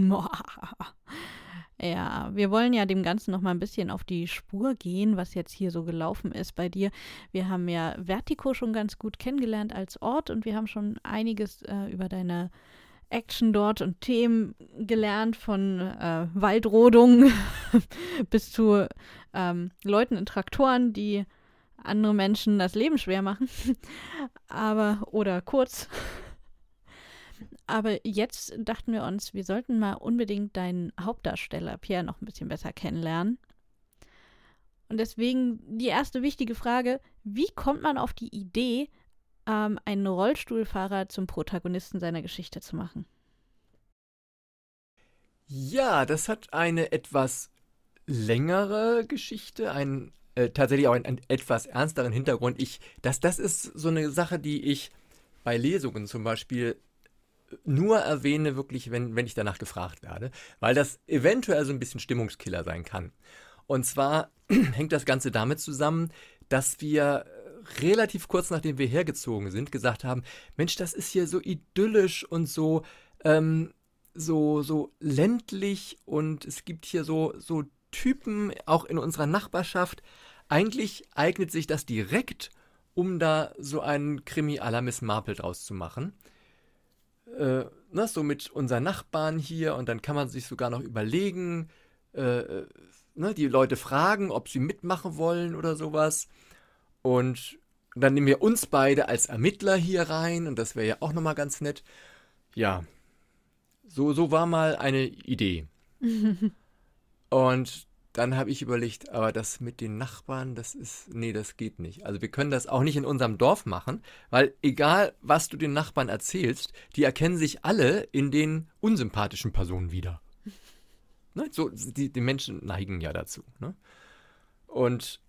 Ja, wir wollen ja dem Ganzen noch mal ein bisschen auf die Spur gehen, was jetzt hier so gelaufen ist bei dir. Wir haben ja Vertigo schon ganz gut kennengelernt als Ort und wir haben schon einiges äh, über deine Action dort und Themen gelernt, von äh, Waldrodung bis zu ähm, Leuten in Traktoren, die andere Menschen das Leben schwer machen. Aber, oder kurz. Aber jetzt dachten wir uns, wir sollten mal unbedingt deinen Hauptdarsteller Pierre noch ein bisschen besser kennenlernen. Und deswegen die erste wichtige Frage: Wie kommt man auf die Idee, ähm, einen Rollstuhlfahrer zum Protagonisten seiner Geschichte zu machen. Ja, das hat eine etwas längere Geschichte, einen äh, tatsächlich auch einen, einen, etwas ernsteren Hintergrund. Ich, das, das ist so eine Sache, die ich bei Lesungen zum Beispiel nur erwähne, wirklich, wenn, wenn ich danach gefragt werde, weil das eventuell so ein bisschen Stimmungskiller sein kann. Und zwar hängt das Ganze damit zusammen, dass wir relativ kurz nachdem wir hergezogen sind, gesagt haben, Mensch, das ist hier so idyllisch und so, ähm, so, so ländlich und es gibt hier so, so Typen auch in unserer Nachbarschaft. Eigentlich eignet sich das direkt, um da so einen Krimi à la Miss Marple draus zu machen. Äh, ne, so mit unseren Nachbarn hier und dann kann man sich sogar noch überlegen, äh, äh ne, die Leute fragen, ob sie mitmachen wollen oder sowas. Und dann nehmen wir uns beide als Ermittler hier rein und das wäre ja auch nochmal ganz nett. Ja, so, so war mal eine Idee. und dann habe ich überlegt, aber das mit den Nachbarn, das ist, nee, das geht nicht. Also wir können das auch nicht in unserem Dorf machen, weil egal, was du den Nachbarn erzählst, die erkennen sich alle in den unsympathischen Personen wieder. Ne? So, die, die Menschen neigen ja dazu. Ne? Und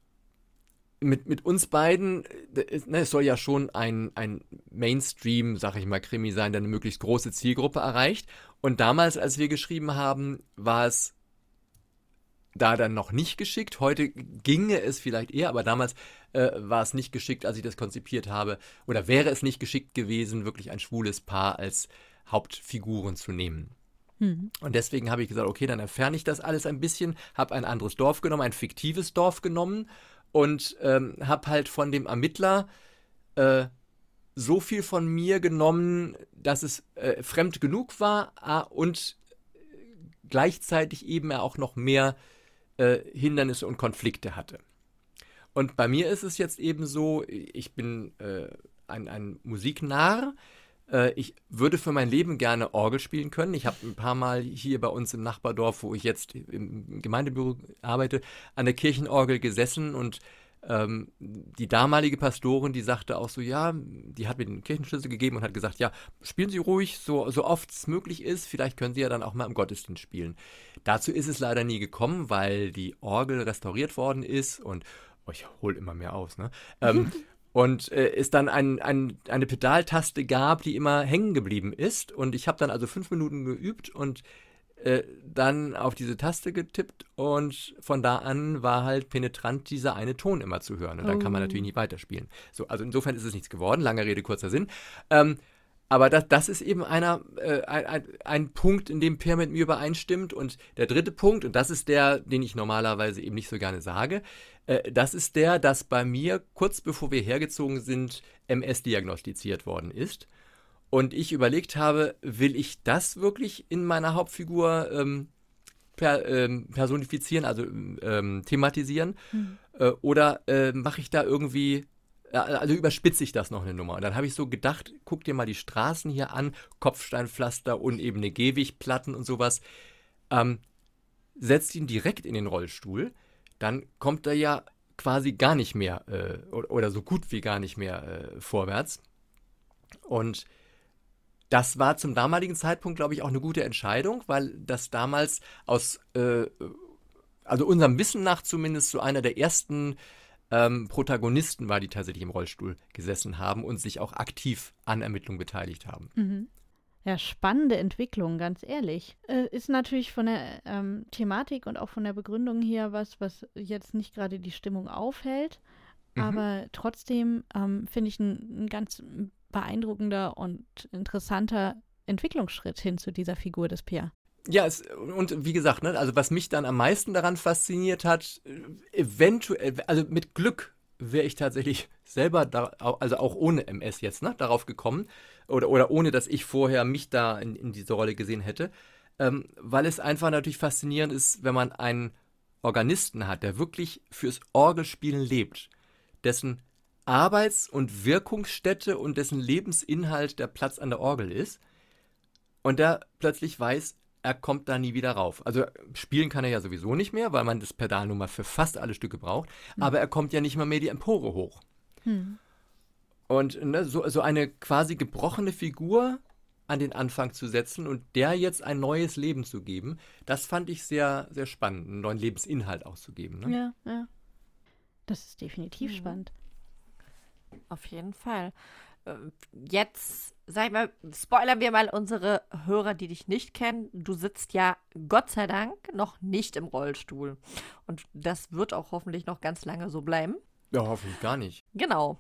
mit, mit uns beiden, ne, es soll ja schon ein, ein Mainstream, sag ich mal, Krimi sein, der eine möglichst große Zielgruppe erreicht. Und damals, als wir geschrieben haben, war es da dann noch nicht geschickt. Heute ginge es vielleicht eher, aber damals äh, war es nicht geschickt, als ich das konzipiert habe. Oder wäre es nicht geschickt gewesen, wirklich ein schwules Paar als Hauptfiguren zu nehmen. Mhm. Und deswegen habe ich gesagt, okay, dann entferne ich das alles ein bisschen, habe ein anderes Dorf genommen, ein fiktives Dorf genommen und ähm, habe halt von dem Ermittler äh, so viel von mir genommen, dass es äh, fremd genug war ah, und gleichzeitig eben er auch noch mehr äh, Hindernisse und Konflikte hatte. Und bei mir ist es jetzt eben so, ich bin äh, ein, ein Musiknarr. Äh, ich würde für mein Leben gerne Orgel spielen können. Ich habe ein paar Mal hier bei uns im Nachbardorf, wo ich jetzt im Gemeindebüro arbeite, an der Kirchenorgel gesessen und ähm, die damalige Pastorin, die sagte auch so, ja, die hat mir den Kirchenschlüssel gegeben und hat gesagt, ja, spielen Sie ruhig, so, so oft es möglich ist, vielleicht können Sie ja dann auch mal im Gottesdienst spielen. Dazu ist es leider nie gekommen, weil die Orgel restauriert worden ist und, oh, ich hole immer mehr aus, ne? Ähm, und äh, es dann ein, ein, eine Pedaltaste gab, die immer hängen geblieben ist. Und ich habe dann also fünf Minuten geübt und äh, dann auf diese Taste getippt und von da an war halt penetrant dieser eine Ton immer zu hören. Und dann oh. kann man natürlich oh. nicht weiterspielen. So, also insofern ist es nichts geworden. Lange Rede, kurzer Sinn. Ähm, aber das, das ist eben einer, äh, ein, ein, Punkt, in dem Per mit mir übereinstimmt. Und der dritte Punkt, und das ist der, den ich normalerweise eben nicht so gerne sage, äh, das ist der, dass bei mir kurz bevor wir hergezogen sind, MS diagnostiziert worden ist. Und ich überlegt habe, will ich das wirklich in meiner Hauptfigur ähm, per, ähm, personifizieren, also ähm, thematisieren? Mhm. Äh, oder äh, mache ich da irgendwie, äh, also überspitze ich das noch eine Nummer? Und dann habe ich so gedacht, guck dir mal die Straßen hier an, Kopfsteinpflaster, unebene Gehwegplatten und sowas. Ähm, setzt ihn direkt in den Rollstuhl, dann kommt er ja quasi gar nicht mehr äh, oder so gut wie gar nicht mehr äh, vorwärts. Und das war zum damaligen Zeitpunkt, glaube ich, auch eine gute Entscheidung, weil das damals aus, äh, also unserem Wissen nach zumindest so einer der ersten ähm, Protagonisten war, die tatsächlich im Rollstuhl gesessen haben und sich auch aktiv an Ermittlungen beteiligt haben. Mhm. Ja, spannende Entwicklung, ganz ehrlich. Äh, ist natürlich von der ähm, Thematik und auch von der Begründung hier was, was jetzt nicht gerade die Stimmung aufhält. Mhm. Aber trotzdem ähm, finde ich ein, ein ganz beeindruckender und interessanter Entwicklungsschritt hin zu dieser Figur des Pierre. Ja, es, und wie gesagt, ne, also was mich dann am meisten daran fasziniert hat, eventuell, also mit Glück wäre ich tatsächlich selber, da, also auch ohne MS jetzt, ne, darauf gekommen oder, oder ohne, dass ich vorher mich da in, in diese Rolle gesehen hätte, ähm, weil es einfach natürlich faszinierend ist, wenn man einen Organisten hat, der wirklich fürs Orgelspielen lebt, dessen Arbeits- und Wirkungsstätte und dessen Lebensinhalt der Platz an der Orgel ist. Und der plötzlich weiß, er kommt da nie wieder rauf. Also spielen kann er ja sowieso nicht mehr, weil man das Pedal nun mal für fast alle Stücke braucht. Mhm. Aber er kommt ja nicht mal mehr die Empore hoch. Mhm. Und ne, so, so eine quasi gebrochene Figur an den Anfang zu setzen und der jetzt ein neues Leben zu geben, das fand ich sehr, sehr spannend, einen neuen Lebensinhalt auch zu geben. Ne? Ja, ja. Das ist definitiv mhm. spannend. Auf jeden Fall. Äh, jetzt, sag ich mal, spoilern wir mal unsere Hörer, die dich nicht kennen. Du sitzt ja Gott sei Dank noch nicht im Rollstuhl. Und das wird auch hoffentlich noch ganz lange so bleiben. Ja, hoffentlich gar nicht. Genau.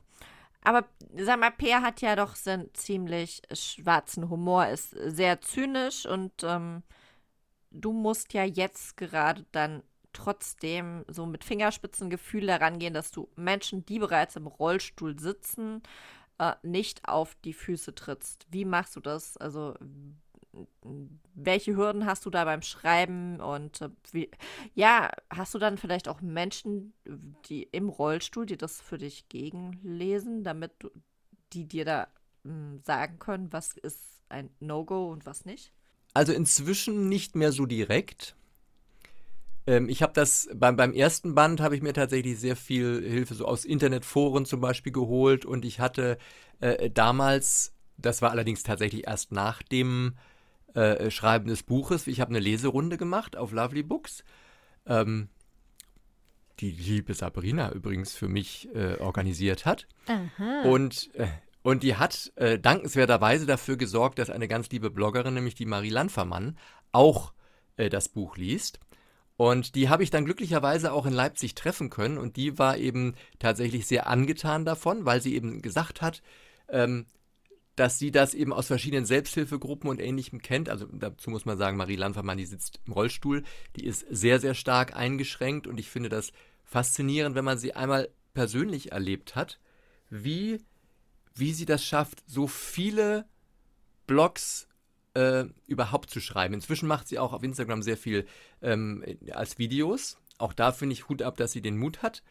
Aber sag mal, Peer hat ja doch so einen ziemlich schwarzen Humor, ist sehr zynisch und ähm, du musst ja jetzt gerade dann trotzdem so mit Fingerspitzengefühl daran gehen, dass du Menschen, die bereits im Rollstuhl sitzen, äh, nicht auf die Füße trittst. Wie machst du das? Also welche Hürden hast du da beim Schreiben und äh, wie, ja, hast du dann vielleicht auch Menschen, die im Rollstuhl dir das für dich gegenlesen, damit du, die dir da mh, hm, sagen können, was ist ein No-Go und was nicht? Also inzwischen nicht mehr so direkt. Ähm, ich habe das beim, beim ersten Band habe ich mir tatsächlich sehr viel Hilfe so aus Internetforen zum Beispiel geholt und ich hatte äh, damals, das war allerdings tatsächlich erst nach dem äh, Schreiben des Buches, ich habe eine Leserunde gemacht auf Lovely Books. Ähm, die liebe Sabrina übrigens für mich äh, organisiert hat. Aha. Und, äh, und die hat äh, dankenswerterweise dafür gesorgt, dass eine ganz liebe Bloggerin, nämlich die Marie Landfermann, auch äh, das Buch liest. Und die habe ich dann glücklicherweise auch in Leipzig treffen können und die war eben tatsächlich sehr angetan davon, weil sie eben gesagt hat, ähm, dass sie das eben aus verschiedenen Selbsthilfegruppen und Ähnlichem kennt. Also dazu muss man sagen, Marie Landvermann, die sitzt im Rollstuhl, die ist sehr, sehr stark eingeschränkt und ich finde das faszinierend, wenn man sie einmal persönlich erlebt hat, wie, wie sie das schafft, so viele Blogs äh, überhaupt zu schreiben. Inzwischen macht sie auch auf Instagram sehr viel ähm, als Videos. Auch da finde ich Hut ab, dass sie den Mut hat.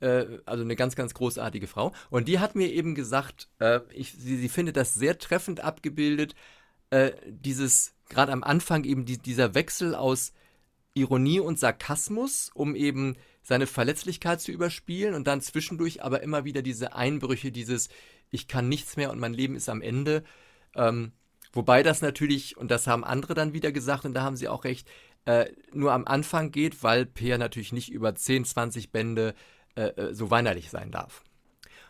äh, also eine ganz, ganz großartige Frau. Und die hat mir eben gesagt, äh, ich, sie, sie findet das sehr treffend abgebildet, äh, dieses, gerade am Anfang eben die, dieser Wechsel aus Ironie und Sarkasmus, um eben seine Verletzlichkeit zu überspielen und dann zwischendurch aber immer wieder diese Einbrüche, dieses Ich kann nichts mehr und mein Leben ist am Ende. Ähm, wobei das natürlich, und das haben andere dann wieder gesagt, und da haben sie auch recht, äh, nur am Anfang geht, weil Peer natürlich nicht über 10, 20 Bände äh, äh, so weinerlich sein darf.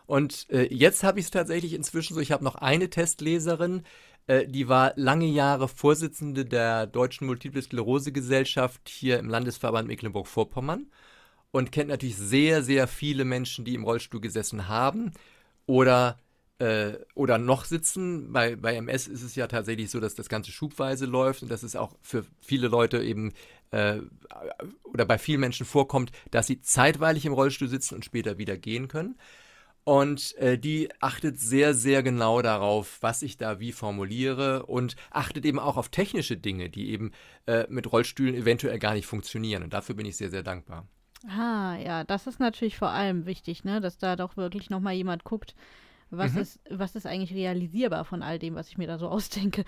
Und äh, jetzt habe ich es tatsächlich inzwischen so, ich habe noch eine Testleserin, äh, die war lange Jahre Vorsitzende der Deutschen Multiple Sklerose Gesellschaft hier im Landesverband Mecklenburg-Vorpommern und kennt natürlich sehr, sehr viele Menschen, die im Rollstuhl gesessen haben oder äh, oder noch sitzen. Bei, bei MS ist es ja tatsächlich so, dass das Ganze schubweise läuft und dass es auch für viele Leute eben äh, oder bei vielen Menschen vorkommt, dass sie zeitweilig im Rollstuhl sitzen und später wieder gehen können. Und äh, die achtet sehr, sehr genau darauf, was ich da wie formuliere und achtet eben auch auf technische Dinge, die eben äh, mit Rollstühlen eventuell gar nicht funktionieren. Und dafür bin ich sehr, sehr dankbar. Ah, ja, das ist natürlich vor allem wichtig, ne? dass da doch wirklich nochmal jemand guckt, was, mhm. ist, was ist eigentlich realisierbar von all dem, was ich mir da so ausdenke.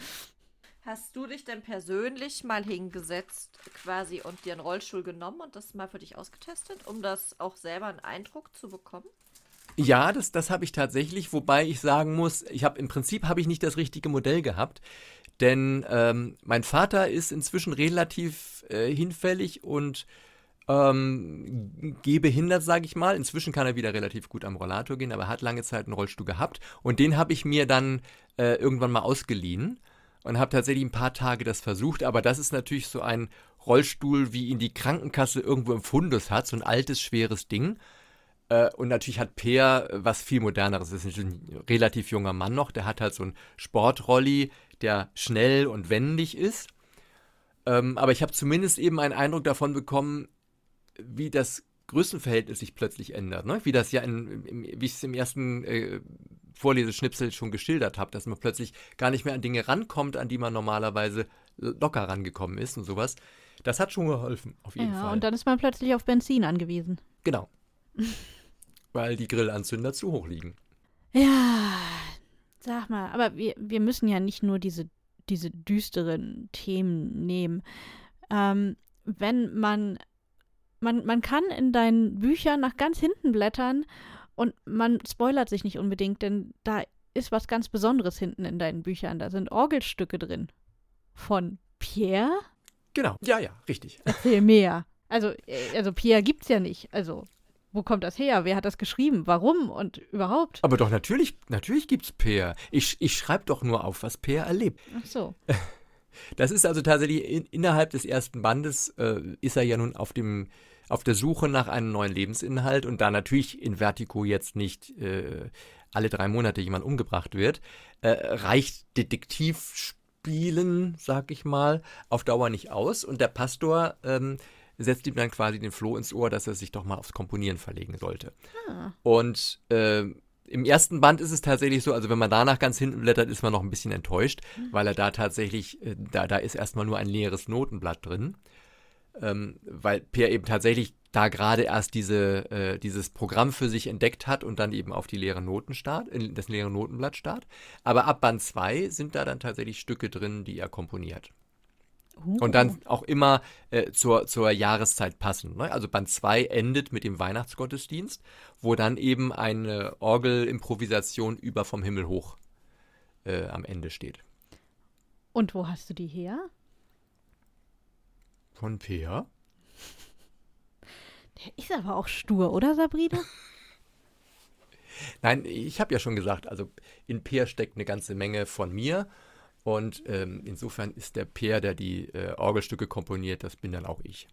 Hast du dich denn persönlich mal hingesetzt quasi und dir einen Rollstuhl genommen und das mal für dich ausgetestet, um das auch selber einen Eindruck zu bekommen? Ja, das, das habe ich tatsächlich, wobei ich sagen muss, ich habe im Prinzip habe ich nicht das richtige Modell gehabt, denn ähm, mein Vater ist inzwischen relativ äh, hinfällig und ähm, gehbehindert, sage ich mal. Inzwischen kann er wieder relativ gut am Rollator gehen, aber er hat lange Zeit einen Rollstuhl gehabt. Und den habe ich mir dann äh, irgendwann mal ausgeliehen und habe tatsächlich ein paar Tage das versucht. Aber das ist natürlich so ein Rollstuhl, wie ihn die Krankenkasse irgendwo im Fundus hat, so ein altes, schweres Ding. Äh, und natürlich hat Peer was viel moderneres. Das ist ein relativ junger Mann noch. Der hat halt so ein Sportrolli, der schnell und wendig ist. Ähm, aber ich habe zumindest eben einen Eindruck davon bekommen, wie das Größenverhältnis sich plötzlich ändert. Ne? Wie das ja, in, in, wie ich es im ersten äh, Vorleseschnipsel schon geschildert habe, dass man plötzlich gar nicht mehr an Dinge rankommt, an die man normalerweise locker rangekommen ist und sowas. Das hat schon geholfen, auf jeden ja, Fall. Und dann ist man plötzlich auf Benzin angewiesen. Genau. Weil die Grillanzünder zu hoch liegen. Ja, sag mal, aber wir, wir müssen ja nicht nur diese, diese düsteren Themen nehmen. Ähm, wenn man man, man kann in deinen Büchern nach ganz hinten blättern und man spoilert sich nicht unbedingt, denn da ist was ganz Besonderes hinten in deinen Büchern. Da sind Orgelstücke drin. Von Pierre? Genau, ja, ja, richtig. Erzähl mehr. Also, äh, also Pierre gibt's ja nicht. Also, wo kommt das her? Wer hat das geschrieben? Warum und überhaupt? Aber doch, natürlich, natürlich gibt's Peer. Ich, ich schreibe doch nur auf, was Peer erlebt. Ach so. Das ist also tatsächlich in, innerhalb des ersten Bandes äh, ist er ja nun auf dem auf der Suche nach einem neuen Lebensinhalt und da natürlich in Vertigo jetzt nicht äh, alle drei Monate jemand umgebracht wird, äh, reicht Detektivspielen, sag ich mal, auf Dauer nicht aus und der Pastor ähm, setzt ihm dann quasi den Floh ins Ohr, dass er sich doch mal aufs Komponieren verlegen sollte. Ah. Und äh, im ersten Band ist es tatsächlich so, also wenn man danach ganz hinten blättert, ist man noch ein bisschen enttäuscht, mhm. weil er da tatsächlich, äh, da, da ist erstmal nur ein leeres Notenblatt drin. Ähm, weil Peer eben tatsächlich da gerade erst diese, äh, dieses Programm für sich entdeckt hat und dann eben auf die leere Noten start, in das leere Notenblatt start. Aber ab Band 2 sind da dann tatsächlich Stücke drin, die er komponiert. Uh. Und dann auch immer äh, zur, zur Jahreszeit passen. Ne? Also Band 2 endet mit dem Weihnachtsgottesdienst, wo dann eben eine Orgelimprovisation über vom Himmel hoch äh, am Ende steht. Und wo hast du die her? Von Peer? Der ist aber auch stur, oder Sabrina? Nein, ich habe ja schon gesagt, also in Peer steckt eine ganze Menge von mir und ähm, insofern ist der Peer, der die äh, Orgelstücke komponiert, das bin dann auch ich.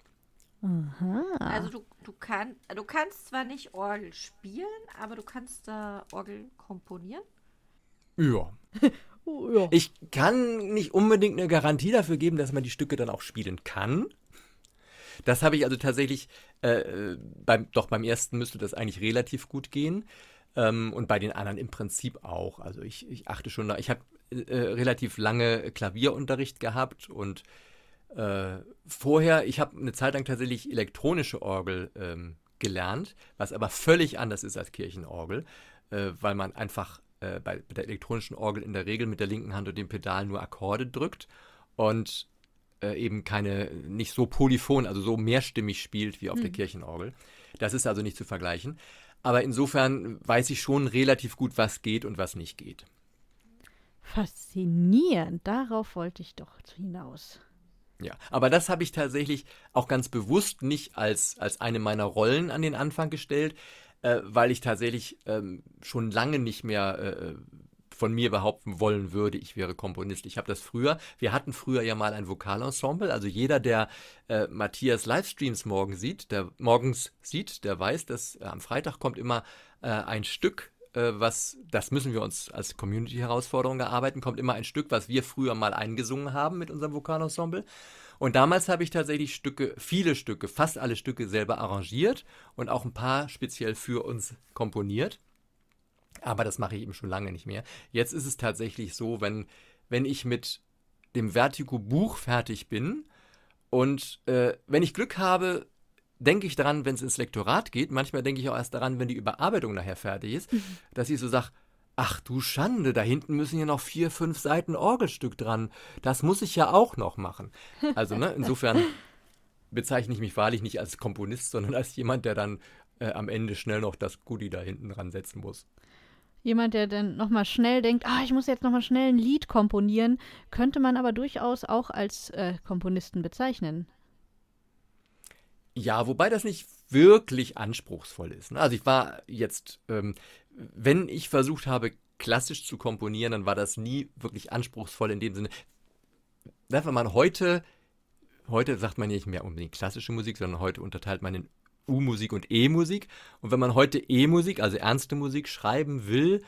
Aha. Also du, du, kann, du kannst zwar nicht Orgel spielen, aber du kannst da Orgel komponieren? Ja. oh, ja. Ich kann nicht unbedingt eine Garantie dafür geben, dass man die Stücke dann auch spielen kann. Das habe ich also tatsächlich, äh, beim, doch beim ersten müsste das eigentlich relativ gut gehen. Ähm, und bei den anderen im Prinzip auch. Also ich, ich achte schon da, ich habe äh, relativ lange Klavierunterricht gehabt und äh, vorher, ich habe eine Zeit lang tatsächlich elektronische Orgel ähm, gelernt, was aber völlig anders ist als Kirchenorgel, äh, weil man einfach äh, bei, bei, der elektronischen Orgel in der Regel mit der linken Hand und dem Pedal nur Akkorde drückt und äh, eben keine, nicht so polyphon, also so mehrstimmig spielt wie auf mhm. der Kirchenorgel. Das ist also nicht zu vergleichen. Aber insofern weiß ich schon relativ gut, was geht und was nicht geht. Faszinierend, darauf wollte ich doch hinaus. Ja, aber das habe ich tatsächlich auch ganz bewusst nicht als, als eine meiner Rollen an den Anfang gestellt, äh, weil ich tatsächlich ähm, schon lange nicht mehr äh, von mir behaupten wollen würde, ich wäre Komponist. Ich habe das früher, wir hatten früher ja mal ein Vokalensemble, also jeder, der äh, Matthias Livestreams morgen sieht, der morgens sieht, der weiß, dass äh, am Freitag kommt immer äh, ein Stück äh, was, das müssen wir uns als Community-Herausforderung erarbeiten, kommt immer ein Stück, was wir früher mal eingesungen haben mit unserem Vokalensemble. Und damals habe ich tatsächlich Stücke, viele Stücke, fast alle Stücke selber arrangiert und auch ein paar speziell für uns komponiert. Aber das mache ich eben schon lange nicht mehr. Jetzt ist es tatsächlich so, wenn, wenn ich mit dem Vertigo-Buch fertig bin und äh, wenn ich Glück habe, denke ich daran, wenn es ins Lektorat geht. Manchmal denke ich auch erst daran, wenn die Überarbeitung nachher fertig ist, mhm. dass ich so sage, ach du Schande, da hinten müssen ja noch vier, fünf Seiten Orgelstück dran. Das muss ich ja auch noch machen. Also, ne, insofern bezeichne ich mich wahrlich nicht als Komponist, sondern als jemand, der dann äh, am Ende schnell noch das Goodie da hinten dran setzen muss. Jemand, der dann nochmal schnell denkt, ah, ich muss jetzt nochmal schnell ein Lied komponieren, könnte man aber durchaus auch als äh, Komponisten bezeichnen. Ja, wobei das nicht wirklich anspruchsvoll ist. Ne? Also ich war jetzt, ähm, wenn ich versucht habe, klassisch zu komponieren, dann war das nie wirklich anspruchsvoll in dem Sinne. Wenn man heute, heute sagt man nicht mehr unbedingt klassische Musik, sondern heute unterteilt man in U-Musik und E-Musik. Und wenn man heute E-Musik, also ernste Musik, schreiben will,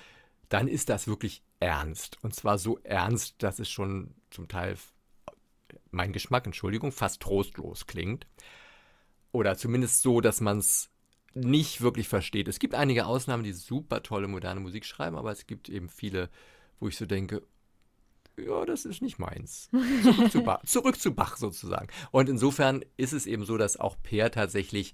dann ist das wirklich ernst. Und zwar so ernst, dass es schon zum Teil, mein Geschmack, Entschuldigung, fast trostlos klingt. Oder zumindest so, dass man es nicht wirklich versteht. Es gibt einige Ausnahmen, die super tolle moderne Musik schreiben, aber es gibt eben viele, wo ich so denke, ja, das ist nicht meins. Zurück zu, Bach, zurück zu Bach sozusagen. Und insofern ist es eben so, dass auch Peer tatsächlich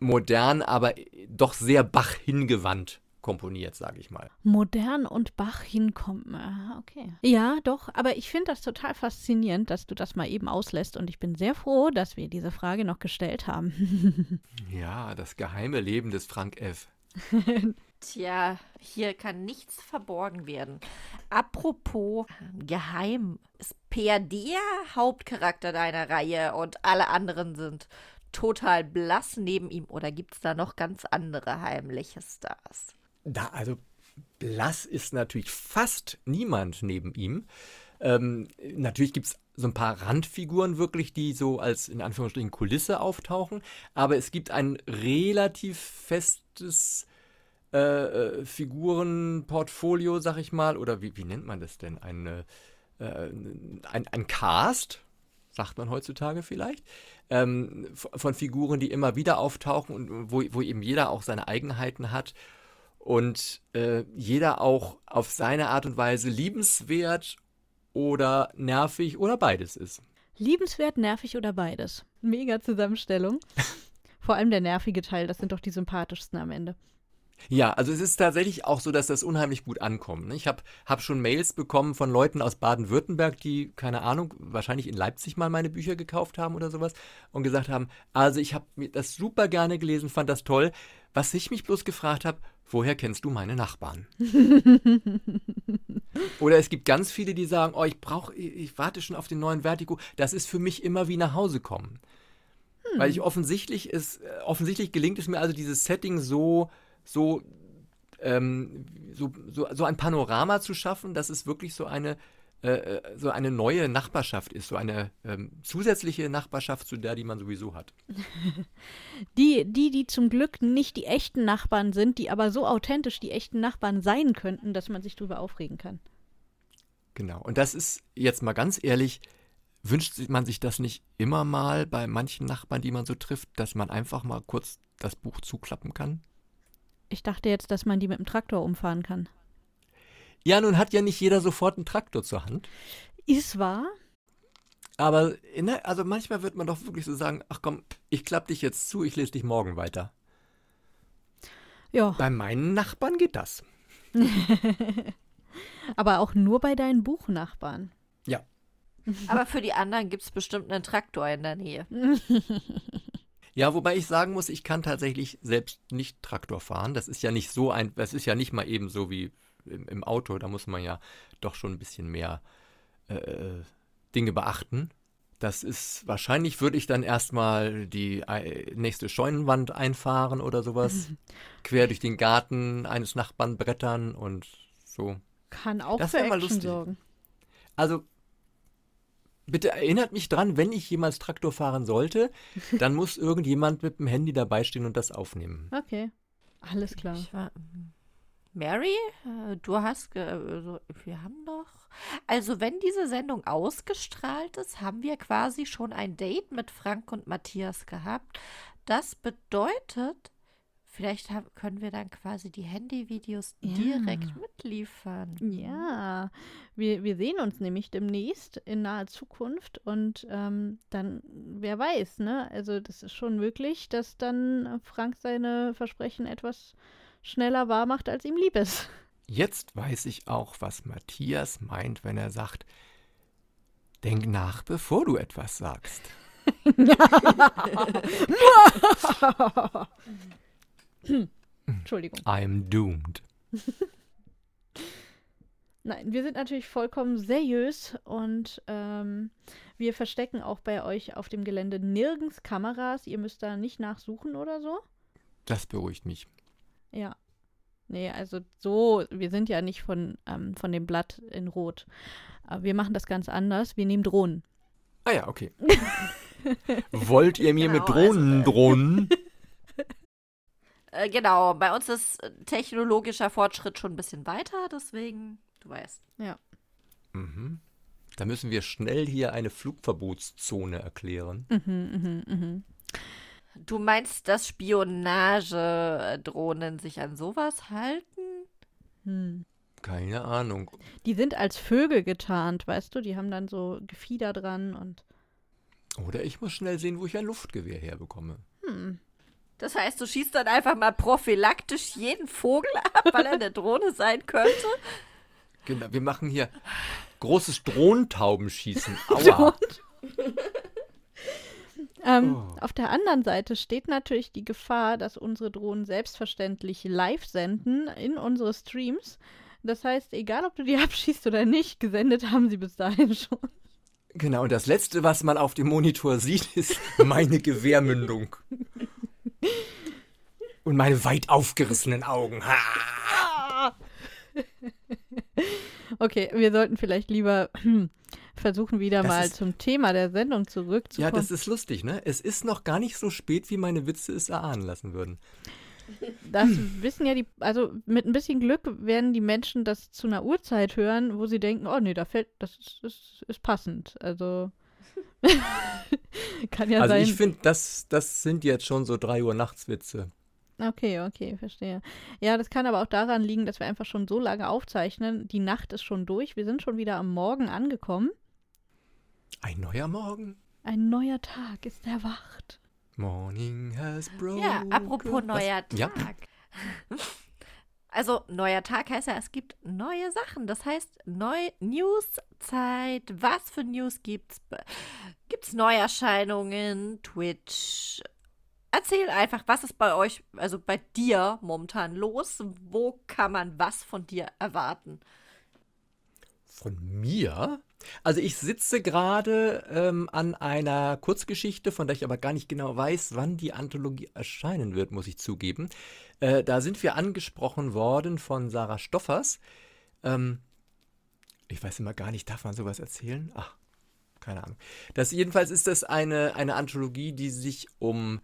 modern, aber doch sehr Bach hingewandt komponiert, sage ich mal. Modern und Bach hinkommen. Okay. Ja, doch, aber ich finde das total faszinierend, dass du das mal eben auslässt und ich bin sehr froh, dass wir diese Frage noch gestellt haben. ja, das geheime Leben des Frank F. Tja, hier kann nichts verborgen werden. Apropos geheim, ist Per der Hauptcharakter deiner Reihe und alle anderen sind total blass neben ihm oder gibt es da noch ganz andere heimliche Stars? Da, also blass ist natürlich fast niemand neben ihm. Ähm, natürlich gibt es so ein paar Randfiguren wirklich, die so als in Anführungsstrichen Kulisse auftauchen, aber es gibt ein relativ festes äh, äh Figurenportfolio, sag ich mal, oder wie, wie nennt man das denn? Eine, äh, ein, ein Cast, sagt man heutzutage vielleicht, ähm, von Figuren, die immer wieder auftauchen und wo, wo eben jeder auch seine Eigenheiten hat und äh, jeder auch auf seine Art und Weise liebenswert oder nervig oder beides ist. Liebenswert, nervig oder beides. Mega Zusammenstellung. Vor allem der nervige Teil, das sind doch die sympathischsten am Ende. Ja, also es ist tatsächlich auch so, dass das unheimlich gut ankommt. Ne? Ich habe hab schon Mails bekommen von Leuten aus Baden-Württemberg, die, keine Ahnung, wahrscheinlich in Leipzig mal meine Bücher gekauft haben oder sowas und gesagt haben, also ich habe mir das super gerne gelesen, fand das toll. Was ich mich bloß gefragt habe, woher kennst du meine Nachbarn? oder es gibt ganz viele, die sagen, oh, ich brauche, ich warte schon auf den neuen Vertigo. Das ist für mich immer wie nach Hause kommen. Hm. Weil ich offensichtlich ist, äh, offensichtlich gelingt es mir also dieses Setting so so, ähm, so, so, so ein Panorama zu schaffen, dass es wirklich so eine, äh, äh, so eine neue Nachbarschaft ist, so eine ähm, zusätzliche Nachbarschaft zu der, die man sowieso hat. Die, die, die zum Glück nicht die echten Nachbarn sind, die aber so authentisch die echten Nachbarn sein könnten, dass man sich darüber aufregen kann. Genau. Und das ist jetzt mal ganz ehrlich, wünscht man sich das nicht immer mal bei manchen Nachbarn, die man so trifft, dass man einfach mal kurz das Buch zuklappen kann? Ich dachte jetzt, dass man die mit dem Traktor umfahren kann. Ja, nun hat ja nicht jeder sofort einen Traktor zur Hand. Ist wahr? Aber ne, also manchmal wird man doch wirklich so sagen, ach komm, ich klapp dich jetzt zu, ich lese dich morgen weiter. Ja, Bei meinen Nachbarn geht das. aber auch nur bei deinen Buchnachbarn. Ja. Aber für die anderen gibt es bestimmt einen Traktor in der Nähe. Ja, wobei ich sagen muss, ich kann tatsächlich selbst nicht Traktor fahren. Das ist ja nicht so ein, das ist ja nicht mal eben so wie im, im Auto. Da muss man ja doch schon ein bisschen mehr äh, Dinge beachten. Das ist, wahrscheinlich würde ich dann erstmal die äh, nächste Scheunenwand einfahren oder sowas. quer durch den Garten eines Nachbarn brettern und so. Kann auch Das für Action lustig. sorgen. Also, bitte erinnert mich dran, wenn ich jemals Traktor fahren sollte, dann muss irgendjemand mit dem Handy dabei stehen und das aufnehmen. Okay, alles klar. Ich war, Mary, äh, du hast, ge also, wir haben doch, also wenn diese Sendung ausgestrahlt ist, haben wir quasi schon ein Date mit Frank und Matthias gehabt. Das bedeutet, vielleicht haben, können wir dann quasi die Handyvideos Ja. direkt mitliefern. Ja, wir, wir sehen uns nämlich demnächst in naher Zukunft und ähm, dann, wer weiß, ne? Also das ist schon möglich, dass dann Frank seine Versprechen etwas schneller wahr macht, als ihm lieb ist. Jetzt weiß ich auch, was Matthias meint, wenn er sagt, denk nach, bevor du etwas sagst. Entschuldigung. I'm doomed. Nein, wir sind natürlich vollkommen seriös und ähm, wir verstecken auch bei euch auf dem Gelände nirgends Kameras. Ihr müsst da nicht nachsuchen oder so. Das beruhigt mich. Ja. Nee, also so, wir sind ja nicht von, ähm, von dem Blatt in Rot. Aber wir machen das ganz anders. Wir nehmen Drohnen. Ah ja, okay. Wollt ihr mir mit Genau, also, Drohnen äh, drohen? Äh, genau, bei uns ist äh, technologischer Fortschritt schon ein bisschen weiter, deswegen, du weißt. Mhm. Da müssen wir schnell hier eine Flugverbotszone erklären. Mhm, mhm, mhm. Du meinst, dass Spionagedrohnen sich an sowas halten? Hm. Keine Ahnung. Die sind als Vögel getarnt, weißt du? Die haben dann so Gefieder dran und. Oder ich muss schnell sehen, wo ich ein Luftgewehr herbekomme. Hm. Das heißt, du schießt dann einfach mal prophylaktisch jeden Vogel ab, weil er eine Drohne sein könnte? Genau, wir machen hier großes Drohntaubenschießen. Aua. Ähm, Oh. Auf der anderen Seite steht natürlich die Gefahr, dass unsere Drohnen selbstverständlich live senden in unsere Streams. Das heißt, egal ob du die abschießt oder nicht, gesendet haben sie bis dahin schon. Genau, und das Letzte, was man auf dem Monitor sieht, ist meine Gewehrmündung. Und meine weit aufgerissenen Augen. Ha! Okay, wir sollten vielleicht lieber versuchen, wieder Das mal zum Thema der Sendung Ja, zurückzukommen. das ist lustig, ne? Es ist noch gar nicht so spät, wie meine Witze es erahnen lassen würden. Das wissen ja die, also mit ein bisschen Glück werden die Menschen das zu einer Uhrzeit hören, wo sie denken, oh nee, da fällt, das ist, ist, ist passend. Also kann ja also sein. ich finde, das, das sind jetzt schon so 3 Uhr nachts Witze. Okay, okay, verstehe. Ja, das kann aber auch daran liegen, dass wir einfach schon so lange aufzeichnen. Die Nacht ist schon durch. Wir sind schon wieder am Morgen angekommen. Ein neuer Morgen. Ein neuer Tag ist erwacht. Morning has broken. Ja, apropos Was? neuer Ja. Also, neuer Tag heißt ja, es gibt neue Sachen. Das heißt, neu Newszeit. Was für News gibt's? Gibt's Neuerscheinungen? Twitch? Erzähl einfach, was ist bei euch, also bei dir momentan los? Wo kann man was von dir erwarten? Von mir? Also ich sitze gerade ähm, an einer Kurzgeschichte, von der ich aber gar nicht genau weiß, wann die Anthologie erscheinen wird, muss ich zugeben. Äh, da sind wir angesprochen worden von Sarah Stoffers. Ähm, ich weiß immer gar nicht, darf man sowas erzählen? Ach, keine Ahnung. Das, jedenfalls ist das eine, eine Anthologie, die sich um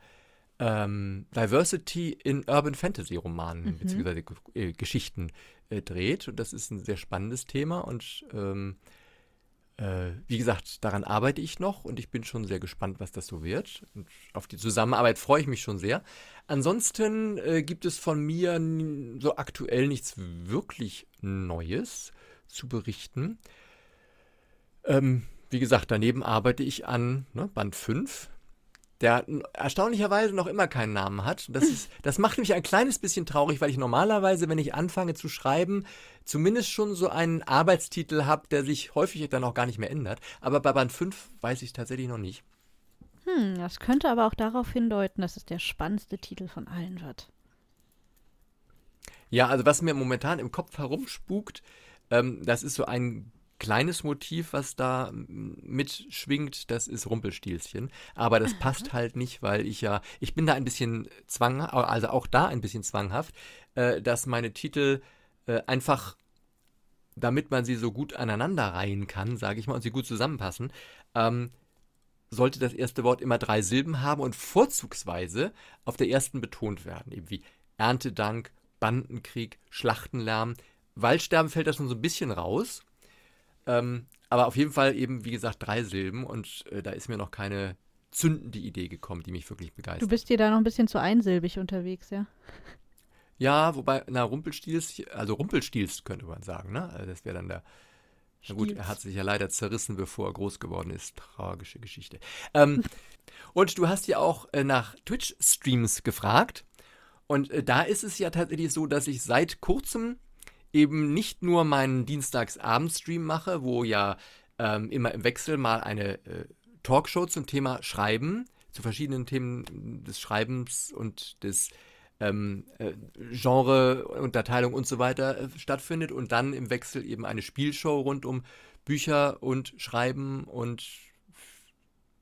ähm, Diversity in Urban Fantasy Romanen bzw. Äh, Geschichten äh, dreht. Und das ist ein sehr spannendes Thema und ähm, äh, wie gesagt, daran arbeite ich noch und ich bin schon sehr gespannt, was das so wird. Und auf die Zusammenarbeit freue ich mich schon sehr. Ansonsten äh, gibt es von mir so aktuell nichts wirklich Neues zu berichten. Ähm, wie gesagt, daneben arbeite ich an ne, Band 5 der erstaunlicherweise noch immer keinen Namen hat. Das, ist, das macht mich ein kleines bisschen traurig, weil ich normalerweise, wenn ich anfange zu schreiben, zumindest schon so einen Arbeitstitel habe, der sich häufig dann auch gar nicht mehr ändert. Aber bei Band 5 weiß ich tatsächlich noch nicht. Hm, das könnte aber auch darauf hindeuten, dass es der spannendste Titel von allen wird. Ja, also was mir momentan im Kopf herumspukt, ähm, das ist so ein kleines Motiv, was da mitschwingt, das ist Rumpelstilzchen. Aber das passt halt nicht, weil ich ja, ich bin da ein bisschen zwanghaft, also auch da ein bisschen zwanghaft, äh, dass meine Titel äh, einfach, damit man sie so gut aneinander reihen kann, sage ich mal, und sie gut zusammenpassen, ähm, sollte das erste Wort immer drei Silben haben und vorzugsweise auf der ersten betont werden, eben wie Erntedank, Bandenkrieg, Schlachtenlärm. Waldsterben fällt da schon so ein bisschen raus. Ähm, aber auf jeden Fall eben, wie gesagt, drei Silben und äh, da ist mir noch keine zündende Idee gekommen, die mich wirklich begeistert. Du bist dir da noch ein bisschen zu einsilbig unterwegs, ja? Ja, wobei, na, Rumpelstiels, also Rumpelstiels könnte man sagen, ne? Also das wäre dann der. Na gut, er hat sich ja leider zerrissen, bevor er groß geworden ist. Tragische Geschichte. Ähm, und du hast ja auch äh, nach Twitch-Streams gefragt. Und äh, da ist es ja tatsächlich so, dass ich seit kurzem eben nicht nur meinen Dienstagsabendstream mache, wo ja ähm, immer im Wechsel mal eine äh, Talkshow zum Thema Schreiben, zu verschiedenen Themen des Schreibens und des ähm, äh, Genre-Unterteilung und so weiter äh, stattfindet und dann im Wechsel eben eine Spielshow rund um Bücher und Schreiben und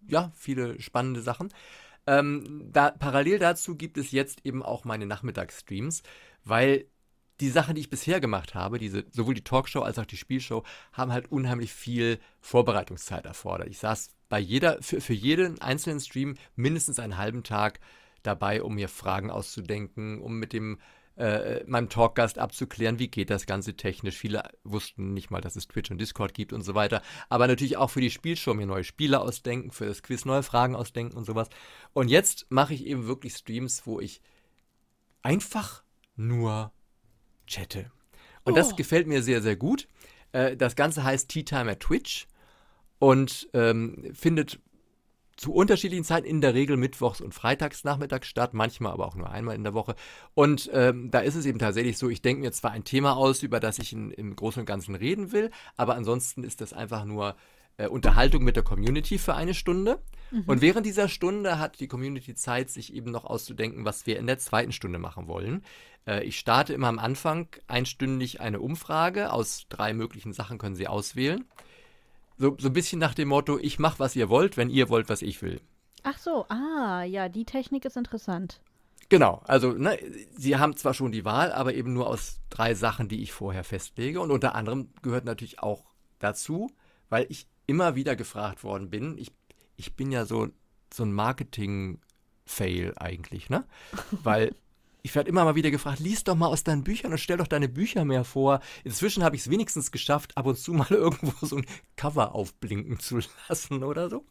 ja, viele spannende Sachen. Ähm, da, parallel dazu gibt es jetzt eben auch meine Nachmittagsstreams, weil die Sachen, die ich bisher gemacht habe, diese, sowohl die Talkshow als auch die Spielshow, haben halt unheimlich viel Vorbereitungszeit erfordert. Ich saß bei jeder, für, für jeden einzelnen Stream mindestens einen halben Tag dabei, um mir Fragen auszudenken, um mit dem äh, meinem Talkgast abzuklären, wie geht das Ganze technisch. Viele wussten nicht mal, dass es Twitch und Discord gibt und so weiter. Aber natürlich auch für die Spielshow mir neue Spiele ausdenken, für das Quiz neue Fragen ausdenken und sowas. Und jetzt mache ich eben wirklich Streams, wo ich einfach nur chatte. Und oh. das gefällt mir sehr, sehr gut. Äh, das Ganze heißt Tea Time at Twitch und ähm, findet zu unterschiedlichen Zeiten in der Regel mittwochs und freitags nachmittags statt, manchmal aber auch nur einmal in der Woche. Und ähm, da ist es eben tatsächlich so, ich denke mir zwar ein Thema aus, über das ich in, im Großen und Ganzen reden will, aber ansonsten ist das einfach nur äh, Unterhaltung mit der Community für eine Stunde. Mhm. Und während dieser Stunde hat die Community Zeit, sich eben noch auszudenken, was wir in der zweiten Stunde machen wollen. Äh, ich starte immer am Anfang einstündig eine Umfrage. Aus drei möglichen Sachen können Sie auswählen. So, so ein bisschen nach dem Motto, ich mache, was ihr wollt, wenn ihr wollt, was ich will. Ach so, ah, ja, die Technik ist interessant. Genau, also ne, Sie haben zwar schon die Wahl, aber eben nur aus drei Sachen, die ich vorher festlege. Und unter anderem gehört natürlich auch dazu, weil ich immer wieder gefragt worden bin, ich, ich bin ja so, so ein Marketing-Fail eigentlich, ne? Weil ich werde immer mal wieder gefragt, lies doch mal aus deinen Büchern und stell doch deine Bücher mehr vor. Inzwischen habe ich es wenigstens geschafft, ab und zu mal irgendwo so ein Cover aufblinken zu lassen oder so.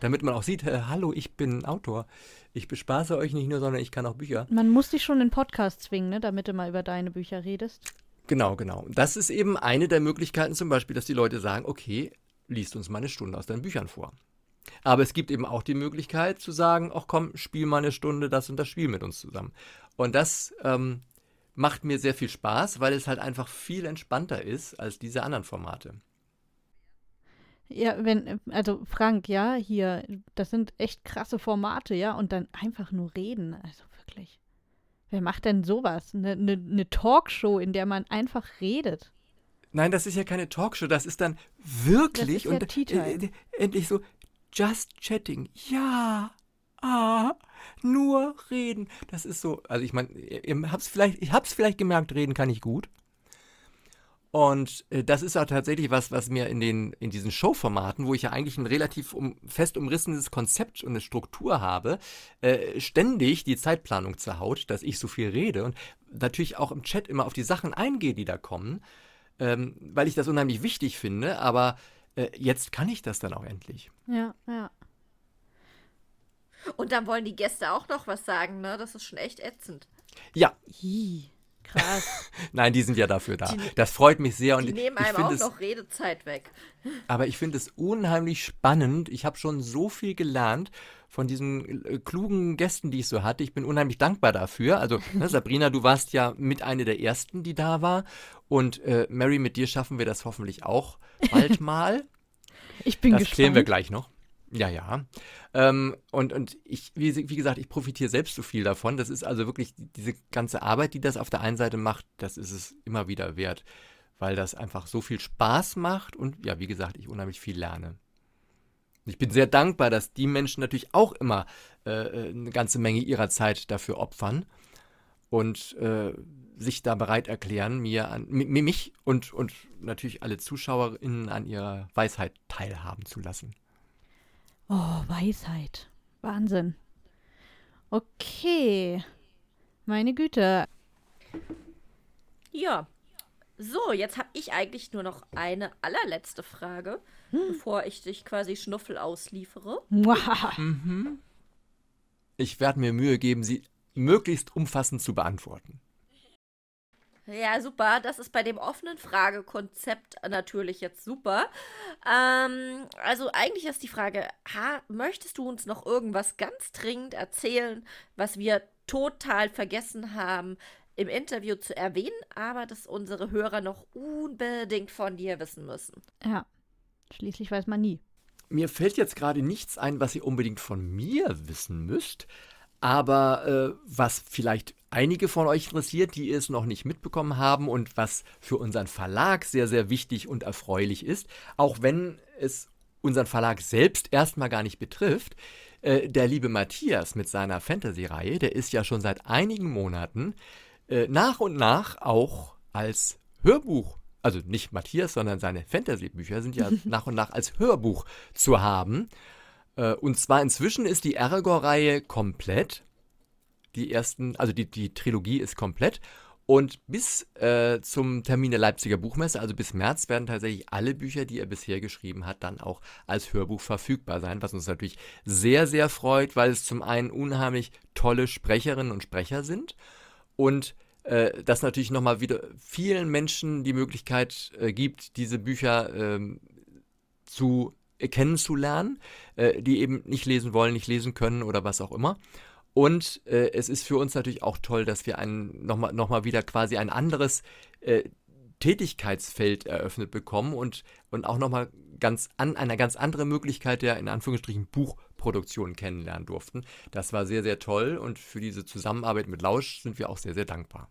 Damit man auch sieht, äh, hallo, ich bin Autor. Ich bespaße euch nicht nur, sondern ich kann auch Bücher. Man muss dich schon in Podcast zwingen, ne, damit du mal über deine Bücher redest. Genau, genau. Das ist eben eine der Möglichkeiten zum Beispiel, dass die Leute sagen, okay, liest uns mal eine Stunde aus deinen Büchern vor. Aber es gibt eben auch die Möglichkeit zu sagen, ach komm, spiel mal eine Stunde das und das Spiel mit uns zusammen. Und das ähm, macht mir sehr viel Spaß, weil es halt einfach viel entspannter ist als diese anderen Formate. Ja, wenn, also Frank, ja, hier, das sind echt krasse Formate, ja, und dann einfach nur reden, also wirklich. Wer macht denn sowas? Eine ne, ne Talkshow, in der man einfach redet. Nein, das ist ja keine Talkshow, das ist dann wirklich ist und äh, endlich so just chatting. Ja. Ah, nur reden. Das ist so, also ich meine, ihr habt's vielleicht, ich hab's vielleicht gemerkt, reden kann ich gut. Und äh, das ist auch tatsächlich was, was mir in, den, in diesen Showformaten, wo ich ja eigentlich ein relativ um, fest umrissenes Konzept und eine Struktur habe, äh, ständig die Zeitplanung zerhaut, dass ich so viel rede und natürlich auch im Chat immer auf die Sachen eingehe, die da kommen, ähm, weil ich das unheimlich wichtig finde, aber äh, jetzt kann ich das dann auch endlich. Ja, ja. Und dann wollen die Gäste auch noch was sagen, ne? Das ist schon echt ätzend. Ja. Krass. Nein, die sind ja dafür da. Die- das freut mich sehr. Und Die nehmen einem auch es, noch Redezeit weg. Aber ich finde es unheimlich spannend. Ich habe schon so viel gelernt von diesen äh, klugen Gästen, die ich so hatte. Ich bin unheimlich dankbar dafür. Also, ne, Sabrina, du warst ja mit einer der ersten, die da war. Und äh, Mary, mit dir schaffen wir das hoffentlich auch bald mal. Ich bin das gespannt. klären wir gleich noch. Ja, ja. Ähm, und und ich, wie, wie gesagt, ich profitiere selbst so viel davon. Das ist also wirklich diese ganze Arbeit, die das auf der einen Seite macht, das ist es immer wieder wert, weil das einfach so viel Spaß macht und ja, wie gesagt, ich unheimlich viel lerne. Ich bin sehr dankbar, dass die Menschen natürlich auch immer äh, äh, eine ganze Menge ihrer Zeit dafür opfern und äh, sich da bereit erklären, mir an, mi- mi- mich und, und natürlich alle ZuschauerInnen an ihrer Weisheit teilhaben zu lassen. Oh, Weisheit. Wahnsinn. Okay. Meine Güte. Ja. So, jetzt habe ich eigentlich nur noch eine allerletzte Frage, bevor ich dich quasi Schnuffel ausliefere. Mhm. Ich werde mir Mühe geben, sie möglichst umfassend zu beantworten. Ja, super. Das ist bei dem offenen Fragekonzept natürlich jetzt super. Ähm, also eigentlich ist die Frage, ha, möchtest du uns noch irgendwas ganz dringend erzählen, was wir total vergessen haben im Interview zu erwähnen, aber das unsere Hörer noch unbedingt von dir wissen müssen? Ja. Schließlich weiß man nie. Mir fällt jetzt gerade nichts ein, was ihr unbedingt von mir wissen müsst, aber äh, was vielleicht einige von euch interessiert, die es noch nicht mitbekommen haben und was für unseren Verlag sehr, sehr wichtig und erfreulich ist, auch wenn es unseren Verlag selbst erstmal gar nicht betrifft. Äh, der liebe Matthias mit seiner Fantasy-Reihe, der ist ja schon seit einigen Monaten äh, nach und nach auch als Hörbuch, also nicht Matthias, sondern seine Fantasy-Bücher sind ja nach und nach als Hörbuch zu haben. Äh, und zwar inzwischen ist die Aragorn-Reihe komplett. Die ersten, also die, die Trilogie ist komplett. Und bis äh, zum Termin der Leipziger Buchmesse, also bis März, werden tatsächlich alle Bücher, die er bisher geschrieben hat, dann auch als Hörbuch verfügbar sein, was uns natürlich sehr, sehr freut, weil es zum einen unheimlich tolle Sprecherinnen und Sprecher sind und äh, das natürlich nochmal wieder vielen Menschen die Möglichkeit äh, gibt, diese Bücher ähm, zu kennenzulernen, äh, die eben nicht lesen wollen, nicht lesen können oder was auch immer. Und äh, es ist für uns natürlich auch toll, dass wir nochmal noch mal wieder quasi ein anderes äh, Tätigkeitsfeld eröffnet bekommen und, und auch nochmal ganz an, eine ganz andere Möglichkeit der in Anführungsstrichen Buchproduktion kennenlernen durften. Das war sehr, sehr toll und für diese Zusammenarbeit mit Lausch sind wir auch sehr, sehr dankbar.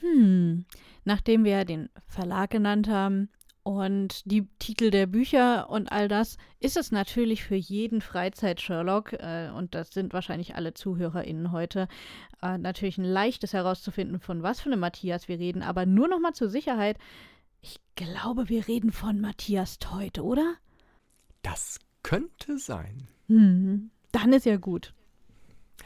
Hm. Nachdem wir den Verlag genannt haben und die Titel der Bücher und all das, ist es natürlich für jeden Freizeit-Sherlock, äh, und das sind wahrscheinlich alle ZuhörerInnen heute, äh, natürlich ein leichtes herauszufinden, von was für einem Matthias wir reden. Aber nur noch mal zur Sicherheit, ich glaube, wir reden von Matthias Teut, oder? Das könnte sein. Hm. Dann ist ja gut.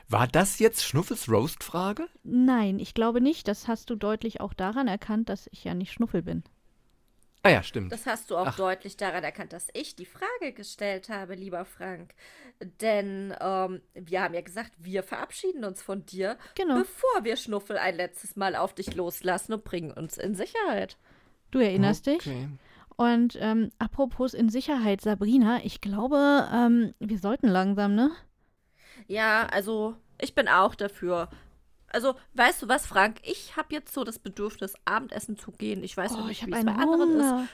War das jetzt Schnuffels Roast-Frage? Nein, ich glaube nicht. Das hast du deutlich auch daran erkannt, dass ich ja nicht Schnuffel bin. Ah ja, stimmt. Das hast du auch Ach. deutlich daran erkannt, dass ich die Frage gestellt habe, lieber Frank. Denn ähm, wir haben ja gesagt, wir verabschieden uns von dir, Genau. bevor wir Schnuffel ein letztes Mal auf dich loslassen und bringen uns in Sicherheit. Du erinnerst dich? Okay. Und ähm, apropos in Sicherheit, Sabrina, ich glaube, ähm, wir sollten langsam, ne? Ja, also ich bin auch dafür. Also, weißt du was, Frank? Ich habe jetzt so das Bedürfnis, Abendessen zu gehen. Ich weiß noch Oh, nicht, ich wie habe es bei anderen ist. Hunger.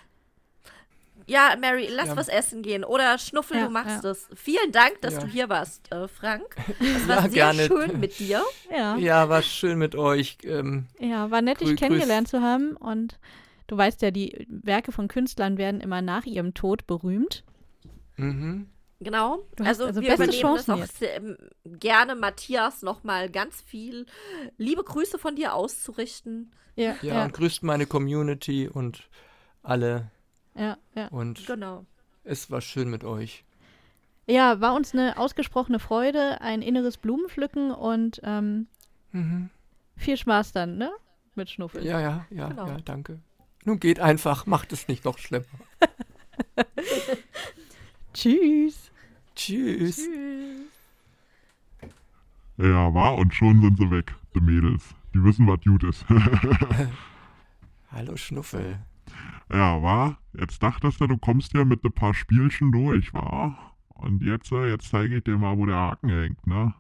Ja, Mary, lass Ja. was essen gehen. Oder Schnuffel, Ja, du machst ja. es. Vielen Dank, dass Ja. du hier warst, äh, Frank. Es war Ja, sehr gerne. schön mit dir. Ja. ja, Ja, war schön mit euch. Ähm, war nett, dich kennengelernt zu haben. Und du weißt ja, die Werke von Künstlern werden immer nach ihrem Tod berühmt. mhm. Genau. Du Also, also wir beste übernehmen Chancen das auch sehr, ähm, gerne, Matthias, nochmal ganz viel liebe Grüße von dir auszurichten. Ja, Ja, ja, und grüßt meine Community und alle. ja, ja. Und Genau. es war schön mit euch. Ja, war uns eine ausgesprochene Freude, ein inneres Blumenpflücken und ähm, Mhm. viel Spaß dann, ne? Mit Schnuffel. Ja, ja, ja, Genau. ja, danke. Nun geht einfach, macht es nicht noch schlimmer. Tschüss. Tschüss. Ja, war und schon sind sie weg, die Mädels. Die wissen, was gut ist. Hallo Schnuffel. ja, war. Jetzt dachtest du, du kommst hier mit ein paar Spielchen durch, war. Und jetzt, äh, jetzt zeige ich dir mal, wo der Haken hängt, ne?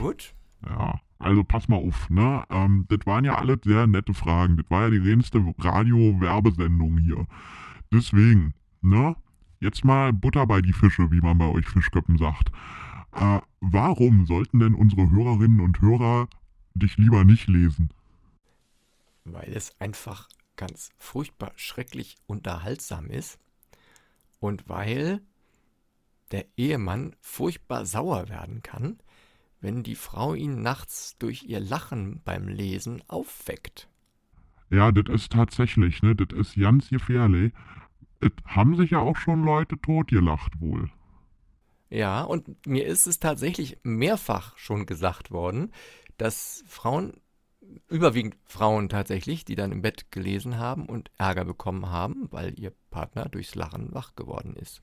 Gut. Ja, also pass mal auf, ne? Ähm, das waren ja alles sehr nette Fragen. Das war ja die reinste Radio-Werbesendung hier. Deswegen, ne? Jetzt mal Butter bei die Fische, wie man bei euch Fischköppen sagt. Äh, warum sollten denn unsere Hörerinnen und Hörer dich lieber nicht lesen? Weil es einfach ganz furchtbar schrecklich unterhaltsam ist und weil der Ehemann furchtbar sauer werden kann, wenn die Frau ihn nachts durch ihr Lachen beim Lesen aufweckt. Ja, das ist tatsächlich, ne? Das ist ganz gefährlich. Es haben sich ja auch schon Leute totgelacht wohl. Ja, und mir ist es tatsächlich mehrfach schon gesagt worden, dass Frauen, überwiegend Frauen tatsächlich, die dann im Bett gelesen haben und Ärger bekommen haben, weil ihr Partner durchs Lachen wach geworden ist.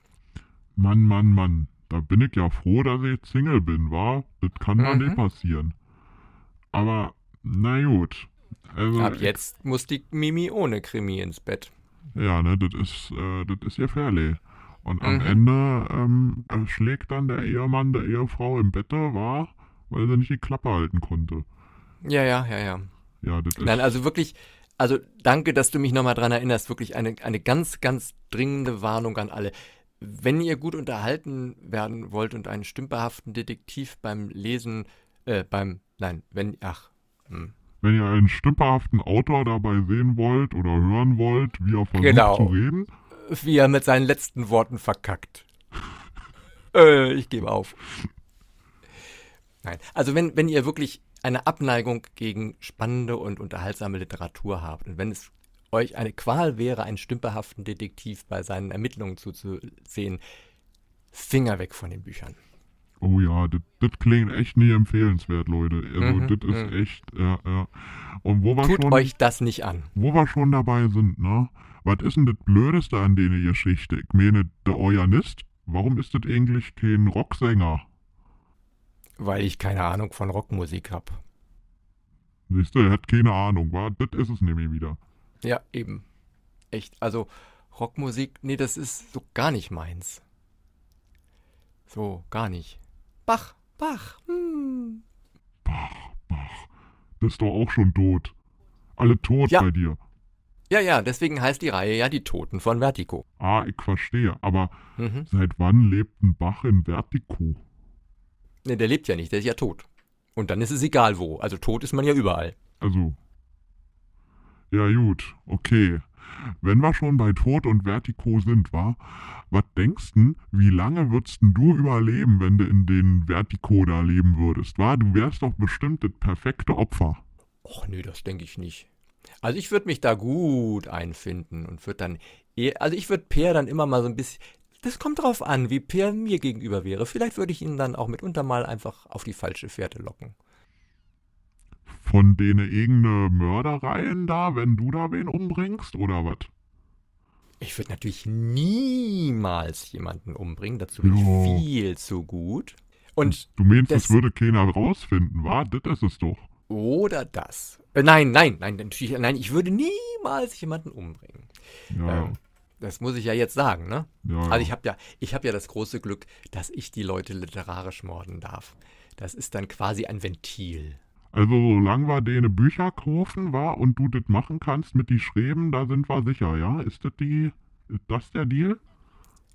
Mann, Mann, Mann. Da bin ich ja froh, dass ich Single bin, wa? Das kann Mhm. nicht passieren. Aber, na gut. Also, Ab jetzt muss die Mimi ohne Krimi ins Bett. Ja, ne, das ist, äh, das ist gefährlich. Und am Mhm. Ende ähm, schlägt dann der Ehemann der Ehefrau im Bette, war, weil sie nicht die Klappe halten konnte. Ja, ja, ja, ja. Ja, das ist. Nein, also wirklich, also danke, dass du mich nochmal dran erinnerst. Wirklich eine, eine ganz, ganz dringende Warnung an alle. Wenn ihr gut unterhalten werden wollt und einen stümperhaften Detektiv beim Lesen, äh, beim, nein, wenn, ach, hm. Wenn ihr einen stümperhaften Autor dabei sehen wollt oder hören wollt, wie er versucht Genau. zu reden, wie er mit seinen letzten Worten verkackt. äh, ich gebe auf. Nein, also wenn, wenn ihr wirklich eine Abneigung gegen spannende und unterhaltsame Literatur habt und wenn es euch eine Qual wäre, einen stümperhaften Detektiv bei seinen Ermittlungen zuzusehen, Finger weg von den Büchern. Oh ja, das, klingt echt nie empfehlenswert, Leute. Also, Mhm, das ist mhm. echt, ja, ja. Und wo wir Tut schon, euch das nicht an. wo wir schon dabei sind, ne? Was ist denn das Blödeste an denen Geschichte? Ich meine, der Organist, warum ist das eigentlich kein Rocksänger? Weil ich keine Ahnung von Rockmusik habe. Siehst du, er hat keine Ahnung, wa? Das ist es nämlich wieder. Ja, eben. Echt. Also Rockmusik, nee, das ist so gar nicht meins. So, gar nicht. Bach, Bach. Hm. Bach, Bach. Das ist doch auch schon tot. Alle tot Ja. bei dir. Ja, ja, deswegen heißt die Reihe ja Die Toten von Vertigo. Ah, ich verstehe. Aber Mhm. seit wann lebt ein Bach in Vertigo? Nee, der lebt ja nicht, der ist ja tot. Und dann ist es egal wo. Also tot ist man ja überall. Also. Ja, gut, okay. Wenn wir schon bei Tod und Vertigo sind, wa? Was denkst du, wie lange würdest denn du überleben, wenn du in den Vertigo da leben würdest, wa? Du wärst doch bestimmt das perfekte Opfer. Och nee, das denke ich nicht. Also ich würde mich da gut einfinden und würde dann, eh- also ich würde Peer dann immer mal so ein bisschen, das kommt drauf an, wie Peer mir gegenüber wäre. Vielleicht würde ich ihn dann auch mitunter mal einfach auf die falsche Fährte locken. Von denen irgendeine Mördereien da, wenn du da wen umbringst, oder was? Ich würde natürlich niemals jemanden umbringen, dazu bin Jo. ich viel zu gut. Und Du meinst, das- es würde keiner rausfinden, wa? Das ist es doch. oder das. Äh, nein, nein, nein, natürlich, nein, ich würde niemals jemanden umbringen. Ja, Ähm, das muss ich ja jetzt sagen, ne? ja. Also ich habe ja, ich habe ja das große Glück, dass ich die Leute literarisch morden darf. Das ist dann quasi ein Ventil. Also solange wir denen Bücher kaufen, war und du das machen kannst mit die Schreiben, da sind wir sicher, ja? Ist das die, ist das der Deal?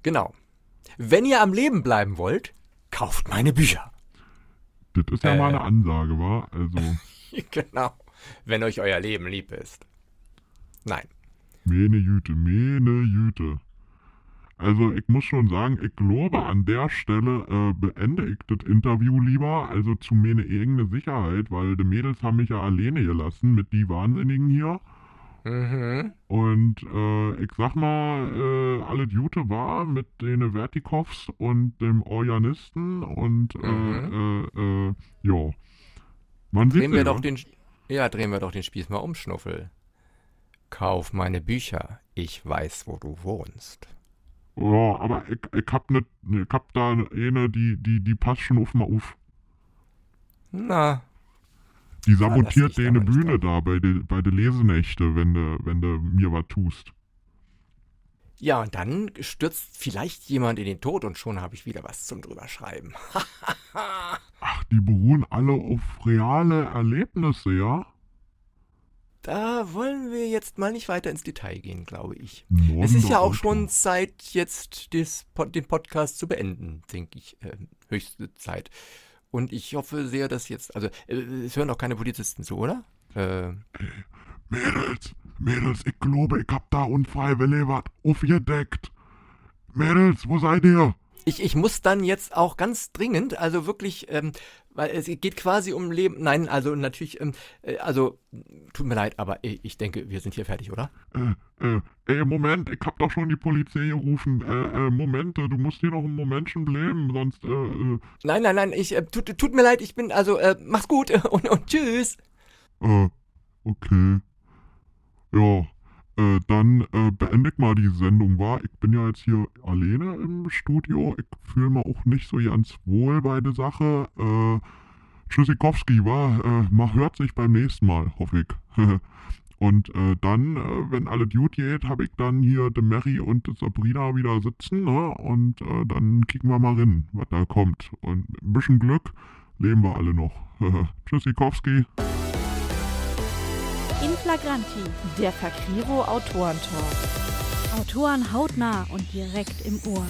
Genau. Wenn ihr am Leben bleiben wollt, kauft meine Bücher. Das ist ja Äh. mal eine Ansage, wa? Also, genau. Wenn euch euer Leben lieb ist. Nein. meine Jüte, meine Jüte. Also ich muss schon sagen, ich glaube an der Stelle äh, beende ich das Interview lieber, also zu meine eigene Sicherheit, weil die Mädels haben mich ja alleine gelassen mit die Wahnsinnigen hier. Mhm. Und äh, ich sag mal, äh, alle Jute war mit den Vertikovs und dem Organisten und äh, Mhm. äh, äh, ja. Man sieht Drehen wir ja. doch den, ja, drehen wir doch den Spieß mal um, Schnuffel. Kauf meine Bücher. Ich weiß, wo du wohnst. Ja, aber ich, ich hab nicht, ich hab da eine, die, die, die passt schon auf mal auf. Na, Die sabotiert da deine Bühne da bei de, bei de Lesenächte, wenn du wenn du mir was tust. Ja, und dann stürzt vielleicht jemand in den Tod und schon habe ich wieder was zum drüberschreiben. Ach, die beruhen alle auf reale Erlebnisse, ja? Da wollen wir jetzt mal nicht weiter ins Detail gehen, glaube ich. Mond Es ist ja auch schon Zeit, jetzt des, den Podcast zu beenden, denke ich. Äh, höchste Zeit. Und ich hoffe sehr, dass jetzt, also äh, es hören auch keine Polizisten zu, oder? Äh, Mädels, Mädels, ich glaube, ich hab da unfreiwillig was aufgedeckt. Mädels, wo seid ihr? Ich, ich muss dann jetzt auch ganz dringend, also wirklich, ähm, weil es geht quasi um Leben. Nein, also natürlich, ähm, äh, also tut mir leid, aber ich, ich denke, wir sind hier fertig, oder? Äh, äh, ey, Moment, ich hab doch schon die Polizei gerufen. Äh, äh, Moment, äh, du musst hier noch einen Momentchen bleiben, sonst, äh, äh, Nein, nein, nein, ich, äh, tut, tut mir leid, ich bin, also, äh, mach's gut und, und tschüss. äh, okay. Ja, äh, dann äh, beende ich mal die Sendung, war. Ich bin ja jetzt hier alleine im Studio. Ich fühle mich auch nicht so ganz wohl bei der Sache. Äh, Tschüssikowski, war. Äh, man hört sich beim nächsten Mal, hoffe ich. Und äh, dann, äh, wenn alles gut geht, habe ich dann hier de Mary und de Sabrina wieder sitzen, ne? Und äh, dann kicken wir mal rein, was da kommt. Und mit ein bisschen Glück leben wir alle noch. Tschüssikowski. Flagranti. Der Fakriro Autorentalk. Autoren hautnah und direkt im Ohr.